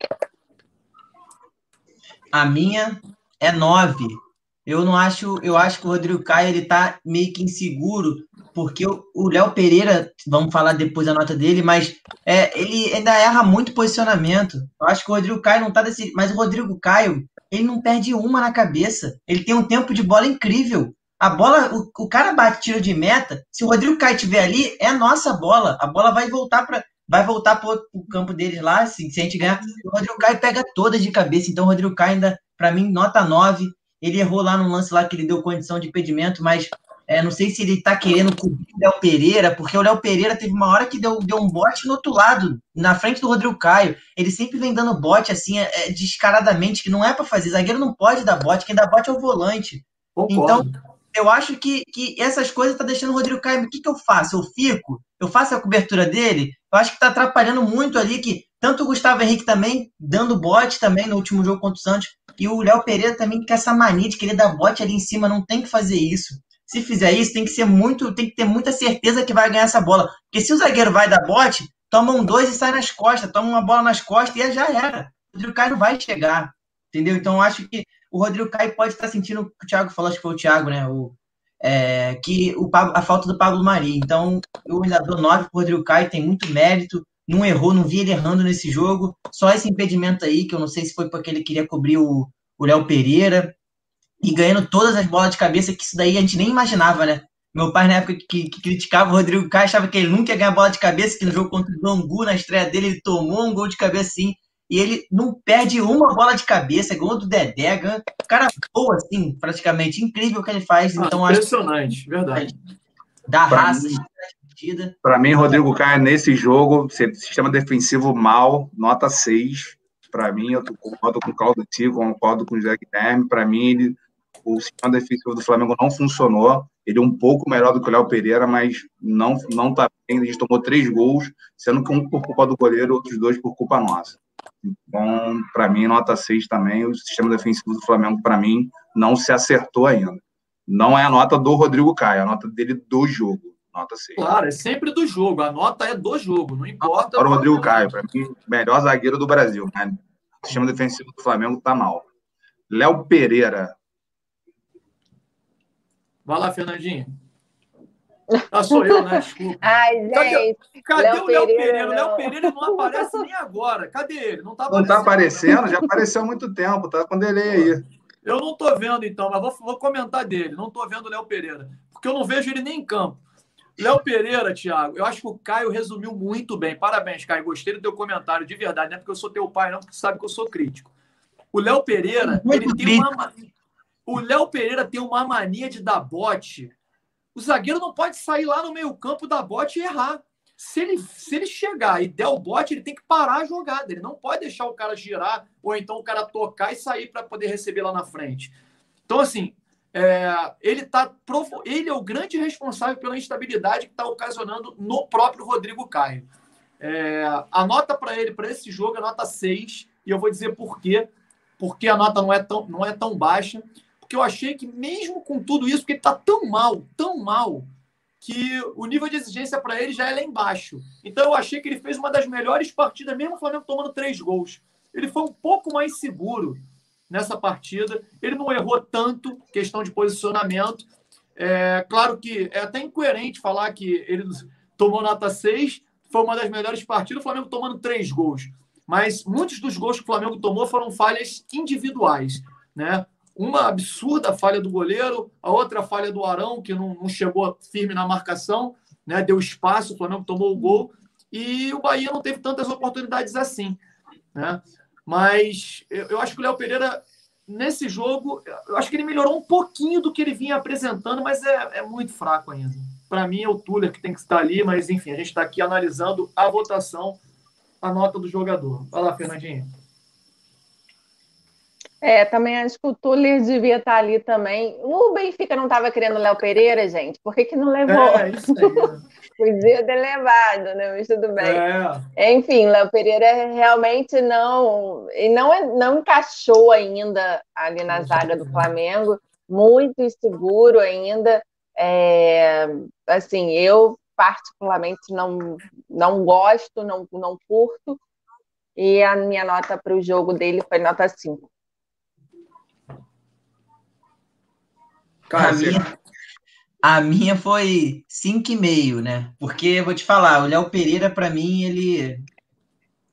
A minha é 9. Eu não acho, eu acho que o Rodrigo Caio ele tá meio que inseguro, porque o Léo Pereira, vamos falar depois da nota dele, mas é, ele ainda erra muito posicionamento. Eu acho que o Rodrigo Caio não tá desse, mas o Rodrigo Caio, ele não perde uma na cabeça. Ele tem um tempo de bola incrível. A bola, o, o cara bate tiro de meta. Se o Rodrigo Caio estiver ali, é nossa bola. A bola vai voltar para vai voltar para o campo deles lá, assim, se a gente ganhar. O Rodrigo Caio pega todas de cabeça. Então, o Rodrigo Caio ainda, para mim, nota 9. Ele errou lá no lance lá que ele deu condição de impedimento, mas é, não sei se ele tá querendo cobrir o Léo Pereira, porque o Léo Pereira teve uma hora que deu, deu um bote no outro lado, na frente do Rodrigo Caio. Ele sempre vem dando bote, assim, é, é descaradamente, que não é para fazer. Zagueiro não pode dar bote, quem dá bote é o volante. Concordo. Então, eu acho que, que essas coisas tá deixando o Rodrigo Caio. O que, que eu faço? Eu fico? Eu faço a cobertura dele? Eu acho que tá atrapalhando muito ali, que tanto o Gustavo Henrique também, dando bote também no último jogo contra o Santos, e o Léo Pereira também com essa mania de querer dar bote ali em cima, não tem que fazer isso. Se fizer isso, tem que ser muito, tem que ter muita certeza que vai ganhar essa bola. Porque se o zagueiro vai dar bote, toma um dois e sai nas costas, toma uma bola nas costas e já era. O Rodrigo Caio vai chegar. Entendeu? Então acho que o Rodrigo Caio pode estar sentindo o que o Thiago falou, acho que foi o Thiago, né? O, é, que o, a falta do Pablo Mari. Então, eu ainda dou 9 para o Rodrigo Caio, tem muito mérito. Não errou, não vi ele errando nesse jogo. Só esse impedimento aí, que eu não sei se foi porque ele queria cobrir o Léo Pereira. E ganhando todas as bolas de cabeça, que isso daí a gente nem imaginava, né? Meu pai, na época que, que criticava o Rodrigo Caio, achava que ele nunca ia ganhar bola de cabeça, que no jogo contra o Bangu, na estreia dele, ele tomou um gol de cabeça sim e ele não perde uma bola de cabeça, gol do Dedé, o cara boa, assim, praticamente, incrível o que ele faz. Ah, então, impressionante, acho verdade. Da pra raça, Para mim, Rodrigo Caio, nesse jogo, sistema defensivo mal, nota 6. Para mim, eu concordo com o Claudio Tico, concordo com o Zé Guilherme. Para mim, ele, o sistema defensivo do Flamengo não funcionou. Ele é um pouco melhor do que o Léo Pereira, mas não, não tá bem. A gente tomou três gols, sendo que um por culpa do goleiro, outros dois por culpa nossa. Então, para mim, nota 6 também. O sistema defensivo do Flamengo, para mim, não se acertou ainda. Não é a nota do Rodrigo Caio, é a nota dele do jogo. Nota 6. Claro, é sempre do jogo. A nota é do jogo, não importa. Para o Rodrigo Caio, para mim, melhor zagueiro do Brasil. Né? O sistema defensivo do Flamengo está mal. Léo Pereira. Vai lá, Fernandinho. Ah, sou eu, né? Desculpa. Ai, gente. Cadê, cadê o Léo Pereira? O Léo Pereira não aparece nem agora. Cadê ele? Não está aparecendo. Não está aparecendo? Já apareceu há muito tempo, tá com delay aí. Eu não estou vendo, então, mas vou, vou comentar dele. Não estou vendo o Léo Pereira, porque eu não vejo ele nem em campo. Léo Pereira, Thiago, eu acho que o Caio resumiu muito bem. Parabéns, Caio. Gostei do teu comentário, de verdade. Não é porque eu sou teu pai, não, porque sabe que eu sou crítico. O Léo Pereira, muito ele tem uma. O Léo Pereira tem uma mania de dar bote o zagueiro não pode sair lá no meio-campo da bote e errar. Se ele, se ele chegar e der o bote, ele tem que parar a jogada. Ele não pode deixar o cara girar ou então o cara tocar e sair para poder receber lá na frente. Então, assim, é, ele tá ele é o grande responsável pela instabilidade que está ocasionando no próprio Rodrigo Caio. É, a nota para ele, para esse jogo, é nota 6, e eu vou dizer por quê. Porque a nota não é tão, não é tão baixa porque eu achei que, mesmo com tudo isso, porque ele está tão mal, tão mal, que o nível de exigência para ele já é lá embaixo. Então eu achei que ele fez uma das melhores partidas, mesmo o Flamengo tomando três gols. Ele foi um pouco mais seguro nessa partida. Ele não errou tanto, questão de posicionamento. É, claro que é até incoerente falar que ele tomou nota 6, foi uma das melhores partidas, o Flamengo tomando três gols. Mas muitos dos gols que o Flamengo tomou foram falhas individuais. Né? Uma absurda falha do goleiro, a outra falha do Arão, que não, não chegou firme na marcação, né? deu espaço, o Flamengo tomou o gol, e o Bahia não teve tantas oportunidades assim. Né? Mas eu, eu acho que o Léo Pereira, nesse jogo, eu acho que ele melhorou um pouquinho do que ele vinha apresentando, mas é, é muito fraco ainda. Para mim é o Tuller que tem que estar ali, mas enfim, a gente está aqui analisando a votação, a nota do jogador. Vai lá, Fernandinho. É, também acho que o Tuller devia estar ali também. O Benfica não estava querendo Léo Pereira, gente. Por que, que não levou? É, isso aí? Podia ter levado, né? Mas tudo bem. É. Enfim, Léo Pereira realmente não, e não, é, não encaixou ainda ali na zaga do Flamengo. Muito inseguro ainda. É, assim, eu particularmente não, não gosto, não, não curto. E a minha nota para o jogo dele foi nota 5. A minha, a minha foi 5,5, né? Porque, vou te falar, o Léo Pereira, para mim, ele.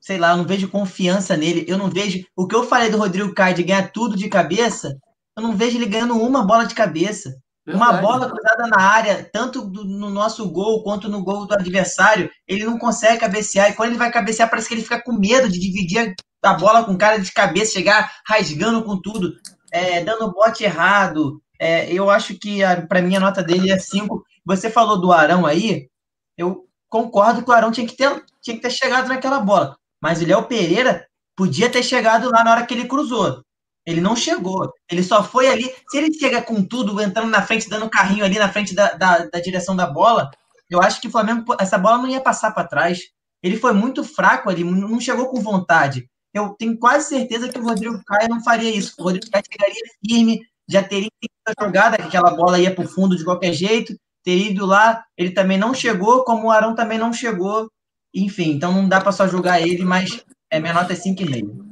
Sei lá, eu não vejo confiança nele. Eu não vejo. O que eu falei do Rodrigo Caio de ganhar tudo de cabeça, eu não vejo ele ganhando uma bola de cabeça. Uma bola cruzada na área, tanto do, no nosso gol quanto no gol do adversário, ele não consegue cabecear. E quando ele vai cabecear, parece que ele fica com medo de dividir a bola com cara de cabeça, chegar rasgando com tudo, é, dando bote errado. É, eu acho que, para mim, a nota dele é 5. Você falou do Arão aí, eu concordo que o Arão tinha que ter, tinha que ter chegado naquela bola. Mas o Léo Pereira podia ter chegado lá na hora que ele cruzou. Ele não chegou. Ele só foi ali. Se ele chega com tudo, entrando na frente, dando carrinho ali na frente da, da, da direção da bola, eu acho que o Flamengo, essa bola não ia passar para trás. Ele foi muito fraco ali, não chegou com vontade. Eu tenho quase certeza que o Rodrigo Caio não faria isso. O Rodrigo Caio chegaria firme, já teria jogada, que aquela bola ia para o fundo de qualquer jeito, teria ido lá. Ele também não chegou, como o Arão também não chegou. Enfim, então não dá para só jogar ele, mas é, minha nota é 5,5.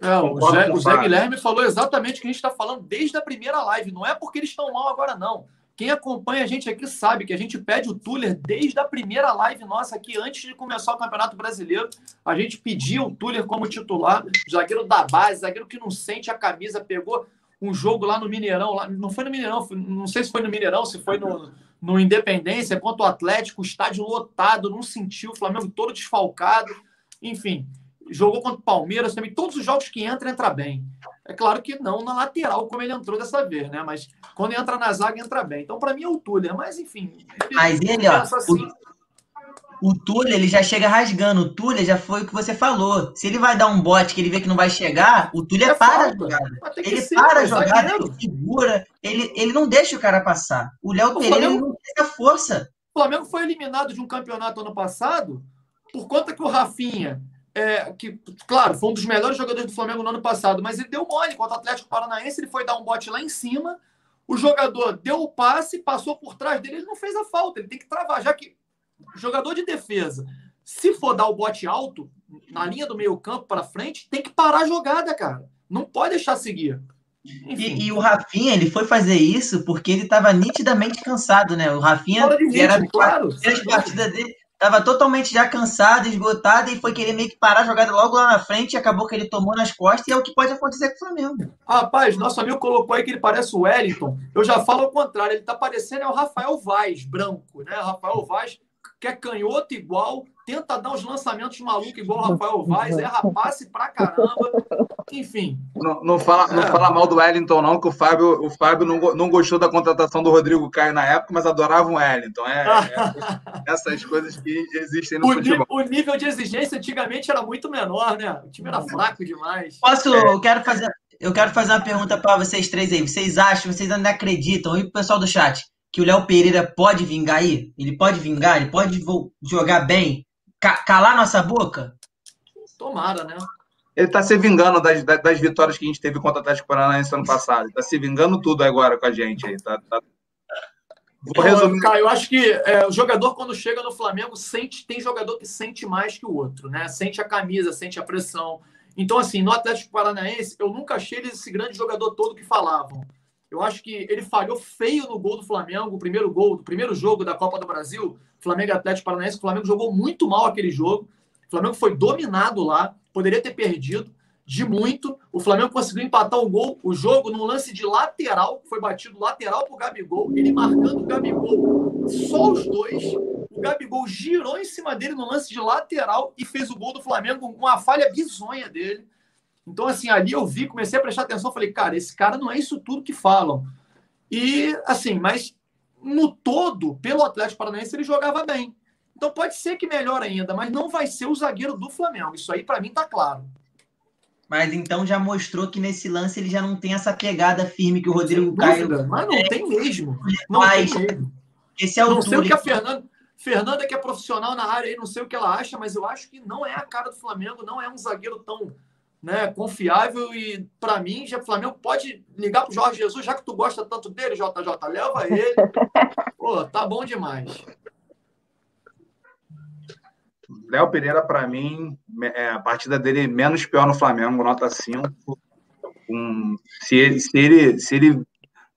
É, o, Zé, o Zé Guilherme falou exatamente o que a gente está falando desde a primeira live. Não é porque eles estão mal agora, não. Quem acompanha a gente aqui sabe que a gente pede o Tuller desde a primeira live nossa aqui, antes de começar o Campeonato Brasileiro. A gente pedia o Tuller como titular, zagueiro da base, zagueiro que não sente a camisa, pegou um jogo lá no Mineirão, lá, não foi no Mineirão, não sei se foi no Mineirão, se foi no, no Independência, contra o Atlético, estádio lotado, não sentiu, o Flamengo todo desfalcado, enfim jogou contra o Palmeiras também. Todos os jogos que entra, entra bem. É claro que não na lateral, como ele entrou dessa vez, né? Mas quando entra na zaga, entra bem. Então, para mim, é o Tuller. Mas, enfim. Mas ele, ó. Assim... O, o Tuller, ele já chega rasgando. O Tuller já foi o que você falou. Se ele vai dar um bote que ele vê que não vai chegar, o Tuller é para a jogada. Ele ser, para a jogada, ele segura. Ele, ele não deixa o cara passar. O Léo Pereira Flamengo... não tem a força. O Flamengo foi eliminado de um campeonato ano passado por conta que o Rafinha é, que, claro, foi um dos melhores jogadores do Flamengo no ano passado, mas ele deu mole contra o Atlético Paranaense, ele foi dar um bote lá em cima, o jogador deu o passe, passou por trás dele, ele não fez a falta, ele tem que travar, já que jogador de defesa, se for dar o bote alto, na linha do meio campo para frente, tem que parar a jogada, cara. Não pode deixar seguir. E, e, o Rafinha, ele foi fazer isso porque ele estava nitidamente cansado, né? O Rafinha ritmo, era claro, as partidas dele, Tava totalmente já cansado, esgotado e foi querer meio que parar a jogada logo lá na frente e acabou que ele tomou nas costas e é o que pode acontecer com o Flamengo. Rapaz, nosso amigo colocou aí que ele parece o Wellington. Eu já falo ao contrário, ele tá parecendo é o Rafael Vaz, branco, né? Rafael Vaz, que é canhoto igual, tenta dar uns lançamentos malucos igual o Rafael Vaz, é rapace pra caramba. Enfim. Não, não fala, não é. fala mal do Wellington, não, que o Fábio, o Fábio não, não gostou da contratação do Rodrigo Caio na época, mas adorava o Wellington. É, é essas coisas que existem no o futebol. o nível de exigência antigamente era muito menor, né? O time era fraco demais. Posso, é. eu quero fazer. Eu quero fazer uma pergunta para vocês três aí. Vocês acham, vocês ainda acreditam, e o pessoal do chat, que o Léo Pereira pode vingar aí? Ele pode vingar? Ele pode jogar bem? calar nossa boca? Tomara, né? Ele está se vingando das, das, vitórias que a gente teve contra o Atlético Paranaense ano passado. Ele está se vingando tudo agora com a gente aí. Tá, tá... Vou resumir. Caio, eu acho que é, o jogador, quando chega no Flamengo, sente, tem jogador que sente mais que o outro, né? Sente a camisa, sente a pressão. Então, assim, no Atlético Paranaense, eu nunca achei ele esse grande jogador todo que falavam. Eu acho que ele falhou feio no gol do Flamengo, o primeiro gol, do primeiro jogo da Copa do Brasil, Flamengo Atlético Paranaense. O Flamengo jogou muito mal aquele jogo. O Flamengo foi dominado lá, poderia ter perdido de muito. O Flamengo conseguiu empatar o gol, o jogo num lance de lateral, foi batido lateral para o Gabigol, ele marcando o Gabigol, só os dois. O Gabigol girou em cima dele no lance de lateral e fez o gol do Flamengo com uma falha bizonha dele. Então, assim, ali eu vi, comecei a prestar atenção, falei, cara, esse cara não é isso tudo que falam. E, assim, mas no todo, pelo Atlético Paranaense, ele jogava bem. Então pode ser que melhor ainda, mas não vai ser o zagueiro do Flamengo. Isso aí, para mim, tá claro. Mas então já mostrou que nesse lance ele já não tem essa pegada firme que o Rodrigo Caio. Mas não tem mesmo. Não mas, tem mesmo. Esse é o não sei o que a Fernanda. Fernanda, que é profissional na área aí, não sei o que ela acha, mas eu acho que não é a cara do Flamengo, não é um zagueiro tão né, confiável e para mim já o Flamengo pode ligar pro Jorge Jesus, já que tu gosta tanto dele, JJ, leva ele. Pô, tá bom demais. Léo Pereira, para mim, é a partida dele menos pior no Flamengo, nota 5. Um, se, ele, se, ele, se ele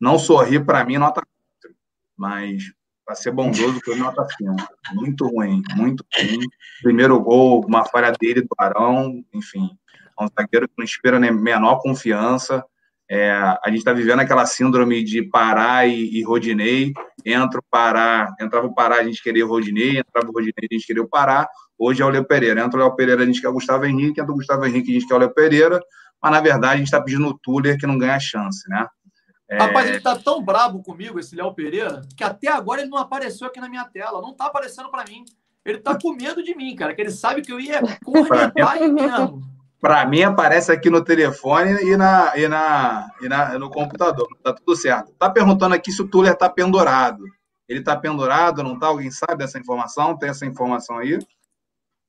não sorrir, para mim, nota 4. Mas, para ser bondoso, foi nota 5. Muito ruim, muito ruim. Primeiro gol, uma falha dele do Arão, enfim. É um zagueiro que não inspira nem menor confiança. É, a gente está vivendo aquela síndrome de Pará e, e Rodinei. Entra o Pará, entrava o Pará, a gente queria o Rodinei, entrava o Rodinei, a gente queria o Pará. Hoje é o Léo Pereira. Entra o Léo Pereira, a gente quer o Gustavo Henrique, entra o Gustavo Henrique, a gente quer o Léo Pereira. Mas, na verdade, a gente está pedindo o Tuller que não ganha chance, né? É... Rapaz, ele tá tão brabo comigo, esse Léo Pereira, que até agora ele não apareceu aqui na minha tela. Não tá aparecendo para mim. Ele tá com medo de mim, cara, que ele sabe que eu ia cornetar ele mesmo. Para mim, aparece aqui no telefone e, na, e, na, e na, no computador. Tá tudo certo. Tá perguntando aqui se o Tuller tá pendurado. Ele tá pendurado, não tá? Alguém sabe dessa informação? Tem essa informação aí?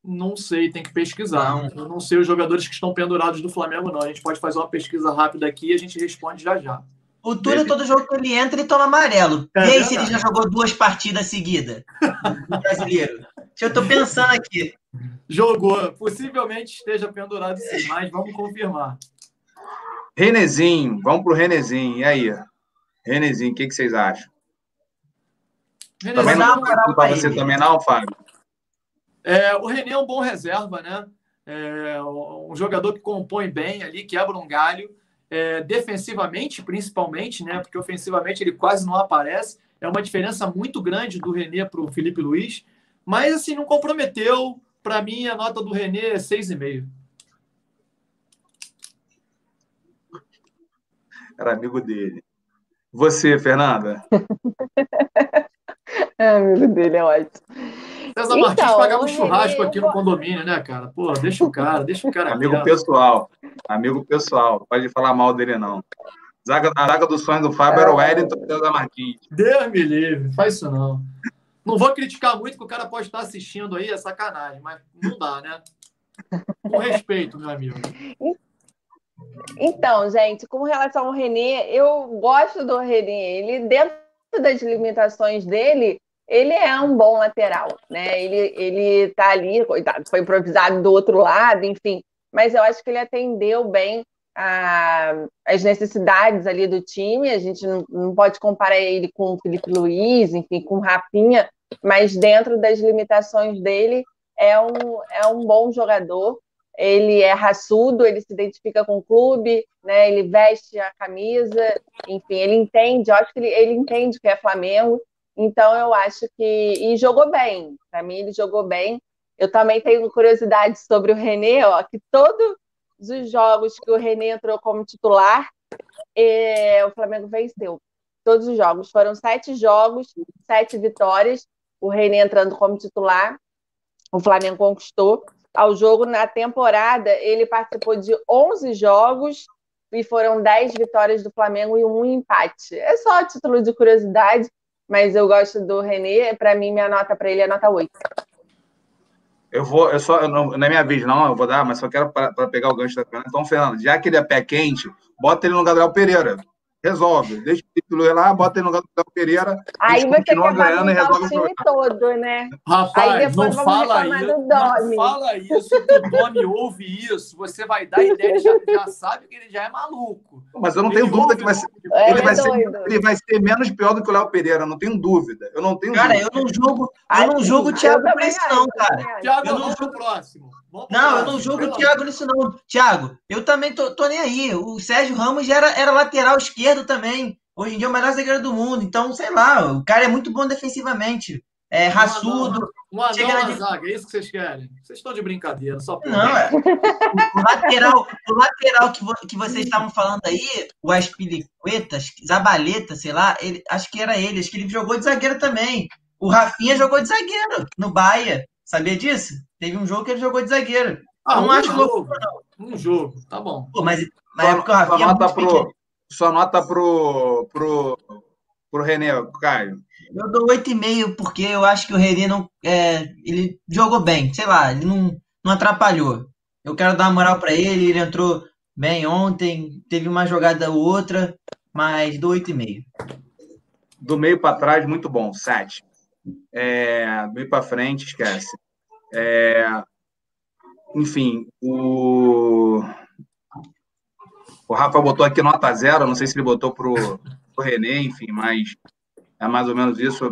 Não sei, tem que pesquisar. Não. Eu não sei os jogadores que estão pendurados do Flamengo, não. A gente pode fazer uma pesquisa rápida aqui e a gente responde já já. O Túlio, todo jogo que ele entra, ele toma amarelo. É, e aí, se ele já jogou duas partidas seguidas no brasileiro? Eu tô pensando aqui. Jogou. Possivelmente esteja pendurado sim, mas vamos confirmar. Renezinho, vamos pro Renezinho. E aí? Renezinho, o que, que vocês acham? Renezinho, também não, não para você também não, Fábio? É, o René é um bom reserva, né? É um jogador que compõe bem ali, quebra um galho. É, defensivamente, principalmente, né? Porque ofensivamente ele quase não aparece. É uma diferença muito grande do René para o Felipe Luiz. Mas, assim, não comprometeu. Para mim, a nota do René é 6,5. Era amigo dele. Você, Fernanda? é amigo dele, é ótimo. César então, Martins pagava um churrasco aqui no condomínio, né, cara? Pô, deixa o cara, deixa o cara. Amigo pessoal, amigo pessoal, pode falar mal dele, não. Zaga, a zaga do sonho do Fábio era o Wellington e o César Martins. Deus me livre, faz isso não. Não vou criticar muito, que o cara pode estar assistindo aí, é sacanagem, mas não dá, né? Com respeito, meu amigo. Então, gente, com relação ao Renê, eu gosto do Renê. Ele, dentro das limitações dele, ele é um bom lateral, né? Ele, ele tá ali, coitado, foi improvisado do outro lado, enfim. Mas eu acho que ele atendeu bem a, as necessidades ali do time. A gente não, não pode comparar ele com o Felipe Luiz, enfim, com o Rapinha, mas dentro das limitações dele, é um, é um bom jogador. Ele é raçudo, ele se identifica com o clube, né? ele veste a camisa, enfim, ele entende, acho que ele, ele entende que é Flamengo, então eu acho que. E jogou bem. Para mim, ele jogou bem. Eu também tenho curiosidade sobre o René, ó, que todos os jogos que o René entrou como titular, é, o Flamengo venceu. Todos os jogos. Foram sete jogos, sete vitórias. O René entrando como titular. O Flamengo conquistou. Ao jogo, na temporada, ele participou de 11 jogos e foram 10 vitórias do Flamengo e um empate. É só título de curiosidade mas eu gosto do René. Para mim, minha nota para ele é nota 8. Eu vou, eu só, eu não, é minha vez, não, eu vou dar, mas só quero para pegar o gancho da Fernanda. Então, Fernando, já que ele é pé quente, bota ele no Gabriel Pereira. Resolve. Deixa o título lá, bota ele no Gabriel Pereira. Aí você quer ganhando e resolve o time todo, né? Rapaz, não fala isso. Não fala isso, que o Domi ouve isso, você vai dar ideia, ele já, já sabe que ele já é maluco. Mas eu não tenho ele dúvida que vai ser, é, ele, vai ser, ele vai ser menos pior do que o Léo Pereira, não tenho dúvida. Eu não tenho cara, dúvida. eu não jogo, eu não jogo o Thiago por isso, não, cara. Thiago, eu não jogo próximo. Não, eu não julgo o Thiago nisso, não. Thiago, eu também tô, tô, nem aí. O Sérgio Ramos era, era lateral esquerdo também. Hoje em dia é o melhor zagueiro do mundo. Então, sei lá, o cara é muito bom defensivamente. É raçudo. Um anão na de... zaga, é isso que vocês querem? Vocês estão de brincadeira, só por Não, é. O, lateral, o lateral que, vo, que vocês estavam falando aí, o Aspilicueta, Zabaleta, sei lá, ele, acho que era ele, acho que ele jogou de zagueiro também. O Rafinha jogou de zagueiro no Bahia. Sabia disso? Teve um jogo que ele jogou de zagueiro. Ah, não um acho jogo, louco, não. Um jogo, tá bom. Pô, mas, mas só, é porque o Rafinha. Só nota, é pro, só nota pro, pro, pro René, Caio. Eu dou 8,5 porque eu acho que o René não. É, ele jogou bem, sei lá, ele não, não atrapalhou. Eu quero dar uma moral para ele, ele entrou bem ontem, teve uma jogada ou outra, mas dou 8,5. Do meio para trás, muito bom, 7. É, do para frente, esquece. É, enfim, o, o Rafa botou aqui nota zero, não sei se ele botou para o Renê, enfim, mas é mais ou menos isso.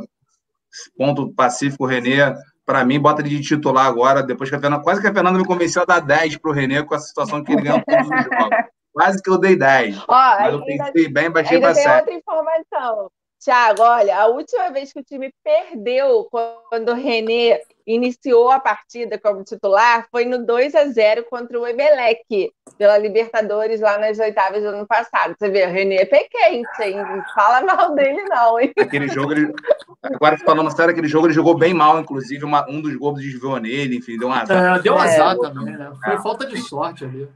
Ponto pacífico, Renê, para mim, bota ele de titular agora, depois que a Fernanda, quase que a Fernanda me convenceu a dar 10 para o Renê com a situação que ele ganhou todos os jogos. Quase que eu dei 10. Ó, mas eu pensei bem, baixei para 7. outra informação. Tiago, olha, a última vez que o time perdeu quando o René iniciou a partida como titular foi no 2 a 0 contra o Emelec, pela Libertadores lá nas oitavas do ano passado. Você vê, o René é pé quente, hein? Não fala mal dele, não, hein? Aquele jogo, ele... agora falando sério, aquele jogo ele jogou bem mal, inclusive, uma... um dos gols desviou nele, enfim, deu um azar. É, deu um azar é. também, né? Foi é. falta de sorte ali.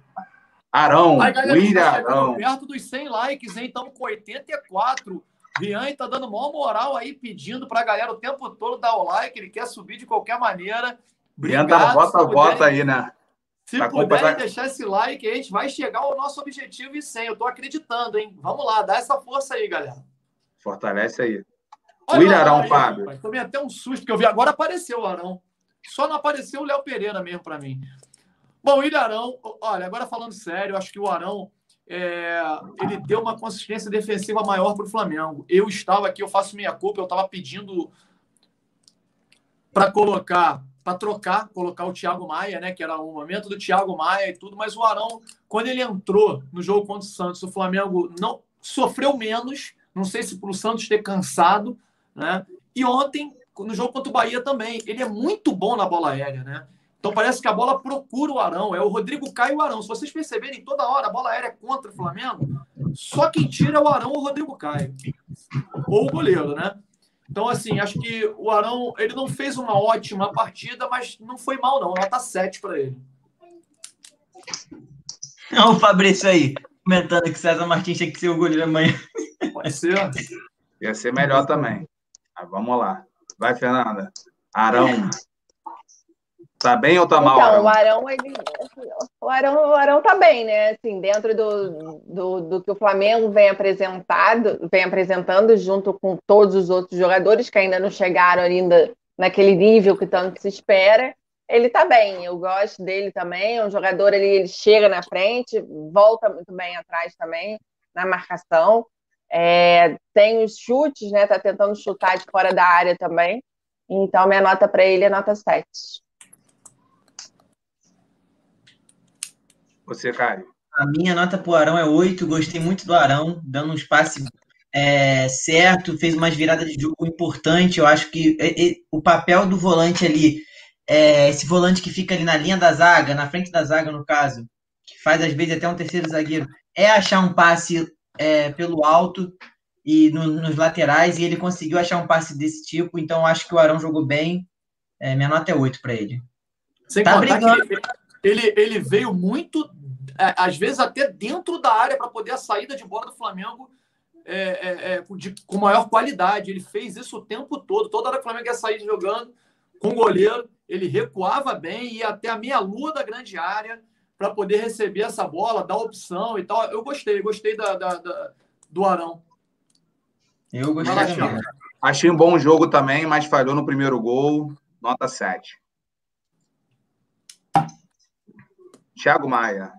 Arão, William Arão. Perto dos 100 likes, hein? Estamos com 84. Rian tá dando maior moral aí, pedindo para a galera o tempo todo dar o like. Ele quer subir de qualquer maneira. Rian tá bota, bota aí, né? Se tá puderem deixar esse like, a gente vai chegar ao nosso objetivo e 100. Eu tô acreditando, hein? Vamos lá, dá essa força aí, galera. Fortalece aí. Olha o Arão, Fábio. Rapaz, tomei até um susto, que eu vi agora apareceu o Arão. Só não apareceu o Léo Pereira mesmo para mim. Bom, o Ilharão, olha, agora falando sério, acho que o Arão é, ele deu uma consistência defensiva maior para o Flamengo. Eu estava aqui, eu faço minha culpa, eu estava pedindo para colocar, para trocar, colocar o Thiago Maia, né? Que era o momento do Thiago Maia e tudo, mas o Arão, quando ele entrou no jogo contra o Santos, o Flamengo não sofreu menos, não sei se para o Santos ter cansado, né? E ontem, no jogo contra o Bahia também, ele é muito bom na bola aérea, né? Então parece que a bola procura o Arão. É o Rodrigo Caio e o Arão. Se vocês perceberem, toda hora a bola aérea é contra o Flamengo, só quem tira é o Arão ou o Rodrigo Caio. Ou o goleiro, né? Então, assim, acho que o Arão, ele não fez uma ótima partida, mas não foi mal, não. Nota 7 para ele. Olha o Fabrício aí, comentando que César Martins tinha que ser o goleiro amanhã. Pode ser. Ia ser melhor também. Mas vamos lá. Vai, Fernanda. Arão. Tá bem ou tá mal? Então, o Arão, ele, o Arão, o Arão tá bem, né? Assim, dentro do, do, do, que o Flamengo vem apresentado, vem apresentando junto com todos os outros jogadores que ainda não chegaram ainda naquele nível que tanto se espera. Ele tá bem, eu gosto dele também. É um jogador ele, ele chega na frente, volta muito bem atrás também na marcação. É, tem os chutes, né? Tá tentando chutar de fora da área também. Então, minha nota para ele é nota 7. Você, Caio? A minha nota para o Arão é 8. Gostei muito do Arão, dando um espaço é, certo, fez umas viradas de jogo importante. Eu acho que é, é, o papel do volante ali, é, esse volante que fica ali na linha da zaga, na frente da zaga, no caso, que faz às vezes até um terceiro zagueiro, é achar um passe é, pelo alto e no, nos laterais, e ele conseguiu achar um passe desse tipo. Então, acho que o Arão jogou bem. É, minha nota é 8 para ele. Sem tá brigando. Ele, ele veio muito, às vezes até dentro da área para poder a saída de bola do Flamengo é, é, é, de, com maior qualidade. Ele fez isso o tempo todo. Toda hora que o Flamengo ia sair jogando com o goleiro, ele recuava bem, ia até a meia-lua da grande área para poder receber essa bola, dar opção e tal. Eu gostei, gostei da, da, da do Arão. Eu gostei também. Achei um bom jogo também, mas falhou no primeiro gol. Nota 7. Thiago Maia.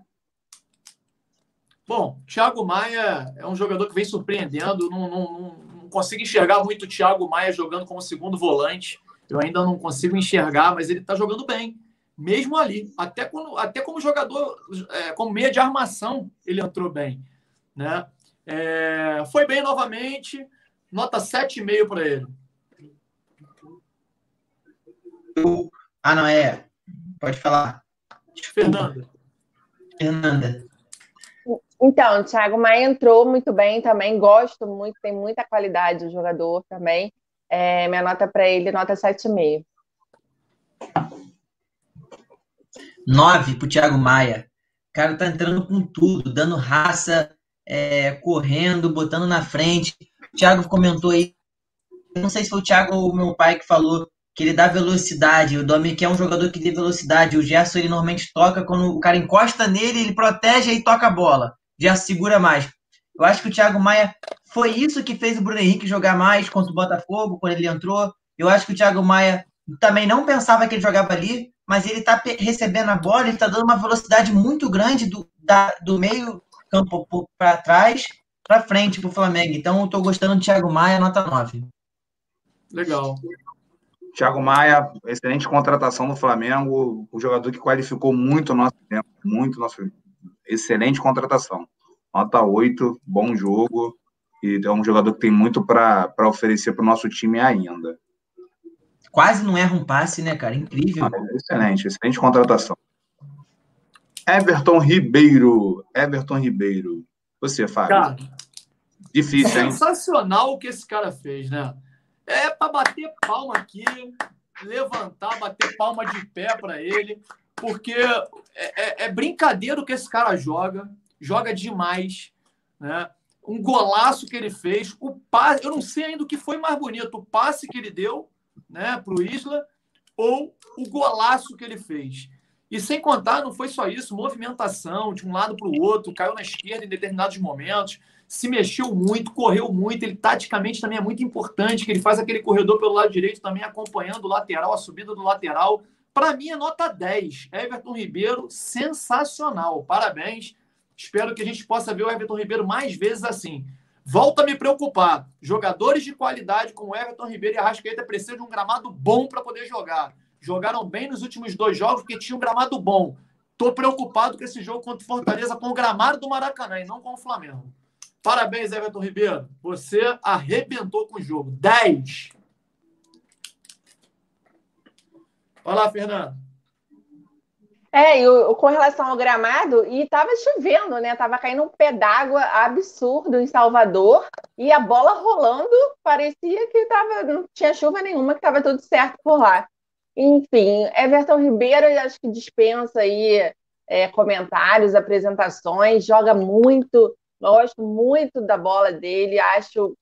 Bom, Thiago Maia é um jogador que vem surpreendendo. Não, não, não, consigo enxergar muito o Thiago Maia jogando como segundo volante. Eu ainda não consigo enxergar, mas ele está jogando bem. Mesmo ali. Até, quando, até como jogador, é, como meia de armação, ele entrou bem. Né? É, foi bem novamente. Nota 7,5 para ele. Ah, não é. Pode falar. Fernanda. Fernanda. Então, o Thiago Maia entrou muito bem também, gosto muito, tem muita qualidade o jogador também. É, minha nota para ele, nota 7,5. 9 para o Thiago Maia. O cara tá entrando com tudo, dando raça, é, correndo, botando na frente. O Thiago comentou aí, não sei se foi o Thiago ou meu pai que falou que ele dá velocidade. O Dominic é um jogador que dê velocidade. O Gerson ele normalmente toca quando o cara encosta nele, ele protege e toca a bola. O Gerson segura mais. Eu acho que o Thiago Maia foi isso que fez o Bruno Henrique jogar mais contra o Botafogo quando ele entrou. Eu acho que o Thiago Maia também não pensava que ele jogava ali. mas ele está recebendo a bola, ele está dando uma velocidade muito grande do, da, do meio campo para trás para frente para o Flamengo. Então, eu estou gostando do Thiago Maia, nota 9. Legal. Thiago Maia, excelente contratação do Flamengo, o jogador que qualificou muito o nosso tempo, muito nosso excelente contratação. Nota 8, bom jogo, e é um jogador que tem muito para oferecer para o nosso time ainda. Quase não erra um passe, né, cara? Incrível. Ah, excelente, excelente contratação. Everton Ribeiro. Everton Ribeiro. Você, Fábio. Cara, Difícil, hein? Sensacional o que esse cara fez, né? É para bater palma aqui, levantar, bater palma de pé para ele, porque é, é, é, brincadeira o que esse cara joga, joga demais, né? Um golaço que ele fez, o passe, eu não sei ainda o que foi mais bonito, o passe que ele deu, né, para o Isla, ou o golaço que ele fez. E sem contar, não foi só isso, movimentação de um lado para o outro, caiu na esquerda em determinados momentos se mexeu muito, correu muito. Ele taticamente também é muito importante, que ele faz aquele corredor pelo lado direito também acompanhando o lateral, a subida do lateral. Para mim é nota 10. Everton Ribeiro, sensacional. Parabéns. Espero que a gente possa ver o Everton Ribeiro mais vezes assim. Volta a me preocupar. Jogadores de qualidade como Everton Ribeiro e Arrascaeta precisam de um gramado bom para poder jogar. Jogaram bem nos últimos dois jogos porque tinha um gramado bom. Estou preocupado com esse jogo contra o Fortaleza com o gramado do Maracanã e não com o Flamengo. Parabéns, Everton Ribeiro. Você arrebentou com o jogo. 10. Olha lá, Fernando. É, e o, com relação ao gramado, e tava chovendo, né? Tava caindo um pé d'água absurdo em Salvador, e a bola rolando, parecia que tava, não tinha chuva nenhuma, que tava tudo certo por lá. Enfim, Everton Ribeiro, eu acho que dispensa aí é, comentários, apresentações, joga muito, Gosto muito da bola dele, acho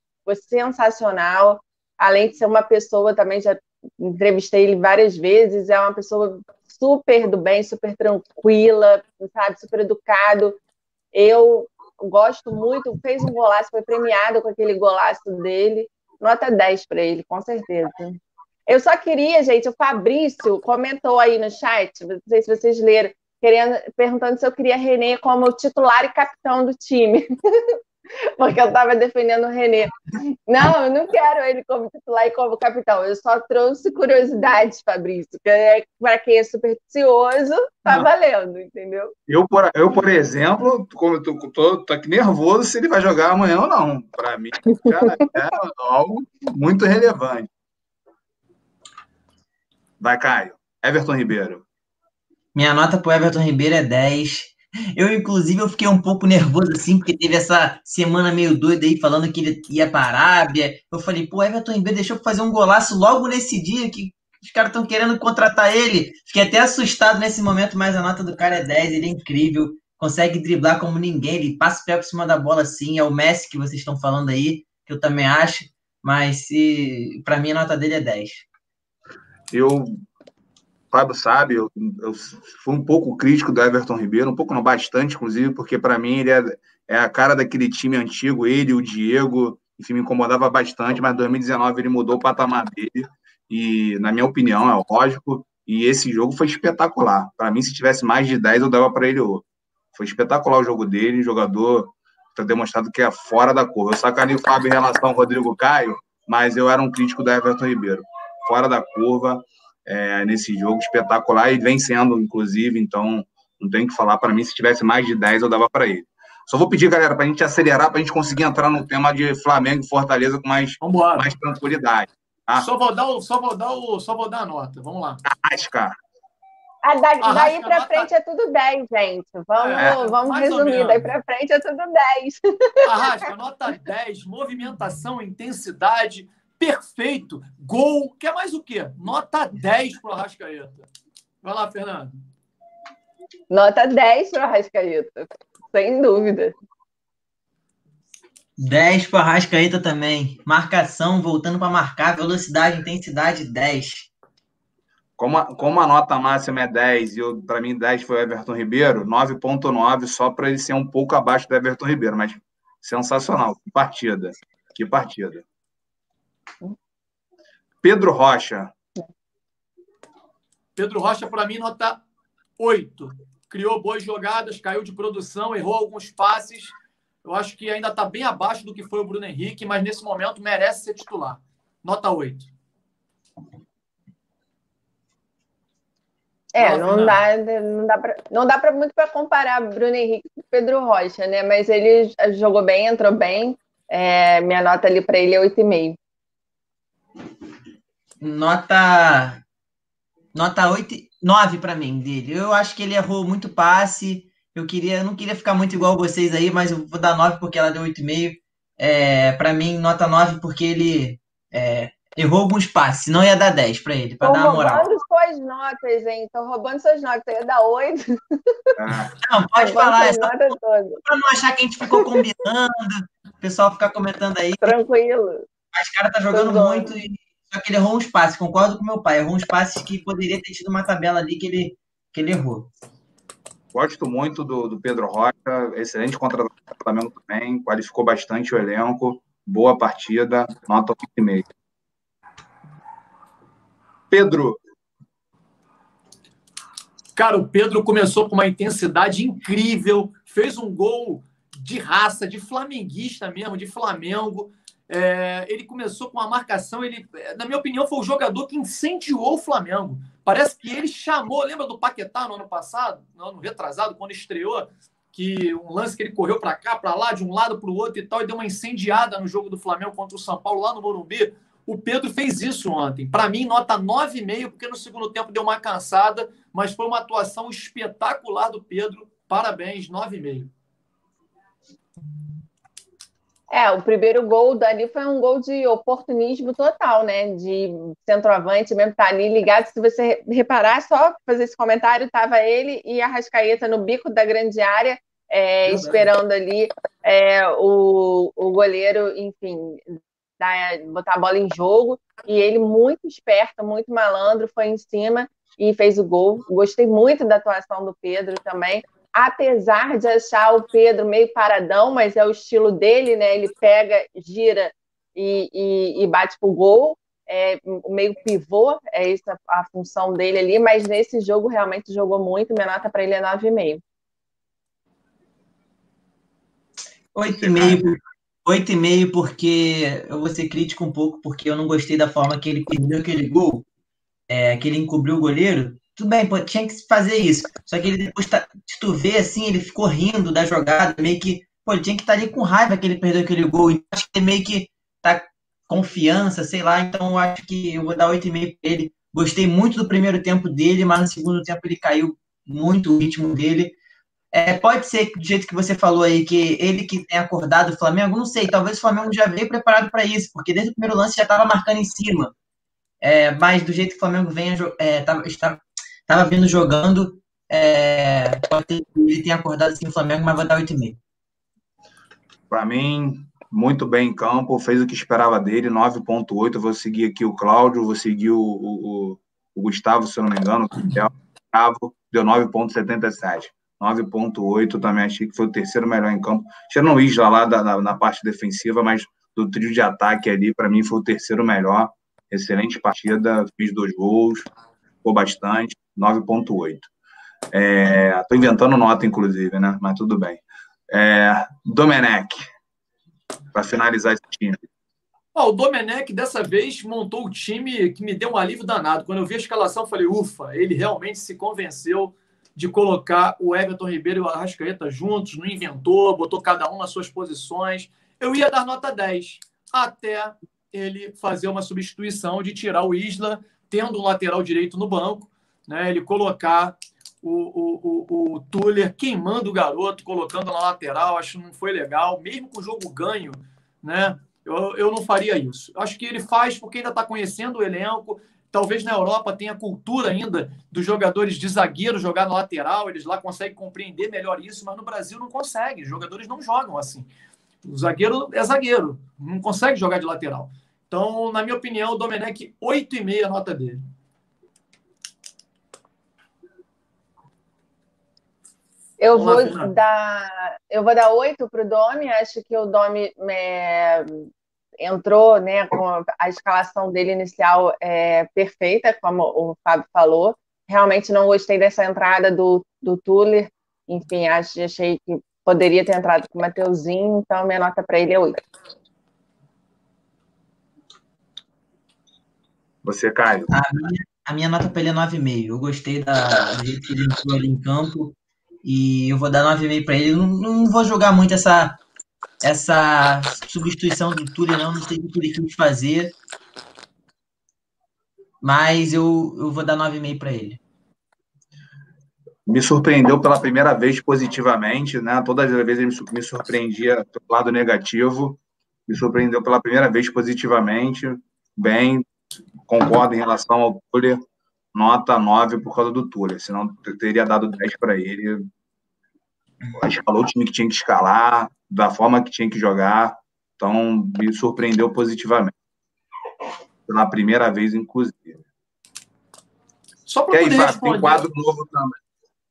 sensacional. Além de ser uma pessoa, também já entrevistei ele várias vezes, é uma pessoa super do bem, super tranquila, sabe, super educado. Eu gosto muito, fez um golaço, foi premiado com aquele golaço dele. Nota 10 para ele, com certeza. Eu só queria, gente, o Fabrício comentou aí no chat, não sei se vocês leram, querendo, perguntando se eu queria René como titular e capitão do time. Porque eu estava defendendo o René. Não, eu não quero ele como titular e como capitão. Eu só trouxe curiosidades, Fabrício. É, Para quem é supersticioso, tá não. valendo, entendeu? Eu, por, eu, por exemplo, como eu tô, tô, tô aqui nervoso se ele vai jogar amanhã ou não. Para mim, cara, é algo muito relevante. Vai, Caio. Everton Ribeiro. Minha nota pro Everton Ribeiro é 10. Eu, inclusive, eu fiquei um pouco nervoso, assim, porque teve essa semana meio doida aí, falando que ele ia para a Arábia. Eu falei, pô, Everton Ribeiro deixou fazer um golaço logo nesse dia que os caras estão querendo contratar ele. Fiquei até assustado nesse momento, mas a nota do cara é 10, ele é incrível. Consegue driblar como ninguém, ele passa o pé por cima da bola assim. É o Messi que vocês estão falando aí, que eu também acho. Mas se para mim a nota dele é 10. Eu Fábio sabe, eu, eu fui um pouco crítico do Everton Ribeiro, um pouco não bastante, inclusive, porque para mim ele é, é, a cara daquele time antigo, ele, o Diego, enfim, me incomodava bastante, mas em 2019 ele mudou o patamar dele, e na minha opinião, é lógico, e esse jogo foi espetacular. Para mim, se tivesse mais de 10, eu dava para ele outro. Foi espetacular o jogo dele, jogador está demonstrado que é fora da curva. Eu sacanei o Fábio em relação ao Rodrigo Caio, mas eu era um crítico do Everton Ribeiro. Fora da curva, é, nesse jogo espetacular e vem sendo, inclusive, então não tem que falar para mim, se tivesse mais de 10 eu dava para ele. Só vou pedir, galera, para a gente acelerar, para a gente conseguir entrar no tema de Flamengo e Fortaleza com mais, mais tranquilidade. Tá? Só, vou dar o, só, vou dar o, só vou dar a nota, vamos lá. Asca. Ah, daí, daí para frente é tudo 10, gente. Vamos, é, vamos resumir. Daí para frente é tudo 10. Arrasca, nota 10, movimentação, intensidade, perfeito, gol, quer mais o quê? Nota 10 para o Arrascaeta. Vai lá, Fernando. Nota 10 para o Arrascaeta, sem dúvida. 10 para o Arrascaeta também. Marcação, voltando para marcar, velocidade, intensidade, 10. Como a, como a nota máxima é 10 e para mim 10 foi o Everton Ribeiro, 9.9 só para ele ser um pouco abaixo do Everton Ribeiro, mas sensacional. Que partida. Que partida. Pedro Rocha. Pedro Rocha, para mim, nota 8. Criou boas jogadas, caiu de produção, errou alguns passes. Eu acho que ainda está bem abaixo do que foi o Bruno Henrique, mas nesse momento merece ser titular. Nota 8. É, não dá, não dá pra, não dá pra, muito para comparar Bruno Henrique com Pedro Rocha, né? Mas ele jogou bem, entrou bem. É, minha nota ali para ele é 8,5. Nota nota 8, 9 para mim dele. Eu acho que ele errou muito passe. Eu queria, eu não queria ficar muito igual vocês aí, mas eu vou dar 9 porque ela deu 8,5. É, para mim, nota 9 porque ele é, errou alguns passes, senão ia dar 10 para ele, para dar uma moral. roubando suas notas, hein? Tô roubando suas notas, eu ia dar 8. Ah. Não, pode falar, é só para não achar que a gente ficou combinando, o pessoal ficar comentando aí. Tranquilo. Mas o cara tá jogando muito e só que ele errou uns passes, concordo com meu pai. Errou uns passes que poderia ter tido uma tabela ali que ele, que ele errou. Gosto muito do, do Pedro Rocha, excelente contra o Flamengo também, qualificou bastante o elenco, boa partida, nota 8,5. Pedro. Cara, o Pedro começou com uma intensidade incrível, fez um gol de raça, de flamenguista mesmo, de Flamengo. É, ele começou com uma marcação, ele, na minha opinião, foi o jogador que incendiou o Flamengo. Parece que ele chamou, lembra do Paquetá no ano passado, no ano retrasado, quando estreou, que um lance que ele correu para cá, para lá, de um lado para o outro e tal, e deu uma incendiada no jogo do Flamengo contra o São Paulo lá no Morumbi. O Pedro fez isso ontem. Para mim, nota 9,5, porque no segundo tempo deu uma cansada, mas foi uma atuação espetacular do Pedro. Parabéns, 9,5. É, o primeiro gol dali foi um gol de oportunismo total, né? De centroavante mesmo, tá ali ligado. Se você reparar, só fazer esse comentário, tava ele e a Rascaeta no bico da grande área, é, esperando ali é, o, o goleiro, enfim, dar, botar a bola em jogo. E ele, muito esperto, muito malandro, foi em cima e fez o gol. Gostei muito da atuação do Pedro também apesar de achar o Pedro meio paradão, mas é o estilo dele, né? Ele pega, gira e, e, e bate pro gol. É meio pivô, é a função dele ali, mas nesse jogo realmente jogou muito. Minha nota para ele é 9,5. 8,5 8,5 porque eu vou ser crítico um pouco, porque eu não gostei da forma que ele perdeu aquele gol, é, que ele encobriu o goleiro. Tudo bem, pô, tinha que fazer isso. Só que ele depois, tá, se tu vê assim, ele ficou rindo da jogada, meio que, pô, ele tinha que estar tá ali com raiva que ele perdeu aquele gol. Então, acho que ele meio que tá confiança, sei lá. Então, acho que eu vou dar 8,5 para ele. Gostei muito do primeiro tempo dele, mas no segundo tempo ele caiu muito o ritmo dele. É, pode ser do jeito que você falou aí, que ele que tem acordado o Flamengo, não sei, talvez o Flamengo já veio preparado para isso, porque desde o primeiro lance já estava marcando em cima. É, mas do jeito que o Flamengo vem, é, tava, está, Tava vindo jogando. É, pode ter, ele tem acordado assim o Flamengo, mas vai dar 8,5. Para mim, muito bem em campo, fez o que esperava dele, 9,8. Vou seguir aqui o Cláudio, vou seguir o, o, o Gustavo, se eu não me engano, o Gustavo, deu 9,77. 9,8 também achei que foi o terceiro melhor em campo. Tirando o Isla lá da, na, na parte defensiva, mas do trio de ataque ali, para mim foi o terceiro melhor. Excelente partida, fiz dois gols, ficou bastante. 9,8. Estou é, inventando nota, inclusive, né? Mas tudo bem. É, Domenech, para finalizar esse time. O Domenech, dessa vez, montou o time que me deu um alívio danado. Quando eu vi a escalação, falei, ufa, ele realmente se convenceu de colocar o Everton Ribeiro e o Arrascaeta juntos, não inventou, botou cada um nas suas posições. Eu ia dar nota 10, até ele fazer uma substituição de tirar o Isla, tendo um lateral direito no banco, né, ele colocar o, o, o, o Tuller queimando o garoto, colocando na lateral, acho que não foi legal, mesmo com o jogo ganho, né? Eu, eu não faria isso. Acho que ele faz porque ainda está conhecendo o elenco. Talvez na Europa tenha cultura ainda dos jogadores de zagueiro jogar na lateral, eles lá conseguem compreender melhor isso, mas no Brasil não consegue. Os jogadores não jogam assim. O zagueiro é zagueiro, não consegue jogar de lateral. Então, na minha opinião, o Domenech, 8,5 a nota dele. Eu vou dar, eu vou dar oito para o Domi. Acho que o Domi é, entrou, né, com a escalação dele inicial é, perfeita, como o Fábio falou. realmente não gostei dessa entrada do, do Tuller. Enfim, acho, achei que poderia ter entrado com o Mateuzinho, então minha nota para ele é 8. Você, Caio. A minha, a minha nota para ele é 9,5. Eu gostei da, do jeito que ele entrou ali em campo. E eu vou dar 9,5 para ele. Não, não vou jogar muito essa, essa substituição do Túlio, não. Não sei o que quis fazer. Mas eu, eu vou dar 9,5 para ele. Me surpreendeu pela primeira vez positivamente, né? Todas as vezes ele me surpreendia pelo lado negativo. Me surpreendeu pela primeira vez positivamente. Bem, concordo em relação ao Tuller, nota 9 por causa do Tuller, senão eu teria dado 10 para ele. Escalou o time que tinha que escalar, da forma que tinha que jogar, então me surpreendeu positivamente. Pela primeira vez, inclusive. Só para poder Fábio, responder... tem quadro novo também.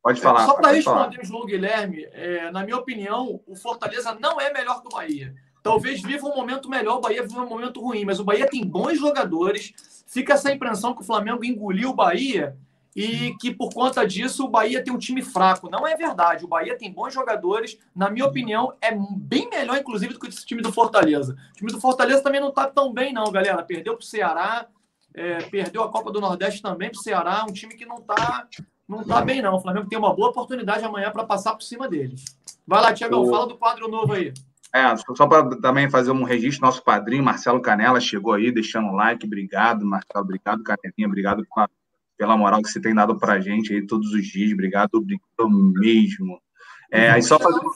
Pode É, falar. Só para pode falar. responder o João Guilherme, é, na minha opinião, o Fortaleza não é melhor que o Bahia. Talvez viva um momento melhor, o Bahia viva um momento ruim, mas o Bahia tem bons jogadores. Fica essa impressão que o Flamengo engoliu o Bahia e que por conta disso o Bahia tem um time fraco. Não é verdade. O Bahia tem bons jogadores. Na minha opinião, é bem melhor, inclusive, do que esse time do Fortaleza. O time do Fortaleza também não está tão bem, não, galera. Perdeu para o Ceará, é, perdeu a Copa do Nordeste também para o Ceará. Um time que não está não tá bem, não. O Flamengo tem uma boa oportunidade amanhã para passar por cima deles. Vai lá, Tiagão, fala do quadro novo aí. É, só para também fazer um registro, nosso padrinho Marcelo Canela chegou aí, deixando um like. Obrigado, Marcelo. Obrigado, Canelinha. Obrigado pela, pela moral que você tem dado pra gente aí todos os dias. Obrigado, obrigado mesmo. É, aí só fazendo,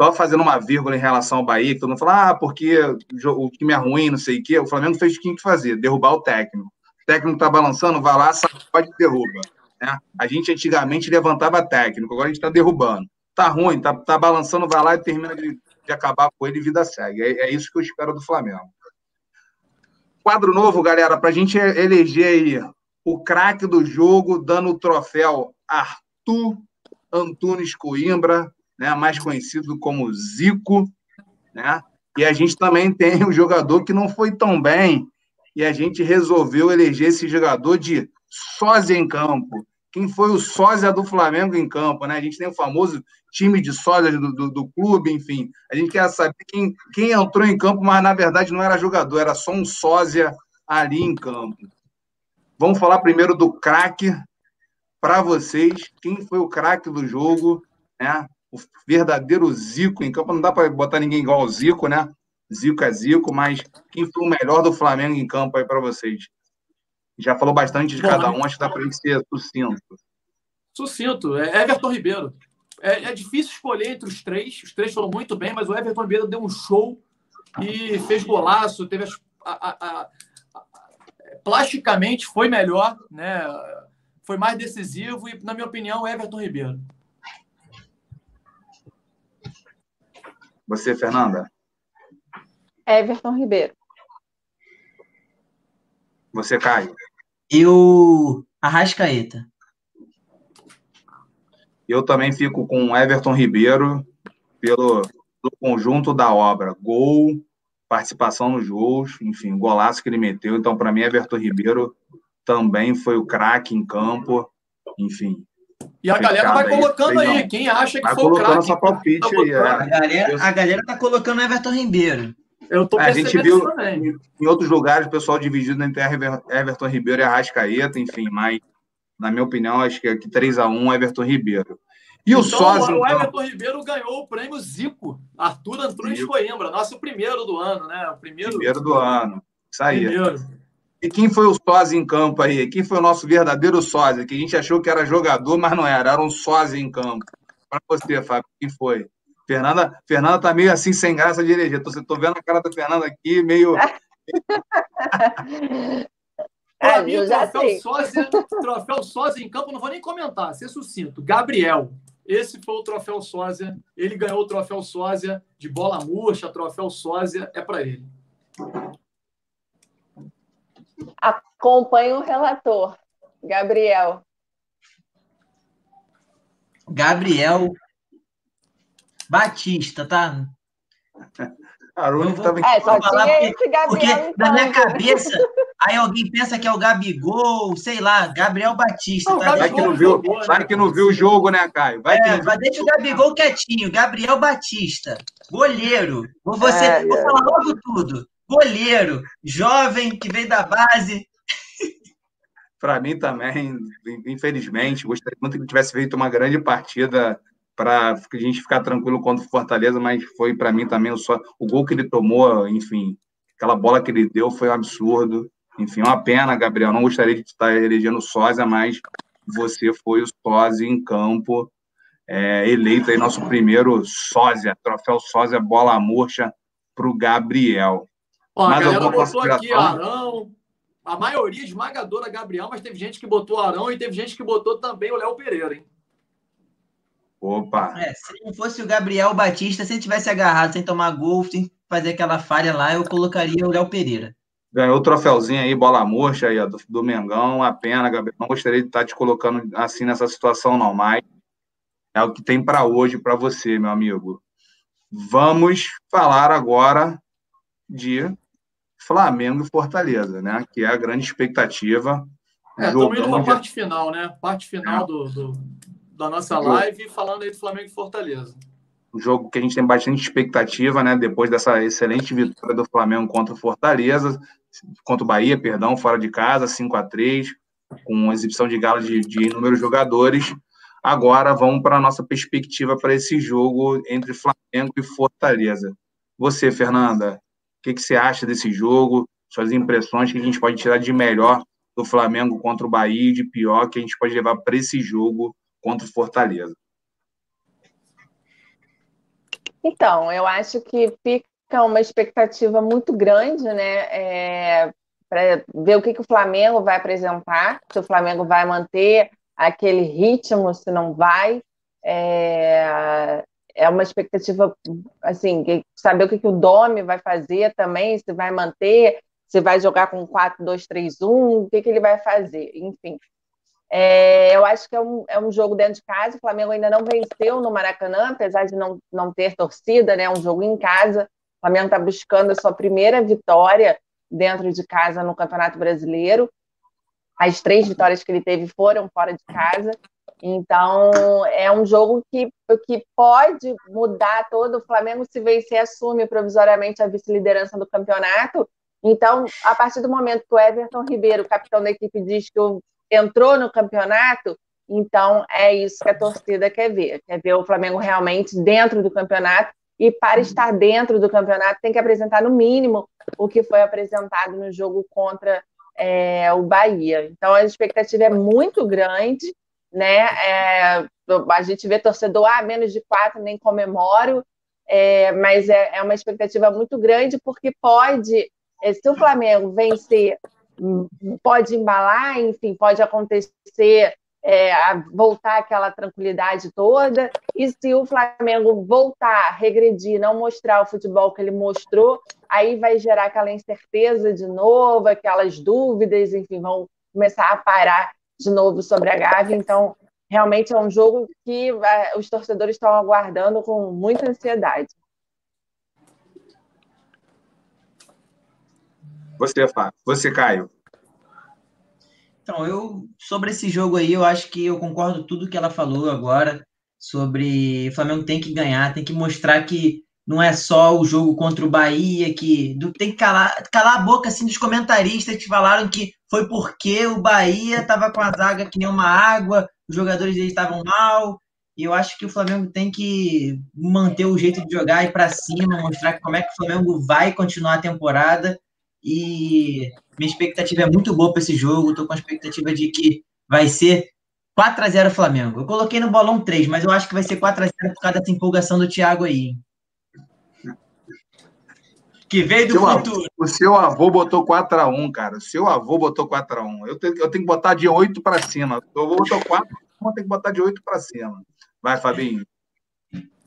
só fazendo uma vírgula em relação ao Bahia, que todo mundo fala, ah, porque o time é ruim, não sei o quê. O Flamengo fez o que tinha que fazer, derrubar o técnico. O técnico tá balançando, vai lá, sacode e derruba. Né? A gente antigamente levantava técnico, agora a gente tá derrubando. Tá ruim, tá, tá balançando, vai lá e termina de, de acabar com ele e vida segue. É, é isso que eu espero do Flamengo. Quadro novo, galera, pra gente eleger aí o craque do jogo, dando o troféu Arthur Antunes Coimbra, né, mais conhecido como Zico, né? E a gente também tem um jogador que não foi tão bem, e a gente resolveu eleger esse jogador de sósia em campo. Quem foi o sósia do Flamengo em campo, né? A gente tem o famoso time de sósias do, do, do clube, enfim. A gente quer saber quem, quem entrou em campo, mas na verdade não era jogador, era só um sósia ali em campo. Vamos falar primeiro do craque para vocês. Quem foi o craque do jogo, né? O verdadeiro Zico em campo. Não dá para botar ninguém igual ao Zico, né? Zico é Zico, mas quem foi o melhor do Flamengo em campo aí para vocês? Já falou bastante de Bom, cada um, acho que dá para ser sucinto. Sucinto, é Everton Ribeiro. É, é difícil escolher entre os três. Os três foram muito bem, mas o Everton Ribeiro deu um show e fez golaço, teve as, a- a- a- a- plasticamente foi melhor, né? Foi mais decisivo e, na minha opinião, o Everton Ribeiro. Você, Fernanda? Everton Ribeiro. Você, Caio? Eu. Arrascaeta. Eu também fico com Everton Ribeiro pelo, pelo conjunto da obra. Gol, participação nos gols, enfim, golaço que ele meteu. Então, para mim, Everton Ribeiro também foi o craque em campo. Enfim, E a galera vai aí, colocando aí quem acha que vai foi o craque. essa palpite Tá aí. botando. A É. galera, a galera tá colocando Everton Ribeiro. Eu tô É, a gente viu isso também. em outros lugares o pessoal dividido entre Ever- Everton Ribeiro e Arrascaeta, enfim, mas na minha opinião, acho que aqui 3x1 Everton Ribeiro. E o então, o então, Everton Ribeiro ganhou o prêmio Zico. Arthur Antunes Zico. Coimbra, nosso primeiro do ano, né? O primeiro. primeiro do ano. Isso aí. primeiro. E quem foi o sósia em campo aí? Quem foi o nosso verdadeiro sósia? Que a gente achou que era jogador, mas não era. Era um sósia em campo. Para você, Fábio, quem foi? Fernanda, Fernanda tá meio assim, sem graça de eleger. Tô, tô vendo a cara da Fernanda aqui, meio. É, mim, o troféu sósia, troféu sósia em campo, não vou nem comentar, ser sucinto. Gabriel. Esse foi o troféu sósia. Ele ganhou o troféu sósia de bola murcha, troféu sósia, é para ele. Acompanhe o relator, Gabriel. Gabriel Batista, tá? Carolho que tava em É, só falar tinha porque- esse Gabriel Porque na minha campo. cabeça, aí alguém pensa que é o Gabigol, sei lá, Gabriel Batista. Não, tá? Vai que não viu, jogou, né? vai que não viu o jogo, né, Caio? Vai que É, não mas deixa o Gabigol quietinho. Gabriel Batista, goleiro. Vou, você, É, vou é. falar logo tudo. Goleiro, jovem, que veio da base. Para mim também, infelizmente, gostaria muito que ele tivesse feito uma grande partida para a gente ficar tranquilo contra o Fortaleza, mas foi para mim também o, só, o gol que ele tomou, enfim, aquela bola que ele deu foi um absurdo. Enfim, uma pena, Gabriel. Não gostaria de estar elegendo o Sósia, mas você foi o Sósia em campo, é, eleito aí nosso primeiro Sósia, troféu Sósia Bola Murcha para o Gabriel. Ó, a Mais galera botou aqui? Arão. A maioria esmagadora Gabriel, mas teve gente que botou Arão e teve gente que botou também o Léo Pereira, hein? Opa! É, se não fosse o Gabriel Batista, se ele tivesse agarrado sem tomar gol, sem fazer aquela falha lá, eu colocaria o Léo Pereira. Ganhou o troféuzinho aí, bola murcha aí, ó, do, do Mengão. A pena, Gabriel. Não gostaria de estar te colocando assim nessa situação, não, mas é o que tem para hoje para você, meu amigo. Vamos falar agora de Flamengo e Fortaleza, né? Que é a grande expectativa. É, estamos indo para a parte final, né? Parte final do, do- da nossa live, falando aí do Flamengo e Fortaleza. um jogo que a gente tem bastante expectativa, né? Depois dessa excelente vitória do Flamengo contra o Fortaleza, contra o Bahia, perdão, fora de casa, 5 a 3 com uma exibição de gala de, de inúmeros jogadores. Agora vamos para a nossa perspectiva para esse jogo entre Flamengo e Fortaleza. Você, Fernanda, o que, que você acha desse jogo? Suas impressões, que a gente pode tirar de melhor do Flamengo contra o Bahia e de pior que a gente pode levar para esse jogo contra o Fortaleza? Então, eu acho que fica uma expectativa muito grande, né? para ver o que, que o Flamengo vai apresentar, se o Flamengo vai manter aquele ritmo, se não vai. É, é uma expectativa, assim, saber o que, que o Domi vai fazer também, se vai manter, se vai jogar com 4-2-3-1, o que, que ele vai fazer, enfim. É, eu acho que é um, é um jogo dentro de casa. O Flamengo ainda não venceu no Maracanã, apesar de não, não ter torcida, né? É um jogo em casa. O Flamengo está buscando a sua primeira vitória dentro de casa no Campeonato Brasileiro. As três vitórias que ele teve foram fora de casa. Então, é um jogo que, que pode mudar todo. O Flamengo, se vencer, assume provisoriamente a vice-liderança do campeonato. Então, a partir do momento que o Everton Ribeiro, capitão da equipe, diz que o entrou no campeonato, então é isso que a torcida quer ver. Quer ver o Flamengo realmente dentro do campeonato. E para estar dentro do campeonato, tem que apresentar no mínimo o que foi apresentado no jogo contra é, o Bahia. Então a expectativa é muito grande, né? É, a gente vê torcedor, ah, menos de quatro, nem comemoro, é, mas é, é uma expectativa muito grande, porque pode, é, se o Flamengo vencer pode embalar, enfim, pode acontecer, é, voltar aquela tranquilidade toda. E se o Flamengo voltar, regredir, não mostrar o futebol que ele mostrou, aí vai gerar aquela incerteza de novo, aquelas dúvidas, enfim, vão começar a parar de novo sobre a Gávea. Então, realmente é um jogo que é, os torcedores estão aguardando com muita ansiedade. Você, Fábio. Você, Caio. Então, eu sobre esse jogo aí, eu acho que eu concordo tudo que ela falou agora sobre o Flamengo tem que ganhar, tem que mostrar que não é só o jogo contra o Bahia, que tem que calar, calar a boca assim dos comentaristas que falaram que foi porque o Bahia estava com a zaga que nem uma água, os jogadores dele estavam mal. E eu acho que o Flamengo tem que manter o jeito de jogar e para cima, mostrar como é que o Flamengo vai continuar a temporada. E minha expectativa é muito boa para esse jogo. Estou com a expectativa de que vai ser 4 a 0 Flamengo. Eu coloquei no bolão 3, mas eu acho que vai ser 4 a 0 por causa dessa empolgação do Thiago aí. Que veio do Seu futuro. avô- o seu avô botou 4x1, cara. O seu avô botou 4x1. Eu tenho, eu tenho que botar de 8 para cima. O avô botou 4, eu tenho que botar de 8 para cima. Vai, Fabinho.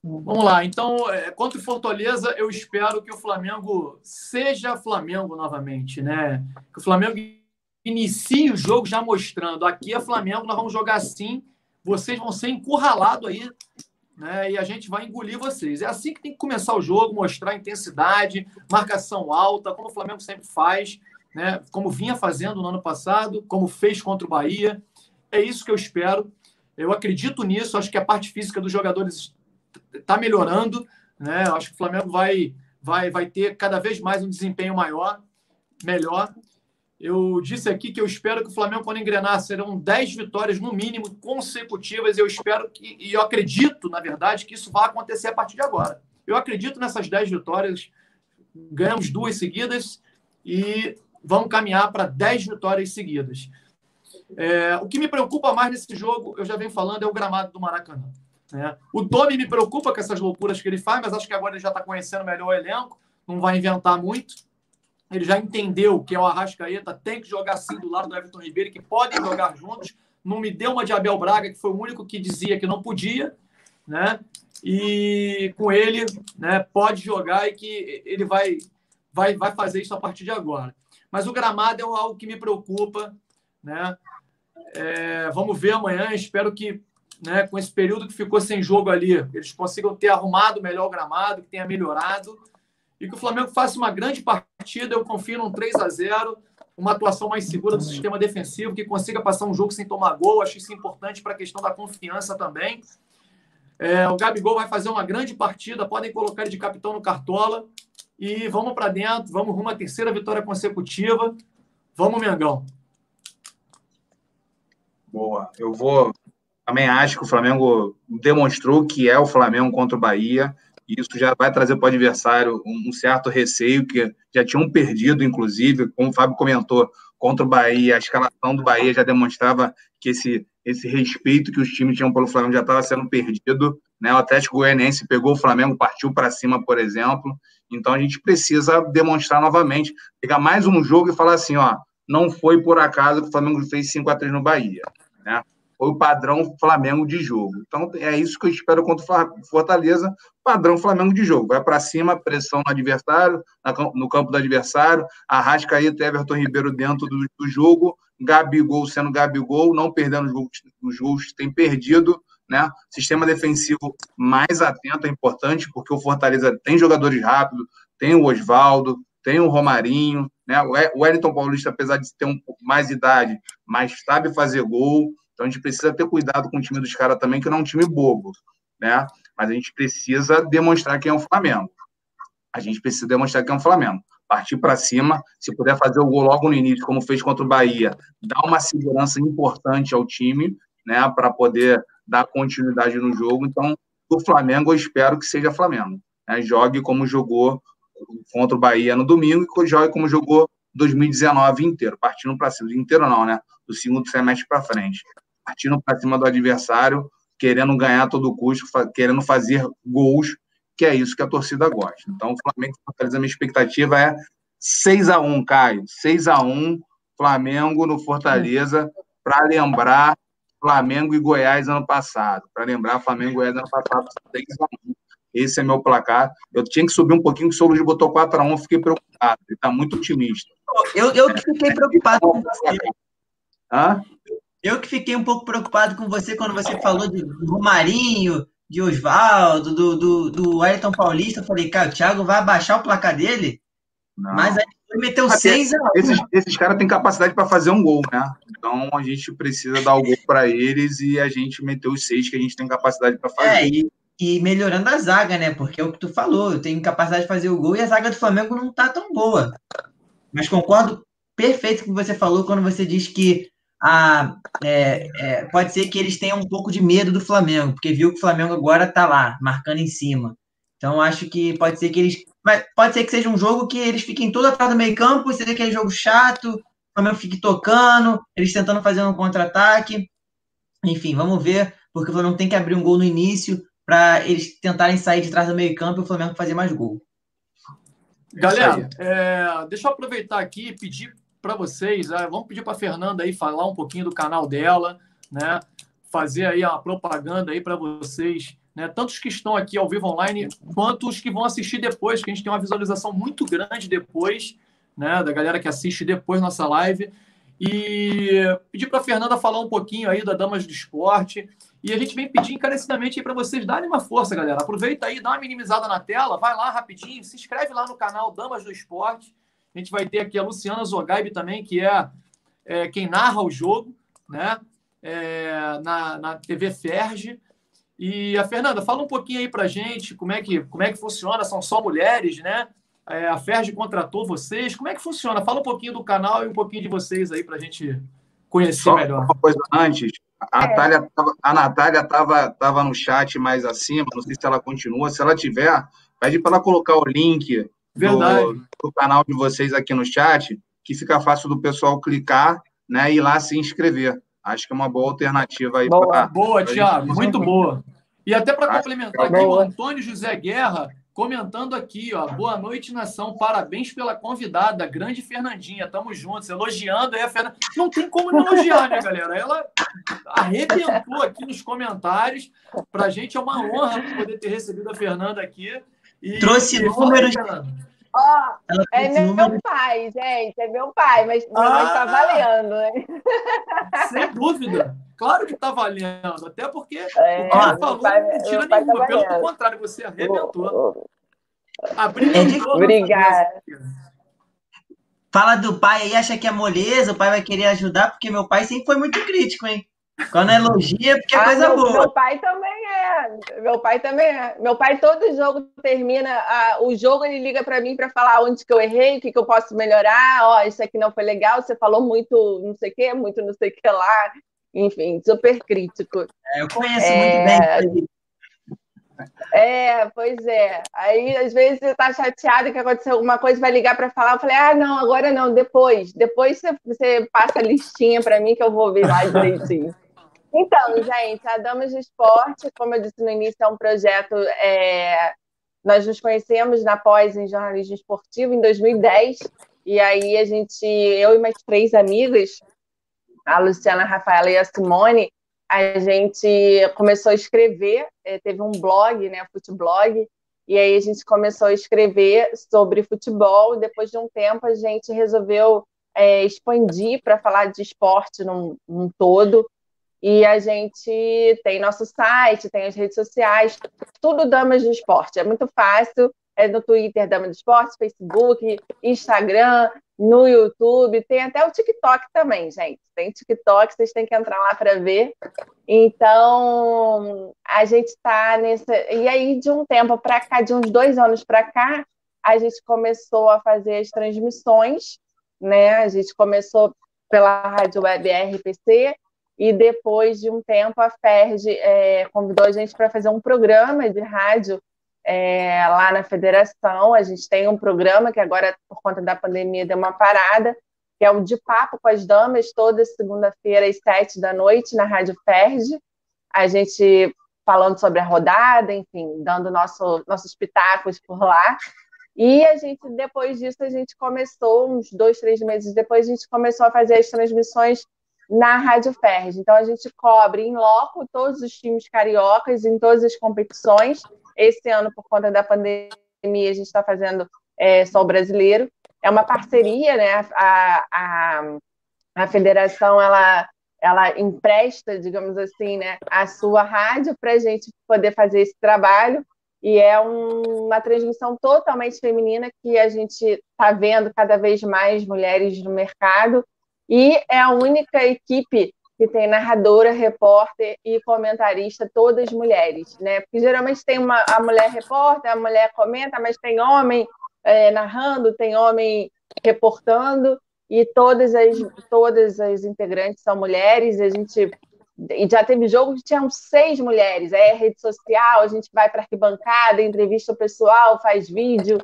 Vamos lá, então, é, contra o Fortaleza, eu espero que o Flamengo seja Flamengo novamente, né? Que o Flamengo inicie o jogo já mostrando. Aqui é Flamengo, nós vamos jogar assim, vocês vão ser encurralados aí né? E a gente vai engolir vocês. É assim que tem que começar o jogo, mostrar intensidade, marcação alta, como o Flamengo sempre faz, né? Como vinha fazendo no ano passado, como fez contra o Bahia. É isso que eu espero. Eu acredito nisso. Acho que a parte física dos jogadores está melhorando, né? Acho que o Flamengo vai, vai, vai ter cada vez mais um desempenho maior, melhor. Eu disse aqui que eu espero que o Flamengo, quando engrenar, serão 10 vitórias no mínimo consecutivas. Eu espero que, e eu acredito, na verdade, que isso vai acontecer a partir de agora. Eu acredito nessas 10 vitórias. Ganhamos duas seguidas e vamos caminhar para 10 vitórias seguidas. É, o que me preocupa mais nesse jogo, eu já venho falando, é o gramado do Maracanã. Né? O Domi me preocupa com essas loucuras que ele faz, mas acho que agora ele já está conhecendo melhor o elenco, não vai inventar muito. Ele já entendeu que é o Arrascaeta, tem que jogar assim do lado do Everton Ribeiro, que podem jogar juntos. Não me deu uma de Abel Braga, que foi o único que dizia que não podia, né? E com ele, né, pode jogar e que ele vai, vai, vai fazer isso a partir de agora. Mas o gramado é algo que me preocupa, né? É, vamos ver amanhã. Espero que, né, com esse período que ficou sem jogo ali, eles consigam ter arrumado melhor o gramado, que tenha melhorado e que o Flamengo faça uma grande partida. Eu confio num 3 a 0 uma atuação mais segura do sistema defensivo, que consiga passar um jogo sem tomar gol. Acho isso importante para a questão da confiança também. É, o Gabigol vai fazer uma grande partida, podem colocar ele de capitão no Cartola. E vamos para dentro, vamos rumo à terceira vitória consecutiva. Vamos, Mengão. Boa. Eu vou. Também acho que o Flamengo demonstrou que é o Flamengo contra o Bahia. Isso já vai trazer para o adversário um certo receio, que já tinham perdido, inclusive, como o Fábio comentou, contra o Bahia, a escalação do Bahia já demonstrava que esse, esse respeito que os times tinham pelo Flamengo já estava sendo perdido. Né? O Atlético Goianiense pegou o Flamengo, partiu para cima, por exemplo. Então a gente precisa demonstrar novamente, pegar mais um jogo e falar assim: ó, não foi por acaso que o Flamengo fez 5 a 3 no Bahia. Né? Foi o padrão Flamengo de jogo. Então, é isso que eu espero contra o Fortaleza, padrão Flamengo de jogo. Vai para cima, pressão no adversário, no campo do adversário, Arrascaeta e Everton Ribeiro dentro do, do jogo, Gabigol sendo Gabigol, não perdendo os gols, que tem perdido, né? Sistema defensivo mais atento é importante, porque o Fortaleza tem jogadores rápidos, tem o Oswaldo, tem o Romarinho, né? O Wellington Paulista, apesar de ter um pouco mais idade, mas sabe fazer gol. Então a gente precisa ter cuidado com o time dos caras também, que não é um time bobo, né? Mas a gente precisa demonstrar quem é o Flamengo. A gente precisa demonstrar quem é o Flamengo. Partir para cima, se puder fazer o gol logo no início, como fez contra o Bahia, dar uma segurança importante ao time, né, para poder dar continuidade no jogo. Então, o Flamengo, eu espero que seja Flamengo. Né? Jogue como jogou contra o Bahia no domingo e jogue como jogou 2019 inteiro, partindo para cima. Inteiro não, né? Do segundo semestre para frente partindo para cima do adversário, querendo ganhar a todo custo, querendo fazer gols, que é isso que a torcida gosta. Então, o Flamengo Fortaleza, a minha expectativa é 6 a 1 Caio. 6 a 1 Flamengo no Fortaleza, para lembrar Flamengo e Goiás ano passado. Para lembrar Flamengo e Goiás ano passado, 6 a 1 Esse é meu placar. Eu tinha que subir um pouquinho, que o Soludo botou 4 a 1 fiquei preocupado. Ele está muito otimista. Eu, eu que fiquei preocupado com você. Hã? Eu que fiquei um pouco preocupado com você quando você falou de, do Romarinho, de Oswaldo, do, do, do Ayrton Paulista. Eu falei, cara, o Thiago vai abaixar o placar dele? Não. Mas aí ele meteu seis a Esses, esses caras têm capacidade para fazer um gol, né? Então a gente precisa dar o gol para eles e a gente meteu os seis que a gente tem capacidade para fazer. É, e, e, melhorando a zaga, né? Porque é o que tu falou, eu tenho capacidade de fazer o gol e a zaga do Flamengo não tá tão boa. Mas concordo perfeito com o que você falou quando você diz que a, é, é, pode ser que eles tenham um pouco de medo do Flamengo, porque viu que o Flamengo agora está lá, marcando em cima. Então, acho que pode ser que eles. Mas pode ser que seja um jogo que eles fiquem todos atrás do meio campo, seja aquele jogo chato, o Flamengo fique tocando, eles tentando fazer um contra-ataque. Enfim, vamos ver, porque o Flamengo tem que abrir um gol no início para eles tentarem sair de trás do meio campo e o Flamengo fazer mais gol. Galera, é, deixa eu aproveitar aqui e pedir para vocês. Né? Vamos pedir para a Fernanda aí falar um pouquinho do canal dela, né? Fazer aí a propaganda aí para vocês, né? Tanto os que estão aqui ao vivo online, quanto os que vão assistir depois, que a gente tem uma visualização muito grande depois, né? Da galera que assiste depois nossa live. E pedir para a Fernanda falar um pouquinho aí da Damas do Esporte E a gente vem pedir encarecidamente para vocês darem uma força, galera. Aproveita aí, dá uma minimizada na tela, vai lá rapidinho, se inscreve lá no canal Damas do Esporte. A gente vai ter aqui a Luciana Zogaib também, que é, é quem narra o jogo, né? É, na, na TV Ferge. E a Fernanda, fala um pouquinho aí pra gente como é que, como é que funciona, são só mulheres, né? É, a Ferge contratou vocês, como é que funciona? Fala um pouquinho do canal e um pouquinho de vocês aí pra gente conhecer Só melhor. Uma coisa antes, a, é. Natália, a Natália estava tava no chat mais acima, não sei se ela continua, se ela tiver, pede para ela colocar o link do, do, canal de vocês aqui no chat, que fica fácil do pessoal clicar né, e ir lá se inscrever. Acho que é uma boa alternativa aí. Boa, pra, boa pra Thiago, gente... muito boa. E até para complementar aqui, o Antônio José Guerra comentando aqui, ó. Boa noite, nação. Parabéns pela convidada, grande Fernandinha. Tamo juntos, elogiando aí a Fernanda. Não tem como não elogiar, né, galera? Ela arrebentou aqui nos comentários. Pra gente é uma honra poder ter recebido a Fernanda aqui. E, Trouxe números. Ó, oh, é meu, pai, gente, é meu pai, mas meu ah, tá valendo, né? Sem dúvida. Claro que tá valendo, até porque é, o ele falou pai, não mentira tá nenhuma, tá pelo contrário, você arrebentou. Abrilhantou. Obrigada. Fala do pai aí, acha que é moleza, o pai vai querer ajudar, porque meu pai sempre foi muito crítico, hein? Quando elogia, porque é ah, coisa meu, boa. Meu pai também é. Meu pai também é. Meu pai, todo jogo termina. A, o jogo, ele liga para mim para falar onde que eu errei, o que, que eu posso melhorar. Ó, isso aqui não foi legal, você falou muito não sei o quê, muito não sei o que lá. Enfim, super crítico. É, eu conheço é... muito bem. É, pois é. Aí, às vezes, você tá chateado que aconteceu alguma coisa, vai ligar para falar. Eu falei, ah, não, agora não, depois. Depois você, você passa a listinha para mim que eu vou ver lá direitinho. Então, gente, a Damas de Esporte, como eu disse no início, é um projeto. É... Nós nos conhecemos na pós em jornalismo esportivo em 2010, e aí a gente, eu e mais três amigas, a Luciana, a Rafaela e a Simone, a gente começou a escrever, é, teve um blog, né, Futeblog, e aí a gente começou a escrever sobre futebol. Depois de um tempo, a gente resolveu é, expandir para falar de esporte num, num todo. E a gente tem nosso site, tem as redes sociais, tudo Damas do Esporte. É muito fácil. É no Twitter Damas do Esporte, Facebook, Instagram, no YouTube, tem até o TikTok também, gente. Tem TikTok, vocês têm que entrar lá para ver. Então, a gente está nessa. E aí, de um tempo para cá, de uns dois anos para cá, a gente começou a fazer as transmissões, né? A gente começou pela Rádio Web RPC, e depois de um tempo a Ferg é, convidou a gente para fazer um programa de rádio é, lá na federação. A gente tem um programa que agora, por conta da pandemia, deu uma parada, que é o De Papo com as Damas, toda segunda-feira às sete da noite na Rádio Ferg. A gente falando sobre a rodada, enfim, dando nosso, nossos pitacos por lá. E a gente, depois disso, a gente começou, uns dois, três meses depois, a gente começou a fazer as transmissões na Rádio Ferg. Então, a gente cobre em loco todos os times cariocas em todas as competições. Esse ano, por conta da pandemia, a gente está fazendo é, só o brasileiro. É uma parceria, né? A, a, a federação, ela, ela empresta, digamos assim, né, a sua rádio para a gente poder fazer esse trabalho. E é um, uma transmissão totalmente feminina que a gente está vendo cada vez mais mulheres no mercado e é a única equipe que tem narradora, repórter e comentarista, todas mulheres, né? Porque geralmente tem uma, a mulher repórter, a mulher comenta, mas tem homem é, narrando, tem homem reportando, e todas as, todas as integrantes são mulheres, a gente e já teve jogo que tinham seis mulheres, é rede social, a gente vai para arquibancada, entrevista o pessoal, faz vídeo,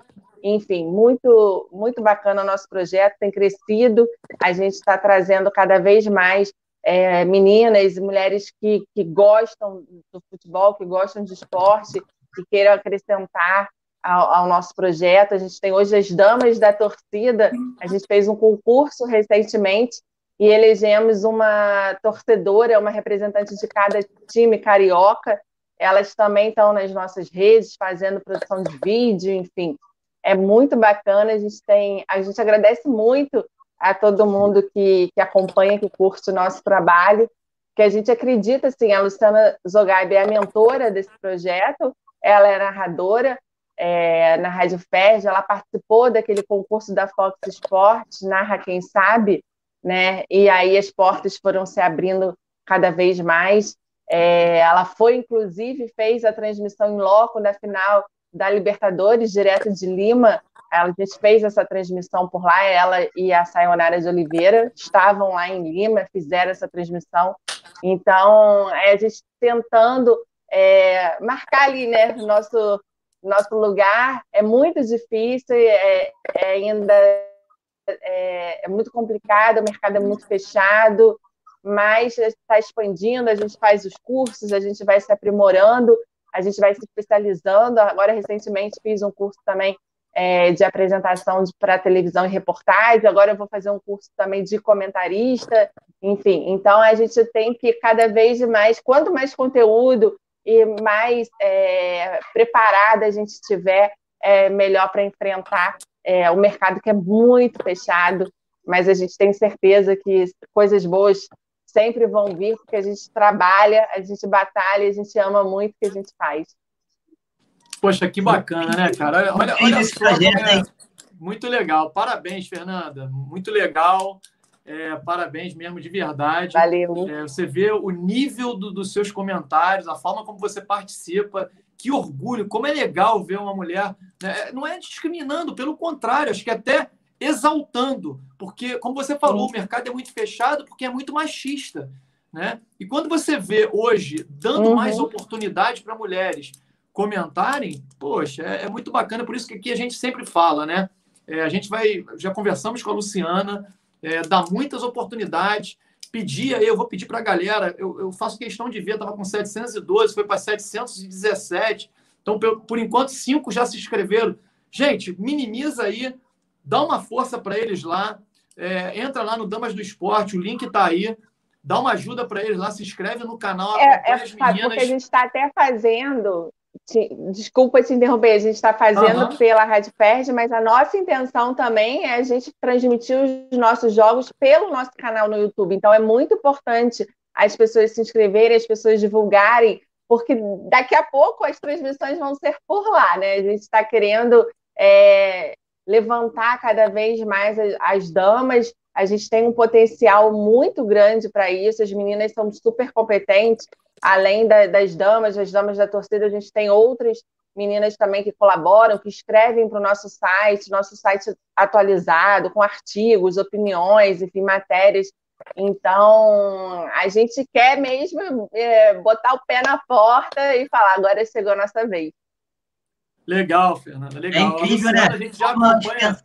enfim, muito, muito bacana o nosso projeto, tem crescido, a gente está trazendo cada vez mais é, meninas e mulheres que, que gostam do futebol, que gostam de esporte, que queiram acrescentar ao, ao, nosso projeto. A gente tem hoje as Damas da Torcida, a gente fez um concurso recentemente e elegemos uma torcedora, uma representante de cada time carioca. Elas também estão nas nossas redes, fazendo produção de vídeo, enfim é muito bacana. A gente tem, a gente agradece muito a todo mundo que, que acompanha, que curte o nosso trabalho. que a gente acredita, assim, a Luciana Zogaib é a mentora desse projeto, ela é narradora é, na Rádio Ferg, ela participou daquele concurso da Fox Sports, Narra Quem Sabe, né? E aí as portas foram se abrindo cada vez mais. É, ela foi, inclusive, fez a transmissão em loco da final da Libertadores, direto de Lima. A gente fez essa transmissão por lá, ela e a Sayonara de Oliveira estavam lá em Lima, fizeram essa transmissão. Então, é a gente tentando é, marcar ali, né, nosso, nosso lugar. É muito difícil, é, é ainda é, é, muito complicado, o mercado é muito fechado, mas está expandindo, a gente faz os cursos, a gente vai se aprimorando, a gente vai se especializando. Agora, recentemente, fiz um curso também é, de apresentação para televisão e reportagem, agora eu vou fazer um curso também de comentarista, enfim. Então, a gente tem que cada vez mais, quanto mais conteúdo e mais é, preparada a gente estiver, é, melhor para enfrentar é, o mercado que é muito fechado, mas a gente tem certeza que coisas boas sempre vão vir, porque a gente trabalha, a gente batalha, a gente ama muito o que a gente faz. Poxa, que bacana, né, cara? Olha, olha esse projeto, hein? Muito legal. Parabéns, Fernanda. Muito legal. É, parabéns mesmo, de verdade. Valeu. É, você vê o nível do, dos seus comentários, a forma como você participa. Que orgulho, como é legal ver uma mulher. Né? Não é discriminando, pelo contrário, acho que até exaltando, porque, como você falou, o mercado é muito fechado porque é muito machista. Né? E quando você vê hoje dando uhum. mais oportunidade para mulheres comentarem, poxa, é, é, muito bacana, por isso que aqui a gente sempre fala, né? É, a gente vai, já conversamos com a Luciana, é, dá muitas oportunidades. Pedir aí, eu vou pedir para a galera, eu, eu, faço questão de ver, estava com 712, foi para 717. Então, por, por enquanto, cinco já se inscreveram. Gente, minimiza aí dá uma força para eles lá, é, entra lá no Damas do Esporte, o link está aí, dá uma ajuda para eles lá, se inscreve no canal, é, é as meninas. Porque a gente está até fazendo, te, desculpa te interromper, a gente está fazendo uhum. pela Rádio Perde, mas a nossa intenção também é a gente transmitir os nossos jogos pelo nosso canal no YouTube. Então é muito importante as pessoas se inscreverem, as pessoas divulgarem, porque daqui a pouco as transmissões vão ser por lá, né? A gente está querendo é, levantar cada vez mais as damas. A gente tem um potencial muito grande para isso. As meninas são super competentes, além da, das damas, as damas da torcida, a gente tem outras meninas também que colaboram, que escrevem para o nosso site, nosso site atualizado, com artigos, opiniões, enfim, matérias. Então, a gente quer mesmo é, botar o pé na porta e falar: agora chegou a nossa vez. Legal, Fernanda, legal. É incrível, a Luciana, né? A gente, já acompanha,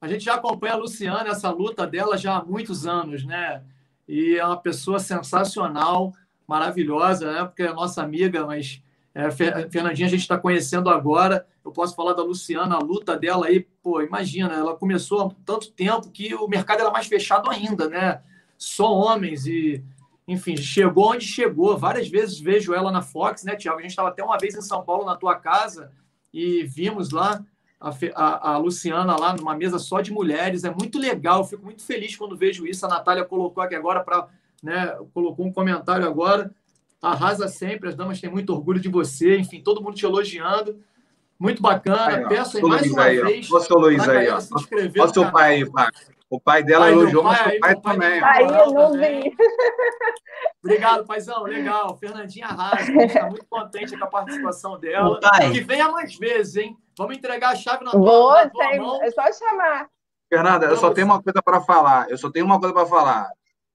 a gente já acompanha a Luciana, essa luta dela já há muitos anos, né? E é uma pessoa sensacional, maravilhosa, né? Porque é nossa amiga, mas é, Fernandinha a gente está conhecendo agora. Eu posso falar da Luciana, a luta dela aí, pô, imagina, ela começou há tanto tempo que o mercado era mais fechado ainda, né? Só homens e, enfim, chegou onde chegou. Várias vezes vejo ela na Fox, né, Tiago? A gente estava até uma vez em São Paulo na tua casa e vimos lá a, a, a, Luciana lá numa mesa só de mulheres. É muito legal, fico muito feliz quando vejo isso. A Natália colocou aqui agora para. Né, colocou um comentário agora. Arrasa sempre, as damas têm muito orgulho de você, enfim, todo mundo te elogiando. Muito bacana. Aí, Peço aí mais uma aí, vez. Olha o seu Luiz aí, ó. Olha o seu pai aí, pai. O pai dela pai, elogiou, mas o pai, também. Aí eu não vi. Obrigado, paizão. Legal. Fernandinha arrasa. A gente está muito contente com a participação dela. Pai. Que venha mais vezes, hein? Vamos entregar a chave na tua, Vou, na tua mão. É só chamar. Fernanda, eu só tenho uma coisa para falar. Eu só tenho uma coisa para falar.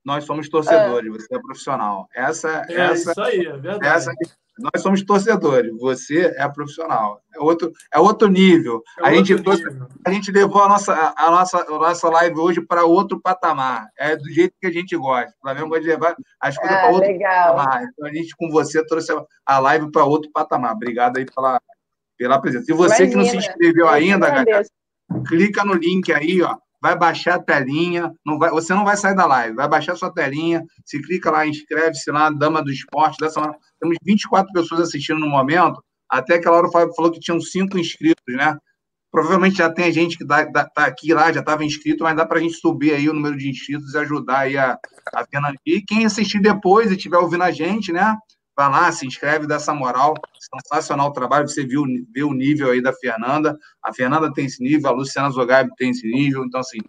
Nós somos torcedores, ah. você é profissional. Essa, é essa, isso aí, é verdade. Essa, nós somos torcedores, você é profissional. É outro, é outro nível. É a, gente nível. a gente levou a nossa, a nossa, a nossa live hoje para outro patamar. É do jeito que a gente gosta. O Flamengo pode levar as coisas ah, para outro legal. patamar. Então a gente, com você, trouxe a live para outro patamar. Obrigado aí pela, pela presença. E você Imagina. que não se inscreveu ainda, galera, clica no link aí, ó vai baixar a telinha, não vai, você não vai sair da live, vai baixar sua telinha, se clica lá, inscreve-se lá, Dama do Esporte, dessa hora, temos 24 pessoas assistindo no momento, até aquela hora falou que tinham cinco inscritos, né? Provavelmente já tem gente que está aqui lá, já estava inscrito, mas dá para a gente subir aí o número de inscritos e ajudar aí a, a Fernanda. E quem assistir depois e estiver ouvindo a gente, né? Vai lá, se inscreve, dá essa moral. Sensacional o trabalho. Você viu, viu o nível aí da Fernanda. A Fernanda tem esse nível, a Luciana Zogaib tem esse nível. Então, assim,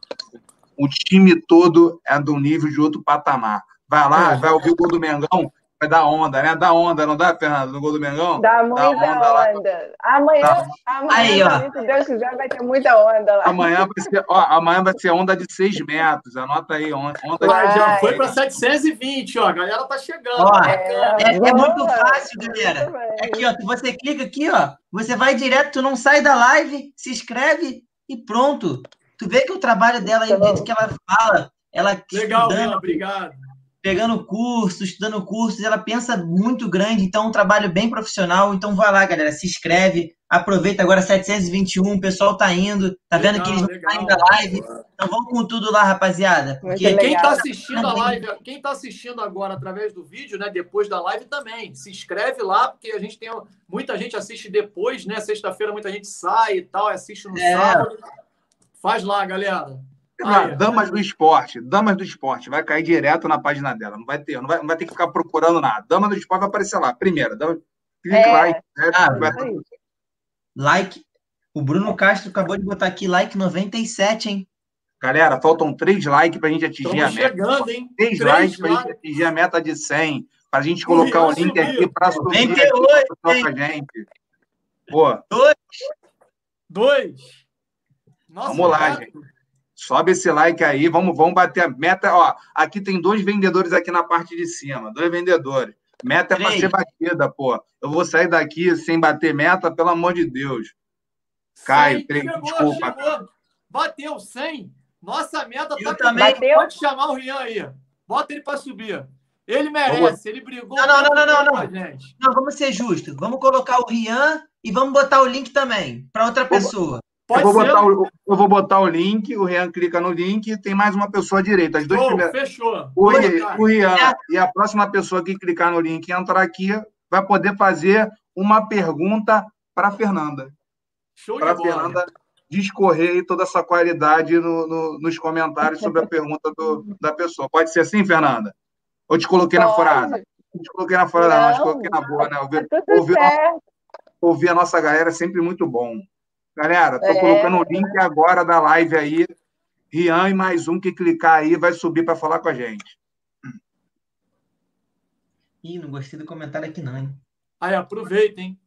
o time todo é do nível de outro patamar. Vai lá, é. vai ouvir o gol do Mengão, vai dar onda, né? Dá onda, não dá, Fernanda, no gol do Mengão? Dá muita dá onda. onda. Amanhã, tá. amanhã Aí, ó. se Deus quiser, vai ter muita onda lá. Amanhã vai ser, ó, amanhã vai ser onda de 6 metros. Anota aí, onda de Já foi para 720, ó. A galera tá chegando. Ó, é, é, é, muito fácil, galera. Aqui, ó, você clica aqui, ó. Você vai direto, tu não sai da live, se inscreve e pronto. Tu vê que o trabalho dela aí, dentro que ela fala, ela Legal, estudando, obrigado. Pegando cursos, estudando cursos, ela pensa muito grande, então é um trabalho bem profissional. Então vai lá, galera, se inscreve, aproveita agora 721, o pessoal tá indo, tá legal, vendo que eles não saem da live. Então vamos com tudo lá, rapaziada. Porque quem tá assistindo a live, quem tá assistindo agora através do vídeo, né, depois da live também, se inscreve lá, porque a gente tem muita gente assiste depois, né? Sexta-feira muita gente sai e tal, assiste no é. sábado. Faz lá, galera. Aí. Damas do Esporte, Damas do Esporte, vai cair direto na página dela, não vai ter, não vai, não vai ter que ficar procurando nada. Damas do Esporte vai aparecer lá. Primeira, dama, clique é. like. Né? Ah, vai... like. O Bruno Castro acabou de botar aqui like 97, hein? Galera, faltam três likes para a gente atingir Estamos a meta. chegando, hein? Três, três likes para a gente atingir a meta de 100. Para a gente colocar o link aqui para subir 98, aqui a gente. Pô. Dois. Dois. Nossa, vamos lá, gente. Sobe esse like aí, vamos, vamos bater a meta. Ó, aqui tem dois vendedores aqui na parte de cima, dois vendedores. Meta é para ser batida, pô. Eu vou sair daqui sem bater meta, pelo amor de Deus. Caio, chegou, desculpa. Chegou. Bateu 100. Nossa meta tá também. Bateu. Pode chamar o Rian aí. Bota ele para subir. Ele merece, ele brigou. Não, não, não, não, não. Não. não, vamos ser justos. Vamos colocar o Rian e vamos botar o link também para outra pessoa. Pode eu, vou botar o, eu vou botar o link, o Rian clica no link e tem mais uma pessoa à direita. As duas oh, primeiras... Fechou. O, o Rian e a próxima pessoa que clicar no link e entrar aqui vai poder fazer uma pergunta para a Fernanda. Show Para a Fernanda discorrer toda essa qualidade no, no, nos comentários sobre a pergunta do, da pessoa. Pode ser assim, Fernanda? Ou te coloquei Pode. na furada? Te coloquei na furada, não, não te coloquei na boa, né? Ouvir, tá ouvir, ouvir a nossa galera é sempre muito bom. Galera, estou é... colocando o link agora da live aí. Rian e mais um que clicar aí vai subir para falar com a gente. Ih, não gostei do comentário aqui não, hein? Aí, aproveita, hein?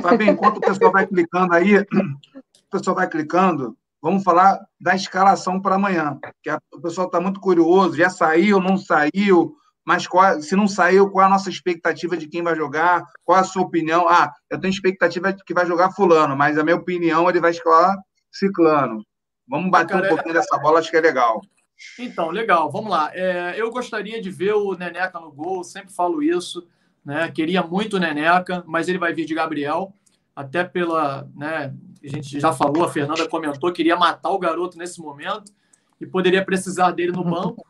Tá bem, enquanto o pessoal vai clicando aí, o pessoal vai clicando, vamos falar da escalação para amanhã. Que o pessoal está muito curioso, já saiu, não saiu, mas qual, se não saiu, qual é a nossa expectativa de quem vai jogar? Qual é a sua opinião? Ah, eu tenho expectativa de que vai jogar fulano, mas a minha opinião ele vai escalar ciclano. Vamos bater Cara, um pouquinho é... dessa bola, acho que é legal. Então, legal, vamos lá. É, eu gostaria de ver o Neneca no gol, sempre falo isso. Né? Queria muito o Neneca, mas ele vai vir de Gabriel, até pela. Né, a gente já falou, a Fernanda comentou, queria matar o garoto nesse momento e poderia precisar dele no banco.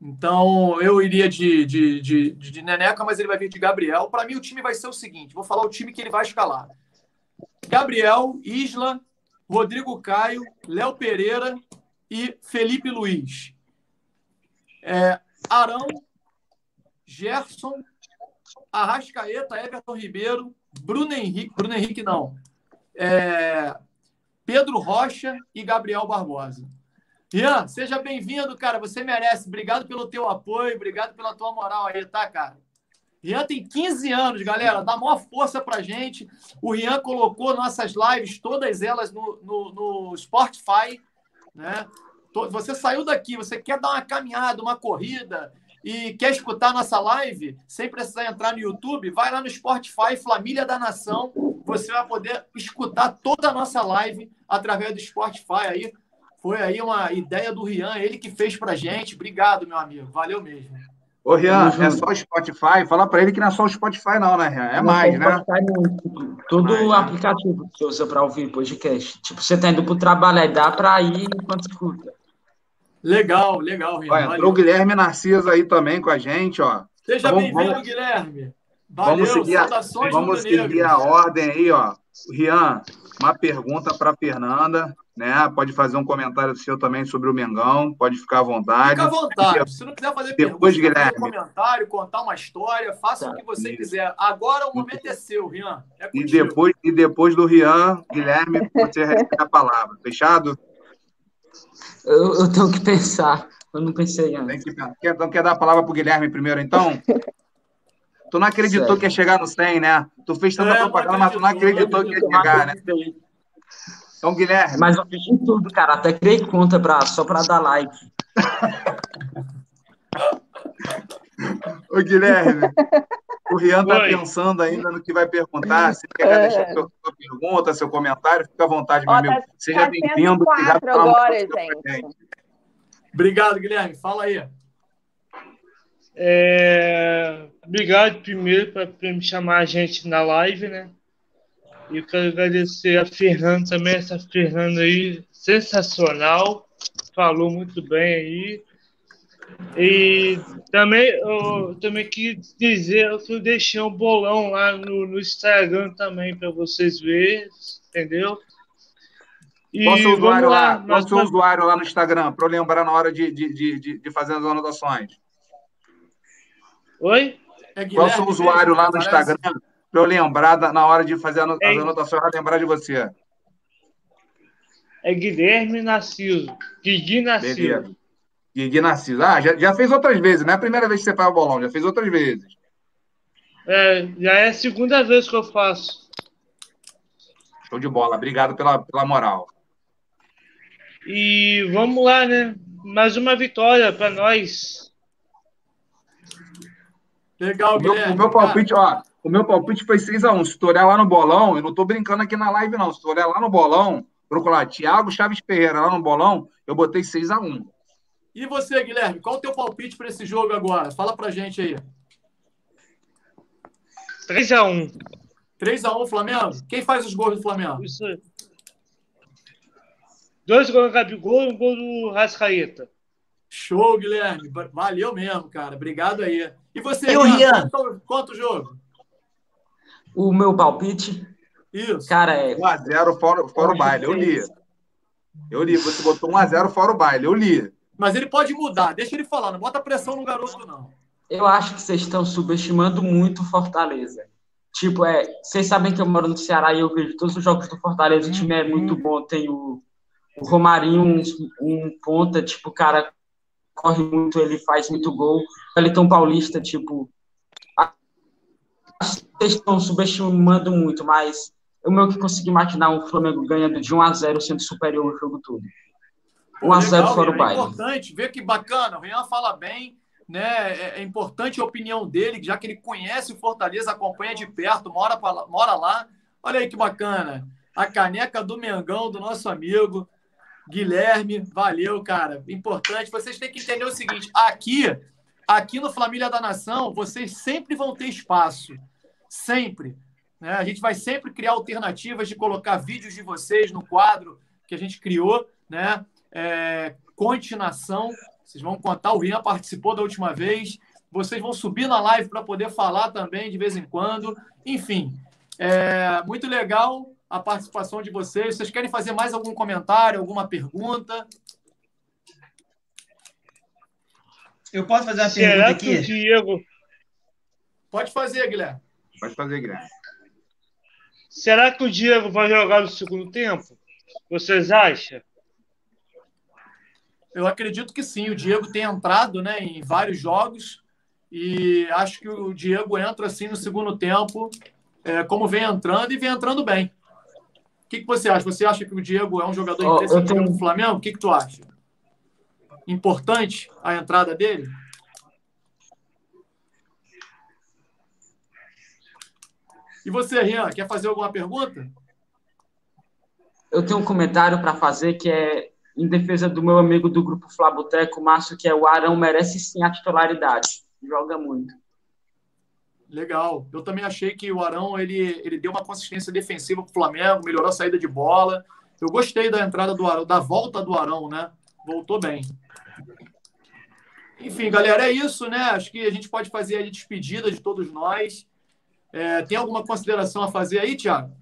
Então, eu iria de, de, de, de, Neneca, mas ele vai vir de Gabriel. Para mim, o time vai ser o seguinte: vou falar o time que ele vai escalar: Gabriel, Isla, Rodrigo Caio, Léo Pereira e Felipe Luiz. É, Arão, Gerson, Arrascaeta, Everton Ribeiro, Bruno Henrique, Bruno Henrique não, é, Pedro Rocha e Gabriel Barbosa. Ian, seja bem-vindo, cara. Você merece. Obrigado pelo teu apoio, obrigado pela tua moral aí, tá, cara? Rian tem 15 anos, galera. Dá maior força pra gente. O Rian colocou nossas lives, todas elas no, no, no Spotify. Né? Você saiu daqui, você quer dar uma caminhada, uma corrida e quer escutar nossa live, sem precisar entrar no YouTube, vai lá no Spotify, Família da Nação. Você vai poder escutar toda a nossa live através do Spotify aí. Foi aí uma ideia do Rian, ele que fez pra gente. Obrigado, meu amigo. Valeu mesmo. Ô, Rian, é só o Spotify? Fala para ele que não é só o Spotify, não, né, Rian? É não mais, né? Spotify, todo mais, né? aplicativo que você usa para ouvir podcast. Tipo, você tá indo pro trabalho, aí dá para ir enquanto escuta. Legal, legal, Rian. Olha, entrou o Guilherme Narciso aí também com a gente, ó. Seja então, bem-vindo, Guilherme. Valeu, vamos seguir, a, saudações vamos seguir a ordem aí, ó. Rian, uma pergunta para Fernanda, né? Pode fazer um comentário seu também sobre o Mengão, pode ficar à vontade. Fica à vontade. Se não quiser fazer Depois, pergunta, fazer Guilherme. comentário, contar uma história, faça Tá. o que você Isso. quiser. Agora o momento é seu, Rian. É E depois, e depois do Rian, Guilherme, você recebe a palavra. Fechado? Eu, eu tenho que pensar. Eu não pensei antes. Tem que. Quer- Então, quer dar a palavra para o Guilherme primeiro, então? Tu não acreditou Certo. que ia chegar no 100, né? Tu fez tanta É, propaganda, mas tu não acreditou que ia chegar, né? Então, Guilherme, Mas eu fiz de tudo, cara. Até criei conta pra, só pra dar like. Ô, Guilherme, o Rian está Oi. pensando ainda no que vai perguntar. Se quer É. deixar sua, sua pergunta, seu comentário, fica à vontade, meu Ó, amigo. tá, Seja tá bem-vindo. Obrigado 104 pela agora, gente. Obrigado, Guilherme. Fala aí. É, obrigado primeiro por por me chamar a gente na live, né? E eu quero agradecer a Fernanda também, essa Fernanda aí, sensacional, falou muito bem aí. E também eu também quis dizer que eu deixei um bolão lá no, no Instagram também para vocês verem, entendeu? E Qual o seu usuário lá? lá, Qual usuário lá no Instagram, para eu lembrar na hora de, de, de- de fazer as anotações? Oi? É Qual o seu usuário lá no? Instagram, para eu lembrar na hora de fazer as anotações, para lembrar de você? É Guilherme Narciso. Guigui Narciso. Beleza. Guigui Narciso. Ah, já, já fez outras vezes, não é a primeira vez que você faz o bolão, já fez outras vezes. É, já é a segunda vez que eu faço. Show de bola. Obrigado pela, pela moral. E vamos lá, né? Mais uma vitória para nós. Legal, O meu, Guilherme. o meu palpite, ó, o meu palpite foi 6x1. Se tu olhar lá no bolão, eu não tô brincando aqui na live, não. Se tu olhar lá no bolão, procurar Thiago Chaves Ferreira lá no bolão, eu botei 6x1. E você, Guilherme, qual o teu palpite para esse jogo agora? Fala pra gente aí. 3x1. 3x1 Flamengo? Quem faz os gols do Flamengo? Isso aí. Dois gols do Gabigol e um gol do Rascaeta. Show, Guilherme. Va- Valeu mesmo, cara. Obrigado aí. E você, E o Rian? Quanto, quanto jogo? O meu palpite, Isso. cara, é 1x0 fora, fora o baile, eu li. Eu li, você botou 1x0 fora o baile, eu li. Mas ele pode mudar. Deixa ele falar. Não bota pressão no garoto, não. Eu acho que vocês estão subestimando muito o Fortaleza. Tipo, é, vocês sabem que eu moro no Ceará e eu vejo todos os jogos do Fortaleza, o time é muito bom, tem o, o Romarinho, um, um ponta, tipo, o cara corre muito, ele faz muito gol. Ele tem um paulista, tipo, vocês estão subestimando muito, mas eu meio que consegui imaginar o Flamengo ganhando de 1 a 0 sendo superior o jogo todo. 1 a 0 Legal, fora o é baile. importante. Vê que bacana. O Rian fala bem. Né? É, é importante a opinião dele, já que ele conhece o Fortaleza, acompanha de perto, mora, pra mora lá. Olha aí que bacana. A caneca do Mengão, do nosso amigo Guilherme. Valeu, cara. Importante. Vocês têm que entender o seguinte: aqui, aqui no Família da Nação, vocês sempre vão ter espaço. Sempre. né? A gente vai sempre criar alternativas de colocar vídeos de vocês no quadro que a gente criou, né? É, continuação. Vocês vão contar, o Rian participou da última vez. Vocês vão subir na live para poder falar também de vez em quando. Enfim, é muito legal a participação de vocês. Vocês querem fazer mais algum comentário, alguma pergunta? Eu posso fazer uma Será pergunta que o aqui? Diego. Pode fazer, Guilherme. Pode fazer, Guilherme. Será que o Diego vai jogar no segundo tempo? Vocês acham? Eu acredito que sim. O Diego tem entrado né, em vários jogos e acho que o Diego entra assim no segundo tempo, é, como vem entrando e vem entrando bem. O que, que você acha? Você acha que o Diego é um jogador eu imprescindível tenho- do Flamengo? O que, que tu acha? Importante a entrada dele? E você, Rian, quer fazer alguma pergunta? Eu tenho um comentário para fazer que é em defesa do meu amigo do grupo Flaboteco, Márcio, que é o Arão merece sim a titularidade. Joga muito. Legal. Eu também achei que o Arão ele, ele deu uma consistência defensiva para o Flamengo, melhorou a saída de bola. Eu gostei da entrada do Arão, da volta do Arão, né? Voltou bem. Enfim, galera, é isso, né? Acho que a gente pode fazer a despedida de todos nós. É, tem alguma consideração a fazer aí, Thiago?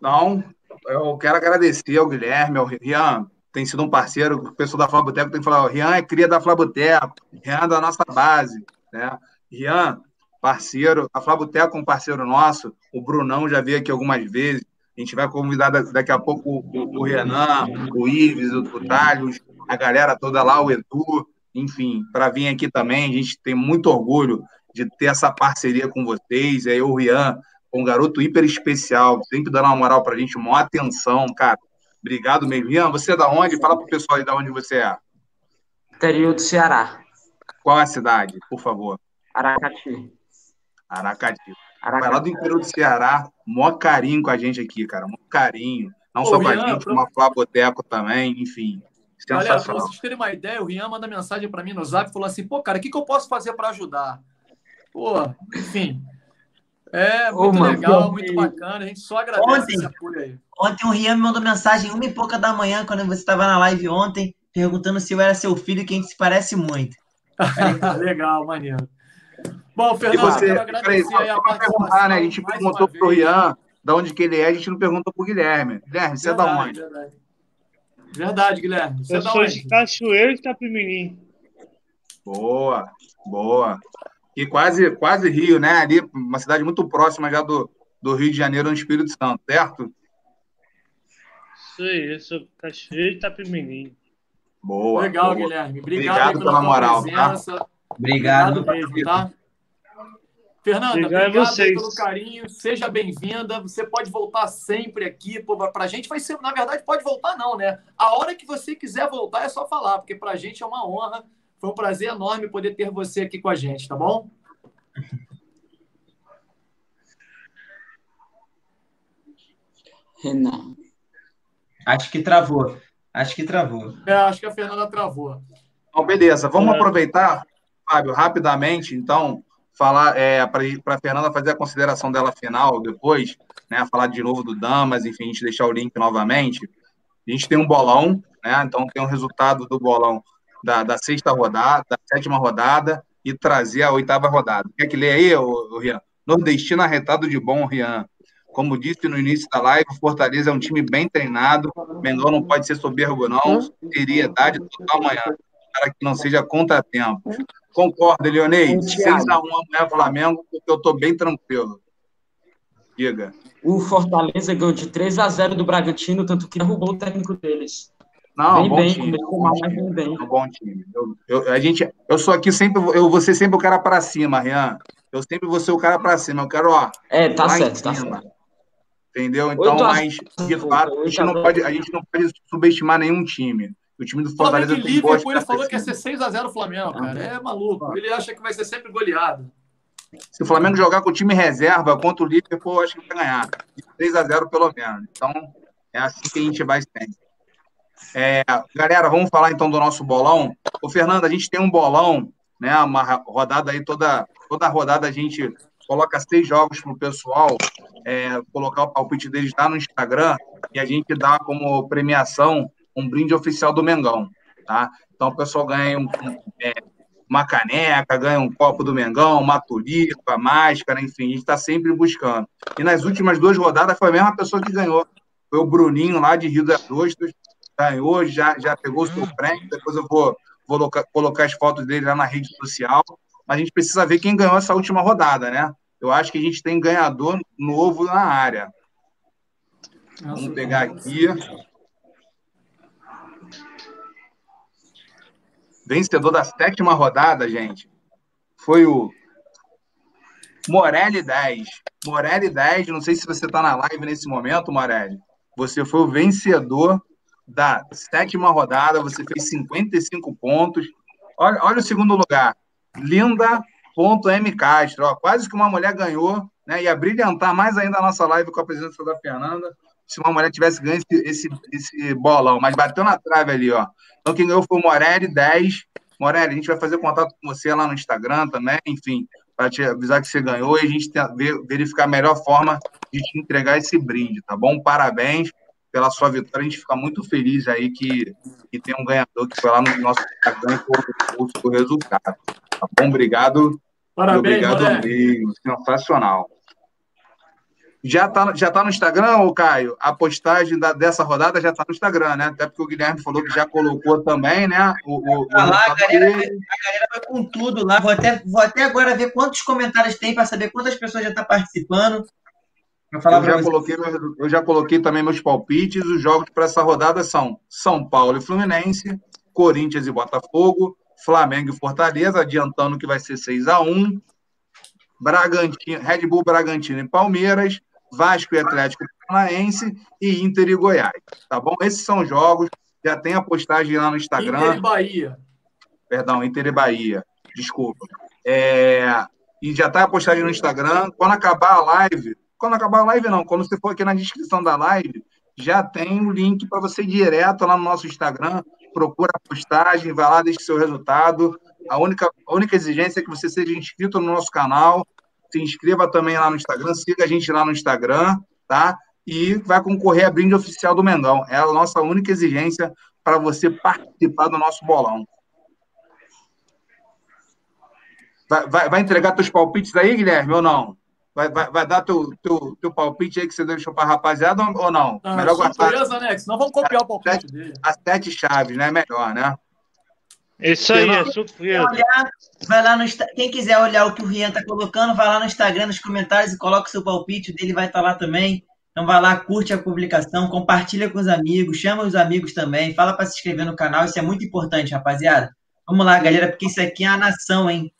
Não, eu quero agradecer ao Guilherme, ao Rian, tem sido um parceiro, o pessoal da Flaboteco tem que falar, o Rian é cria da Flaboteco, Rian é da nossa base, né? Rian, parceiro, a Flaboteco é um parceiro nosso, o Brunão já veio aqui algumas vezes, a gente vai convidar daqui a pouco o, o Renan, o Ives, o, o a galera toda lá, o Edu, enfim, para vir aqui também. A gente tem muito orgulho de ter essa parceria com vocês. Aí o Rian, um garoto hiper especial, sempre dando uma moral para a gente, uma atenção, cara. Obrigado mesmo. Rian, você é da onde? Fala para o pessoal aí da onde você é. Interior do Ceará. Qual a cidade, por favor? Aracati. Aracati. Aracati. Vai lá do interior do Ceará, maior carinho com a gente aqui, cara. Maior carinho. Não Ô, só com a gente, como a Flaboteco também, enfim. Galera, para vocês terem uma ideia, o Rian manda mensagem para mim no zap e falou assim: pô, cara, o que, que eu posso fazer para ajudar? Pô, enfim. É muito Ô, legal, mano, muito bacana. A gente só agradece ontem, esse apoio aí. Ontem o Rian me mandou mensagem uma e pouca da manhã, quando você estava na live ontem, perguntando se eu era seu filho, que a gente se parece muito. legal, maneiro. Bom, Fernando, você, quero agradecer aí a participação. Né? A gente perguntou para o Rian de onde que ele é, a gente não perguntou para o Guilherme. Guilherme, você verdade, é da onde? Verdade. Verdade, Guilherme. Você eu sou de Cachoeiro e Itapemirim. Boa, boa. E quase, quase Rio, né? Ali, uma cidade muito próxima já do, do Rio de Janeiro, no Espírito Santo, certo? Isso aí, eu sou Cachoeiro e Itapemirim. Boa. Legal, boa. Guilherme. Obrigado, Obrigado pela moral. Tá? Obrigado. Obrigado mesmo, tá? Fernanda, obrigado, obrigado pelo carinho, seja bem-vinda. Você pode voltar sempre aqui. Para a gente vai ser, na verdade, pode voltar, não, né? A hora que você quiser voltar é só falar, porque para a gente é uma honra. Foi um prazer enorme poder ter você aqui com a gente, tá bom? Renan. Acho que travou. Acho que travou. É, acho que a Fernanda travou. Então, beleza. Vamos é. aproveitar, Fábio, rapidamente, então falar é, para a Fernanda fazer a consideração dela final depois, né? Falar de novo do Damas, enfim, a gente deixar o link novamente. A gente tem um bolão, né? Então tem o um resultado do bolão da, da, sexta rodada, da sétima rodada e trazer a oitava rodada. Quer que lê aí, o Rian? Nordestino arretado de bom, Rian. Como disse no início da live, o Fortaleza é um time bem treinado. Mengão não pode ser soberbo, não. Seriedade total amanhã, para que não seja contratempo. Concorda, Leonei? 6x1 amanhã Flamengo, porque eu estou bem tranquilo. Diga. O Fortaleza ganhou de 3 a 0 do Bragantino, tanto que derrubou o técnico deles. Não, bem, bom bem, time, bom mal, time, bem. Um bom time. Eu, eu, a gente, eu sou aqui sempre, eu vou ser sempre o cara para cima, Rian. Eu sempre vou ser o cara para cima. Eu quero, ó. É, tá certo, tá certo. Entendeu? Então, mas, de fato, a gente, não pode, a gente não pode subestimar nenhum time. O time do Fortaleza tem Liverpool, ele falou que ia ser 6x0 o Flamengo, cara. É maluco. Ele acha que vai ser sempre goleado. Se o Flamengo jogar com o time reserva contra o Liverpool, eu acho que vai ganhar. 3x0 pelo menos. Então, é assim que a gente vai sempre. É, galera, vamos falar então do nosso bolão. Ô, Fernando, a gente tem um bolão, né? Uma rodada aí, toda, toda rodada a gente coloca seis jogos para o pessoal é, colocar o palpite deles lá no Instagram e a gente dá como premiação um brinde oficial do Mengão, tá? Então o pessoal ganha um, é, uma caneca, ganha um copo do Mengão, uma tulipa, máscara, enfim, a gente está sempre buscando. E nas últimas duas rodadas foi a mesma pessoa que ganhou. Foi o Bruninho lá de Rio das Ostras, ganhou, já, já pegou o seu prêmio, depois eu vou, vou colocar, colocar as fotos dele lá na rede social. Mas a gente precisa ver quem ganhou essa última rodada, né? Eu acho que a gente tem ganhador novo na área. Vamos pegar aqui. Vencedor da sétima rodada, gente, foi o Morelli 10. Morelli 10, não sei se você está na live nesse momento, Morelli. Você foi o vencedor da sétima rodada, você fez 55 pontos. Olha, olha o segundo lugar. Linda.m Castro. Quase que uma mulher ganhou, né? Ia brilhantar mais ainda a nossa live com a presença da Fernanda se uma mulher tivesse ganho esse, esse, esse bolão, mas bateu na trave ali, ó. Então quem ganhou foi o Morelli 10. Morelli, a gente vai fazer contato com você lá no Instagram também, enfim, para te avisar que você ganhou e a gente ver, verificar a melhor forma de te entregar esse brinde, tá bom? Parabéns pela sua vitória, a gente fica muito feliz aí que, que tem um ganhador que foi lá no nosso Instagram e colocou o resultado. Tá bom? Obrigado Parabéns, Obrigado moleque. mesmo. Sensacional. Já tá, já tá no Instagram, ô Caio? A postagem da- dessa rodada já tá no Instagram, né? Até porque o Guilherme falou que já colocou também, né? O, o, Tá lá, a galera, a galera vai com tudo lá. Vou até, vou até agora ver quantos comentários tem para saber quantas pessoas já estão participando. Vou falar Eu já, coloquei, eu já coloquei também meus palpites. Os jogos para essa rodada são São Paulo e Fluminense, Corinthians e Botafogo, Flamengo e Fortaleza, adiantando que vai ser 6 a 1 Bragantino, Red Bull, Bragantino e Palmeiras, Vasco e Atlético Paranaense e Inter e Goiás. Tá bom? Esses são os jogos. Já tem a postagem lá no Instagram. Inter e Bahia. Perdão, Inter e Bahia. Desculpa. É, E já está a postagem no Instagram. Quando acabar a live, quando acabar a live, não, quando você for aqui na descrição da live, já tem o link para você ir direto lá no nosso Instagram. Procura a postagem, vai lá, deixe seu resultado. A única, a única exigência é que você seja inscrito no nosso canal. Se inscreva também lá no Instagram, siga a gente lá no Instagram, tá? E vai concorrer a brinde oficial do Mengão. É a nossa única exigência para você participar do nosso bolão. Vai, vai, vai entregar teus palpites aí, Guilherme, ou não? Vai, vai, vai dar teu, teu, teu palpite aí que você deixou para a rapaziada ou não? Ah, Melhor guardar surpresa, né? Senão vamos copiar o palpite dele. as sete chaves, né? Melhor, né? Isso aí, é olhar, vai lá no Quem quiser olhar o que o Rian tá colocando, vai lá no Instagram, nos comentários e coloca o seu palpite, o dele vai estar lá também. Então vai lá, curte a publicação, compartilha com os amigos, chama os amigos também, fala para se inscrever no canal, isso é muito importante, rapaziada. Vamos lá, galera, porque isso aqui é a nação, hein?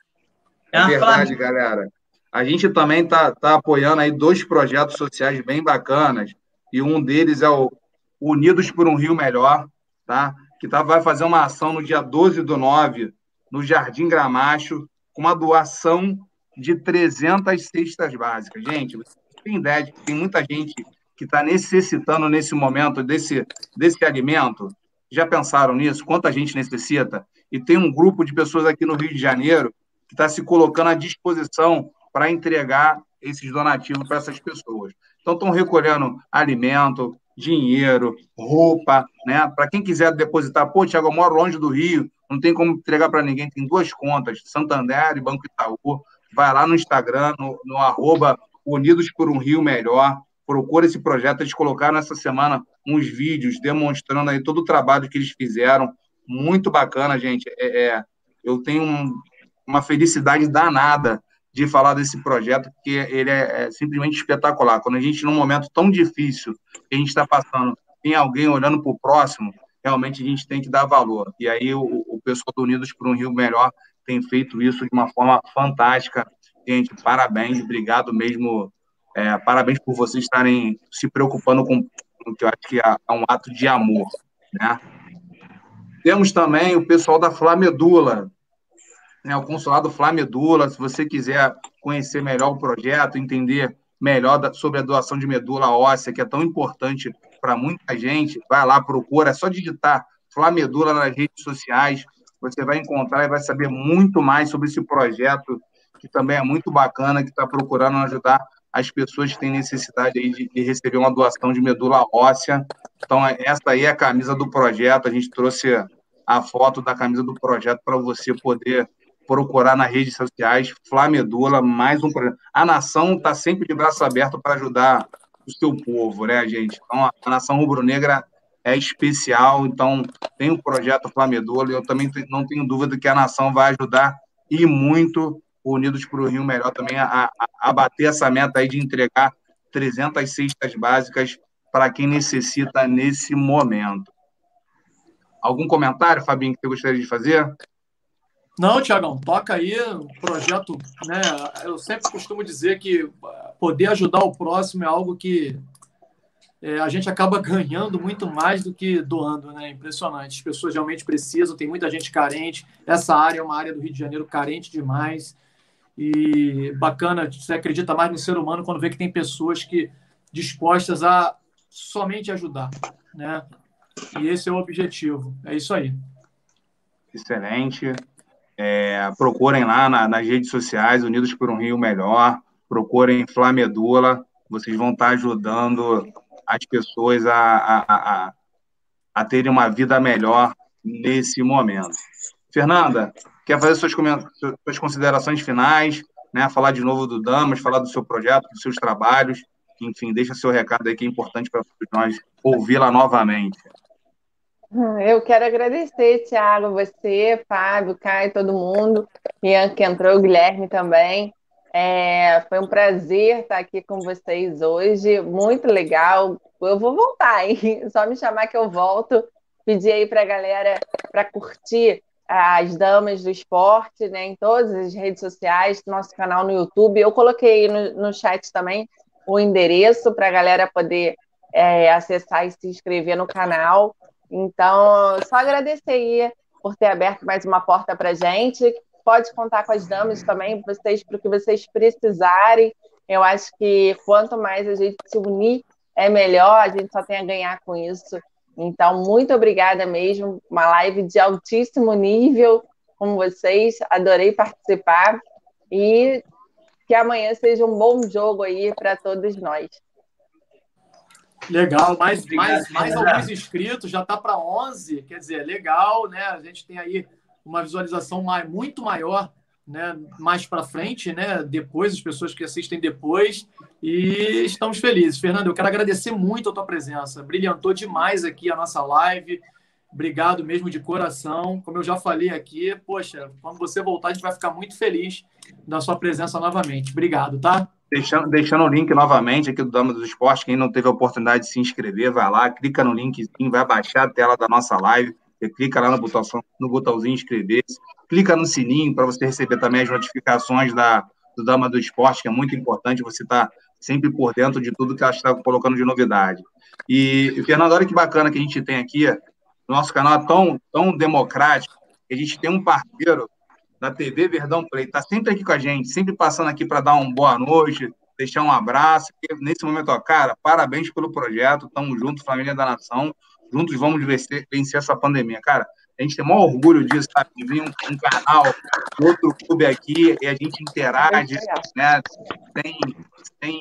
É uma verdade, galera. A gente também tá, tá apoiando aí dois projetos sociais bem bacanas, e um deles é o Unidos por um Rio Melhor, tá? Que tá, vai fazer uma ação no dia 12 do 9, no Jardim Gramacho, com uma doação de 300 cestas básicas. Gente, você tem ideia de que tem muita gente que está necessitando nesse momento desse, desse alimento? Já pensaram nisso? Quanta gente necessita? E tem um grupo de pessoas aqui no Rio de Janeiro que está se colocando à disposição para entregar esses donativos para essas pessoas. Então, estão recolhendo alimento, dinheiro, roupa, né? Para quem quiser depositar, pô, Tiago, eu moro longe do Rio, não tem como entregar para ninguém, tem duas contas, Santander e Banco Itaú. Vai lá no Instagram, no, no arroba Unidos por um Rio Melhor, procura esse projeto. Eles colocaram essa semana uns vídeos demonstrando aí todo o trabalho que eles fizeram. Muito bacana, gente. É, é, eu tenho um, uma felicidade danada de falar desse projeto, porque ele é, é, simplesmente espetacular. Quando a gente, num momento tão difícil que a gente está passando, tem alguém olhando para o próximo, realmente a gente tem que dar valor. E aí o, o pessoal do Unidos por um Rio Melhor tem feito isso de uma forma fantástica. Gente, parabéns, obrigado mesmo. É, parabéns por vocês estarem se preocupando com o que eu acho que é um ato de amor. Né? Temos também o pessoal da Flamedula, né, o consulado Flamedula, se você quiser conhecer melhor o projeto, entender melhor da, sobre a doação de medula óssea, que é tão importante para muita gente, vai lá, procura, é só digitar Flamedula nas redes sociais, você vai encontrar e vai saber muito mais sobre esse projeto, que também é muito bacana, que está procurando ajudar as pessoas que têm necessidade de, de receber uma doação de medula óssea. Então, essa aí é a camisa do projeto, a gente trouxe a foto da camisa do projeto para você poder procurar nas redes sociais, Flamedula, mais um projeto. A nação está sempre de braço aberto para ajudar o seu povo, né, gente? Então, a nação rubro-negra é especial, então tem o projeto Flamedula, e eu também não tenho dúvida que a nação vai ajudar e muito Unidos para o Rio Melhor também a, a, a bater essa meta aí de entregar 300 cestas básicas para quem necessita nesse momento. Algum comentário, Fabinho, que você gostaria de fazer? Não, Tiagão, toca aí o projeto, né? Eu sempre costumo dizer que poder ajudar o próximo é algo que é, a gente acaba ganhando muito mais do que doando, né? Impressionante. As pessoas realmente precisam, tem muita gente carente. Essa área é uma área do Rio de Janeiro carente demais. E bacana, você acredita mais no ser humano quando vê que tem pessoas que dispostas a somente ajudar, né? E esse é o objetivo. É isso aí. Excelente. É, procurem lá na, nas redes sociais, Unidos por um Rio Melhor. Procurem Flamedula. Vocês vão estar ajudando as pessoas a, a, a, a terem uma vida melhor nesse momento. Fernanda, quer fazer suas, suas considerações finais, né? Falar de novo do Damas, falar do seu projeto, dos seus trabalhos, enfim, deixa seu recado aí que é importante para nós ouvi-la novamente. Eu quero agradecer, Thiago, você, Fábio, Caio, todo mundo, Ian que entrou, o Guilherme também. É, foi um prazer estar aqui com vocês hoje, muito legal. Eu vou voltar, hein? Só me chamar que eu volto. Pedir aí para a galera para curtir as damas do esporte, né? Em todas as redes sociais, nosso canal no YouTube. Eu coloquei no, no chat também o endereço para a galera poder é, acessar e se inscrever no canal. Então, só agradecer aí por ter aberto mais uma porta para gente. Pode contar com as damas também, vocês, para o que vocês precisarem. Eu acho que quanto mais a gente se unir, é melhor, a gente só tem a ganhar com isso. Então, muito obrigada mesmo. Uma live de altíssimo nível com vocês. Adorei participar. E que amanhã seja um bom jogo aí para todos nós. Legal, mais, mais, mais alguns inscritos, já está para 11, quer dizer, legal, né? A gente tem aí uma visualização mais, muito maior, né? Mais para frente, né? Depois, as pessoas que assistem depois, e estamos felizes. Fernando, eu quero agradecer muito a tua presença, brilhantou demais aqui a nossa live. Obrigado mesmo de coração. Como eu já falei aqui, poxa, quando você voltar, a gente vai ficar muito feliz da sua presença novamente. Obrigado, tá? Deixando, deixando o link novamente aqui do Dama dos Esportes, quem não teve a oportunidade de se inscrever, vai lá, clica no linkzinho, vai baixar a tela da nossa live, você clica lá no, botão, no botãozinho inscrever-se, clica no sininho para você receber também as notificações da, do Dama do Esporte, que é muito importante você estar tá sempre por dentro de tudo que ela está colocando de novidade. E, Fernando, olha que bacana que a gente tem aqui, nosso canal é tão, tão democrático, que a gente tem um parceiro da TV Verdão Play, está sempre aqui com a gente, sempre passando aqui para dar uma boa noite, deixar um abraço. Nesse momento, ó, cara, parabéns pelo projeto, tamo junto, família da nação, juntos vamos vencer, vencer essa pandemia. Cara, a gente tem maior orgulho disso, sabe? De vir um, um, canal, outro clube aqui, e a gente interage, né? Tem, tem,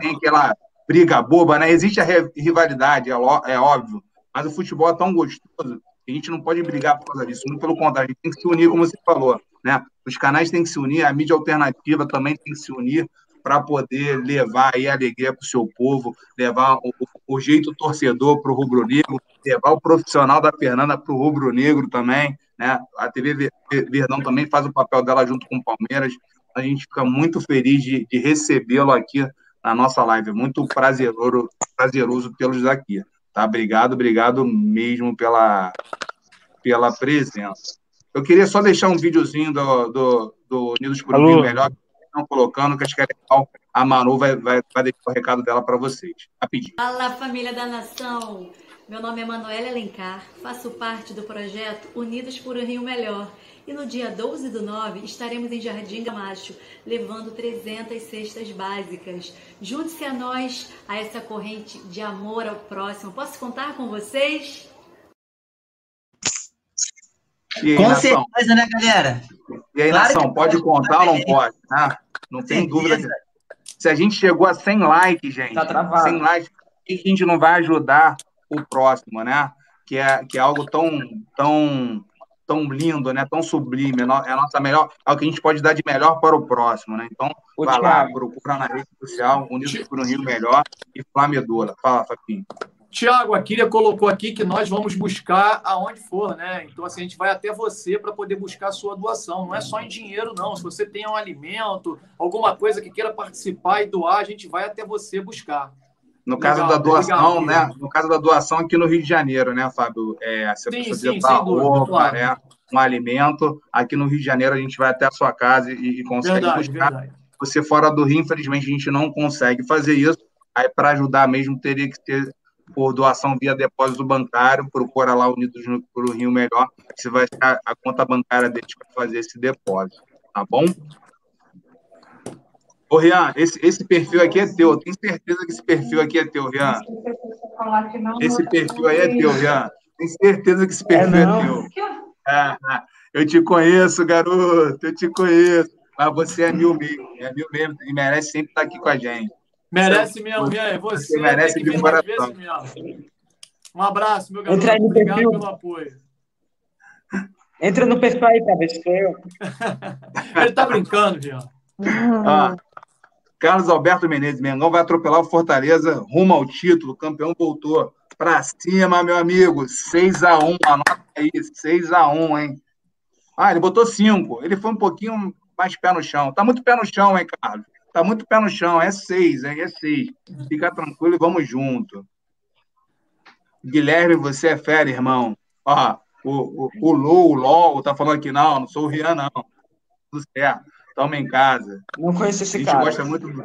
tem aquela briga boba, né? Existe a rivalidade, é, é óbvio, mas o futebol é tão gostoso a gente não pode brigar por causa disso, muito pelo contrário, a gente tem que se unir, como você falou. Né? Os canais têm que se unir, a mídia alternativa também tem que se unir para poder levar aí alegria para o seu povo, levar o, o jeito torcedor para o rubro-negro, levar o profissional da Fernanda para o rubro-negro também. Né? A TV Verdão também faz o papel dela junto com o Palmeiras. A gente fica muito feliz de, de recebê-lo aqui na nossa live. Muito prazeroso, prazeroso tê-los aqui. Tá? Obrigado, obrigado mesmo pela, pela presença. Eu queria só deixar um videozinho do, do, do Unidos por um Melhor, que estão colocando, que acho que é legal. A Manu vai, vai, vai deixar o recado dela para vocês. Rapidinho. Fala, família da nação! Meu nome é Manuela Elencar, faço parte do projeto Unidos por um Rio Melhor. E no dia 12 do 9 estaremos em Jardim Gamacho, levando 300 cestas básicas. Junte-se a nós, a essa corrente de amor ao próximo. Posso contar com vocês? Aí, Com nação? certeza, né, galera? E aí, claro nação, pode contar ou não pode? Ah, não tem dúvida. Se a gente chegou a 100 likes, gente, tá 100 likes, a gente não vai ajudar o próximo, né? Que é, que é algo tão, tão, tão lindo, né? Tão sublime. É, a nossa melhor, é o que a gente pode dar de melhor para o próximo, né? Então, o vai lá, procura na rede social, Unidos por um Rio Melhor e Flamedola. Fala, Fapinho. Tiago, a Kíria colocou aqui que nós vamos buscar aonde for, né? Então, assim, a gente vai até você para poder buscar a sua doação. Não é só em dinheiro, não. Se você tem um alimento, alguma coisa que queira participar e doar, a gente vai até você buscar. No caso da doação, né? No caso da doação aqui no Rio de Janeiro, né, Fábio? É, se a sim, pessoa sim, roupa, claro. né? Um alimento, aqui no Rio de Janeiro a gente vai até a sua casa e, e consegue verdade, buscar. Verdade. Você fora do Rio, infelizmente, a gente não consegue fazer isso. Aí, para ajudar mesmo, teria que ter por doação via depósito bancário, procura lá Unidos para o Rio Melhor, você vai ter a conta bancária deles para fazer esse depósito, tá bom? Ô, Rian, esse, esse perfil aqui é teu, eu tenho certeza que esse perfil aqui é teu, Rian. Esse perfil aí é teu, Rian. Tenho certeza que esse perfil é, é teu. É, eu te conheço, garoto, eu te conheço. Mas você é mil mesmo, é mil mesmo, e merece sempre estar aqui com a gente. Merece mesmo, Rian. Você, você merece de coração. Um abraço, meu garoto. Obrigado pelo apoio. Entra no perfil aí pra ver se foi eu. Ele tá brincando, Jean. Ah, Carlos Alberto Menezes, Mengão vai atropelar o Fortaleza rumo ao título. O campeão voltou. Pra cima, meu amigo. 6x1. Anota aí. 6x1, hein? Ah, ele botou 5. Ele foi um pouquinho mais pé no chão. Tá muito pé no chão, hein, Carlos? Tá muito pé no chão. É 6, hein? É 6. Fica tranquilo e vamos junto. Guilherme, você é fera, irmão. Ó, o, o, o Lou, o LOL, tá falando aqui, não, não sou o Rian, não. Tudo certo. Toma em casa. Não conheço A esse gente cara. gosta muito do,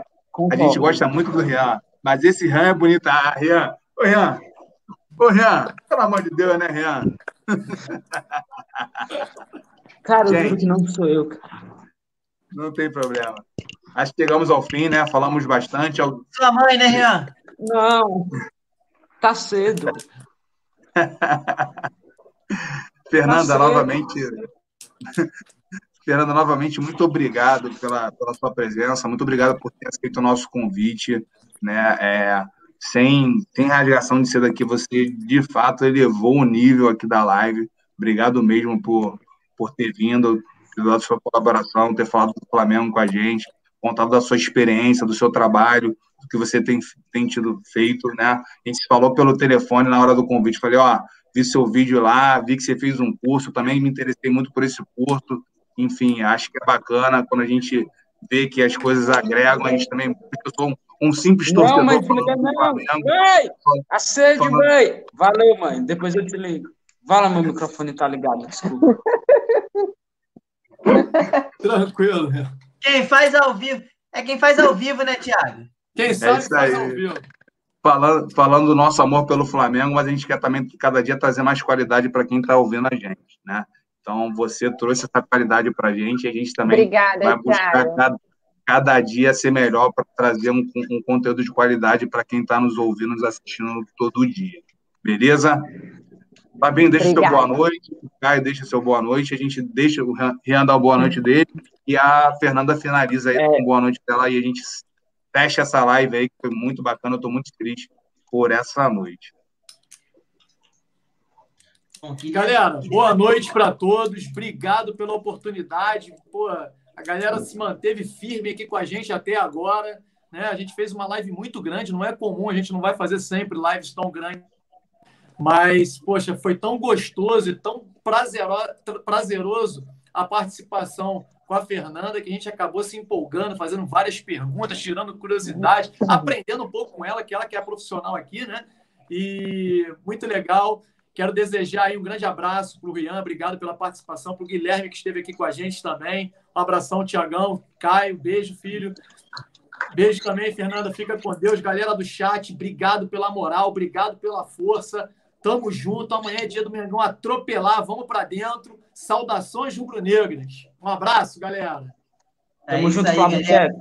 a gente gosta muito do Rian. Mas esse Rian é bonito. Ah, Rian. Ô, Rian. Ô, Rian. Pelo amor de Deus, né, Rian? Cara, eu Gente. juro que não sou eu, cara. Não tem problema. Acho que chegamos ao fim, né? Falamos bastante. Sua mãe, né, Rian? Não. Tá cedo. Fernanda, Tá certo. novamente. Fernanda, novamente, muito obrigado pela, pela sua presença, muito obrigado por ter aceito o nosso convite. Né? É, sem, sem rasgação de ser daqui, você de fato elevou o nível aqui da live. Obrigado mesmo por, por ter vindo, dado sua colaboração, ter falado do Flamengo com a gente, contado da sua experiência, do seu trabalho, do que você tem, tem tido feito. Né? A gente falou pelo telefone na hora do convite, falei, ó, vi seu vídeo lá, vi que você fez um curso, também me interessei muito por esse curso. Enfim, acho que é bacana quando a gente vê que as coisas agregam, a gente também. Eu sou um, um simples Não, torcedor mãe, falando não. Flamengo. Mãe, acende, Falando- mãe. Valeu, mãe. Depois eu te ligo. Vai lá, meu microfone tá ligado, desculpa. Tranquilo. Quem faz ao vivo. É quem faz ao vivo, né, Thiago? Quem sabe isso faz aí. ao vivo. Falando, falando do nosso amor pelo Flamengo, mas a gente quer também cada dia trazer mais qualidade para quem está ouvindo a gente, né? Então você trouxe essa qualidade para a gente, e a gente também Obrigada, vai buscar cada, cada dia ser melhor para trazer um, um conteúdo de qualidade para quem está nos ouvindo, nos assistindo todo dia. Beleza? Fabinho, deixa o seu boa noite. O Caio deixa o seu boa noite. A gente deixa o Rian dar boa noite dele. E a Fernanda finaliza aí É. com boa noite dela. E a gente fecha essa live aí, que foi muito bacana. Eu estou muito feliz por essa noite. Galera, boa noite para todos. Obrigado pela oportunidade. Pô, a galera se manteve firme aqui com a gente até agora. Né? A gente fez uma live muito grande, não é comum, a gente não vai fazer sempre lives tão grandes. Mas, poxa, foi tão gostoso e tão prazero- prazeroso a participação com a Fernanda que a gente acabou se empolgando, fazendo várias perguntas, tirando curiosidade, aprendendo um pouco com ela, que ela que é profissional aqui, né? E muito legal. Quero desejar aí um grande abraço para o Rian, obrigado pela participação, para o Guilherme que esteve aqui com a gente também. Um abração, Tiagão, Caio, beijo, filho. Beijo também, Fernanda, fica com Deus. Galera do chat, obrigado pela moral, obrigado pela força. Tamo junto, amanhã é dia do Mengão atropelar, vamos para dentro. Saudações rubro-negras. Um abraço, galera. É Tamo junto, aí, Flamengo. galera.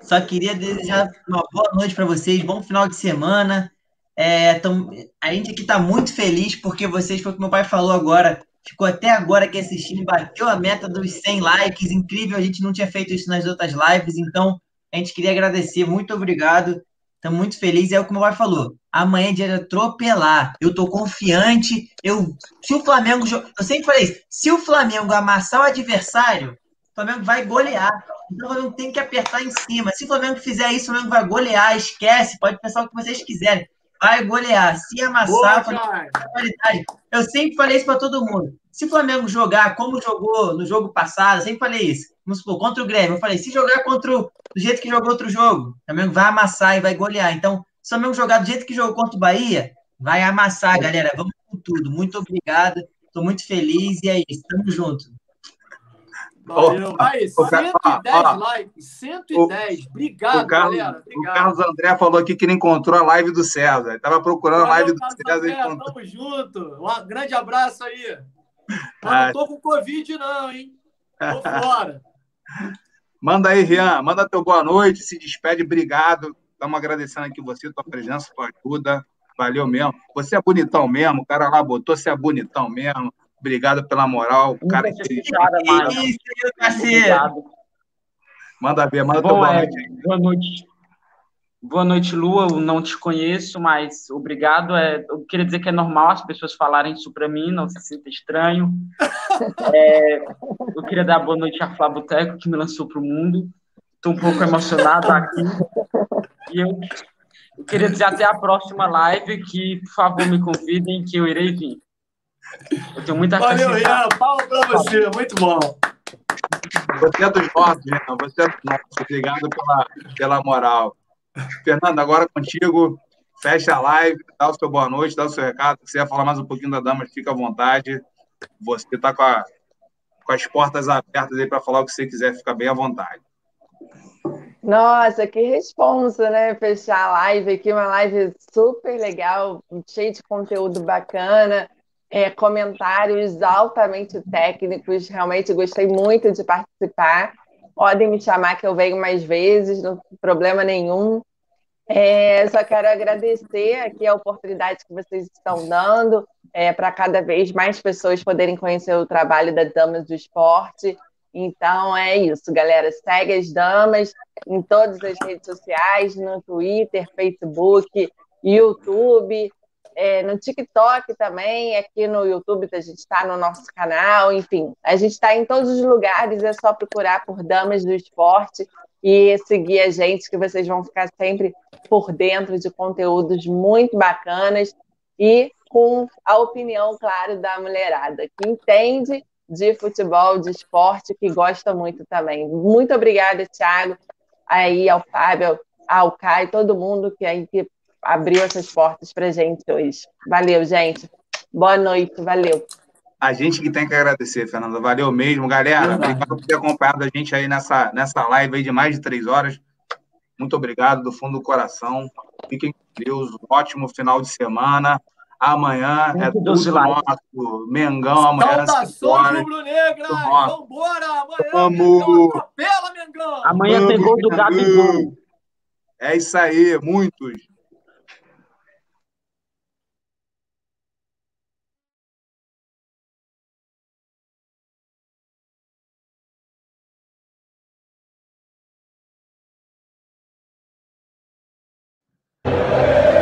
Só queria desejar uma boa noite para vocês, bom final de semana. É, tam- a gente aqui está muito feliz porque vocês, foi o que meu pai falou agora, ficou até agora aqui assistindo, bateu a meta dos 100 likes, incrível, a gente não tinha feito isso nas outras lives, então a gente queria agradecer, muito obrigado, estamos muito felizes, é o que meu pai falou, amanhã é dia de atropelar, eu tô confiante, eu, se o Flamengo, eu sempre falei isso, se o Flamengo amassar o adversário, o Flamengo vai golear, então o Flamengo tem que apertar em cima. Se o Flamengo fizer isso, o Flamengo vai golear. Esquece, pode pensar o que vocês quiserem. Vai golear. Se Boa, amassar, tem qualidade. Eu sempre falei isso para todo mundo. Se o Flamengo jogar como jogou no jogo passado, eu sempre falei isso. Vamos supor, contra o Grêmio. Eu falei, se jogar contra o, do jeito que jogou outro jogo, o Flamengo vai amassar e vai golear. Então, se o Flamengo jogar do jeito que jogou contra o Bahia, vai amassar, galera. Vamos com tudo. Muito obrigado. Estou muito feliz e é isso. Tamo junto. Valeu. Aí, ó, 110 ó, likes. 110. Obrigado, o, Carlos, galera. o Obrigado. Carlos André falou aqui que ele encontrou a live do César. Ele estava procurando a live Valeu, do Carlos César. André, encontrou. Tamo junto. Um grande abraço aí. Mas Ah. não tô com Covid, não, hein? Tô fora. Manda aí, Rian. Manda teu boa noite. Se despede. Obrigado. Estamos agradecendo aqui você, tua presença, tua ajuda. Valeu mesmo. Você é bonitão mesmo. O cara lá botou, você é bonitão mesmo. Obrigado pela moral. Cara Que isso, parceiro. Manda ver, manda boa é, noite aí. boa noite. Boa noite, Lua. Eu não te conheço, mas obrigado. É, eu queria dizer que é normal as pessoas falarem isso para mim, não se sinta estranho. É, eu queria dar boa noite a Flávio Teco, que me lançou para o mundo. Estou um pouco emocionado aqui. E eu, eu, queria dizer até a próxima live, que, por favor, me convidem, que eu irei vir. Eu tenho muita Valeu, Rian. Palma para você. Muito bom. Você é dos nossos, Rian. Você é dos nossos. Obrigado pela, pela moral. Fernando, agora contigo. Fecha a live, dá o seu boa noite, dá o seu recado. Se quiser falar mais um pouquinho da Damas, fica à vontade. Você está com, com as portas abertas aí para falar o que você quiser, fica bem à vontade. Nossa, que responsa, né? Fechar a live aqui, uma live super legal, cheia de conteúdo bacana, é, comentários altamente técnicos. Realmente gostei muito de participar. Podem me chamar que eu venho mais vezes, não tem problema nenhum. É, só quero agradecer aqui a oportunidade que vocês estão dando é, para cada vez mais pessoas poderem conhecer o trabalho das Damas do Esporte. Então é isso, galera. Segue as damas em todas as redes sociais, no Twitter, Facebook, YouTube, é, no TikTok também, aqui no YouTube a gente está no nosso canal, enfim, a gente está em todos os lugares, é só procurar por Damas do Esporte e seguir a gente, que vocês vão ficar sempre por dentro de conteúdos muito bacanas e com a opinião, claro, da mulherada, que entende de futebol, de esporte, que gosta muito também. Muito obrigada, Thiago, aí ao Fábio, ao Caio, todo mundo que aí que abriu essas portas para gente hoje. Valeu, gente. Boa noite, valeu. A gente que tem que agradecer, Fernanda. Valeu mesmo, galera. Obrigado por ter acompanhado a gente aí nessa, nessa live aí de mais de três horas. Muito obrigado do fundo do coração. Fiquem com Deus. Um ótimo final de semana. Amanhã Muito é tudo nosso. Mengão, amanhã. Saudações rubro-negras! Vambora! Amanhã, Vamos! Atropela, Mengão! Amanhã tem gol do Gabigol. É isso aí, muitos. Show!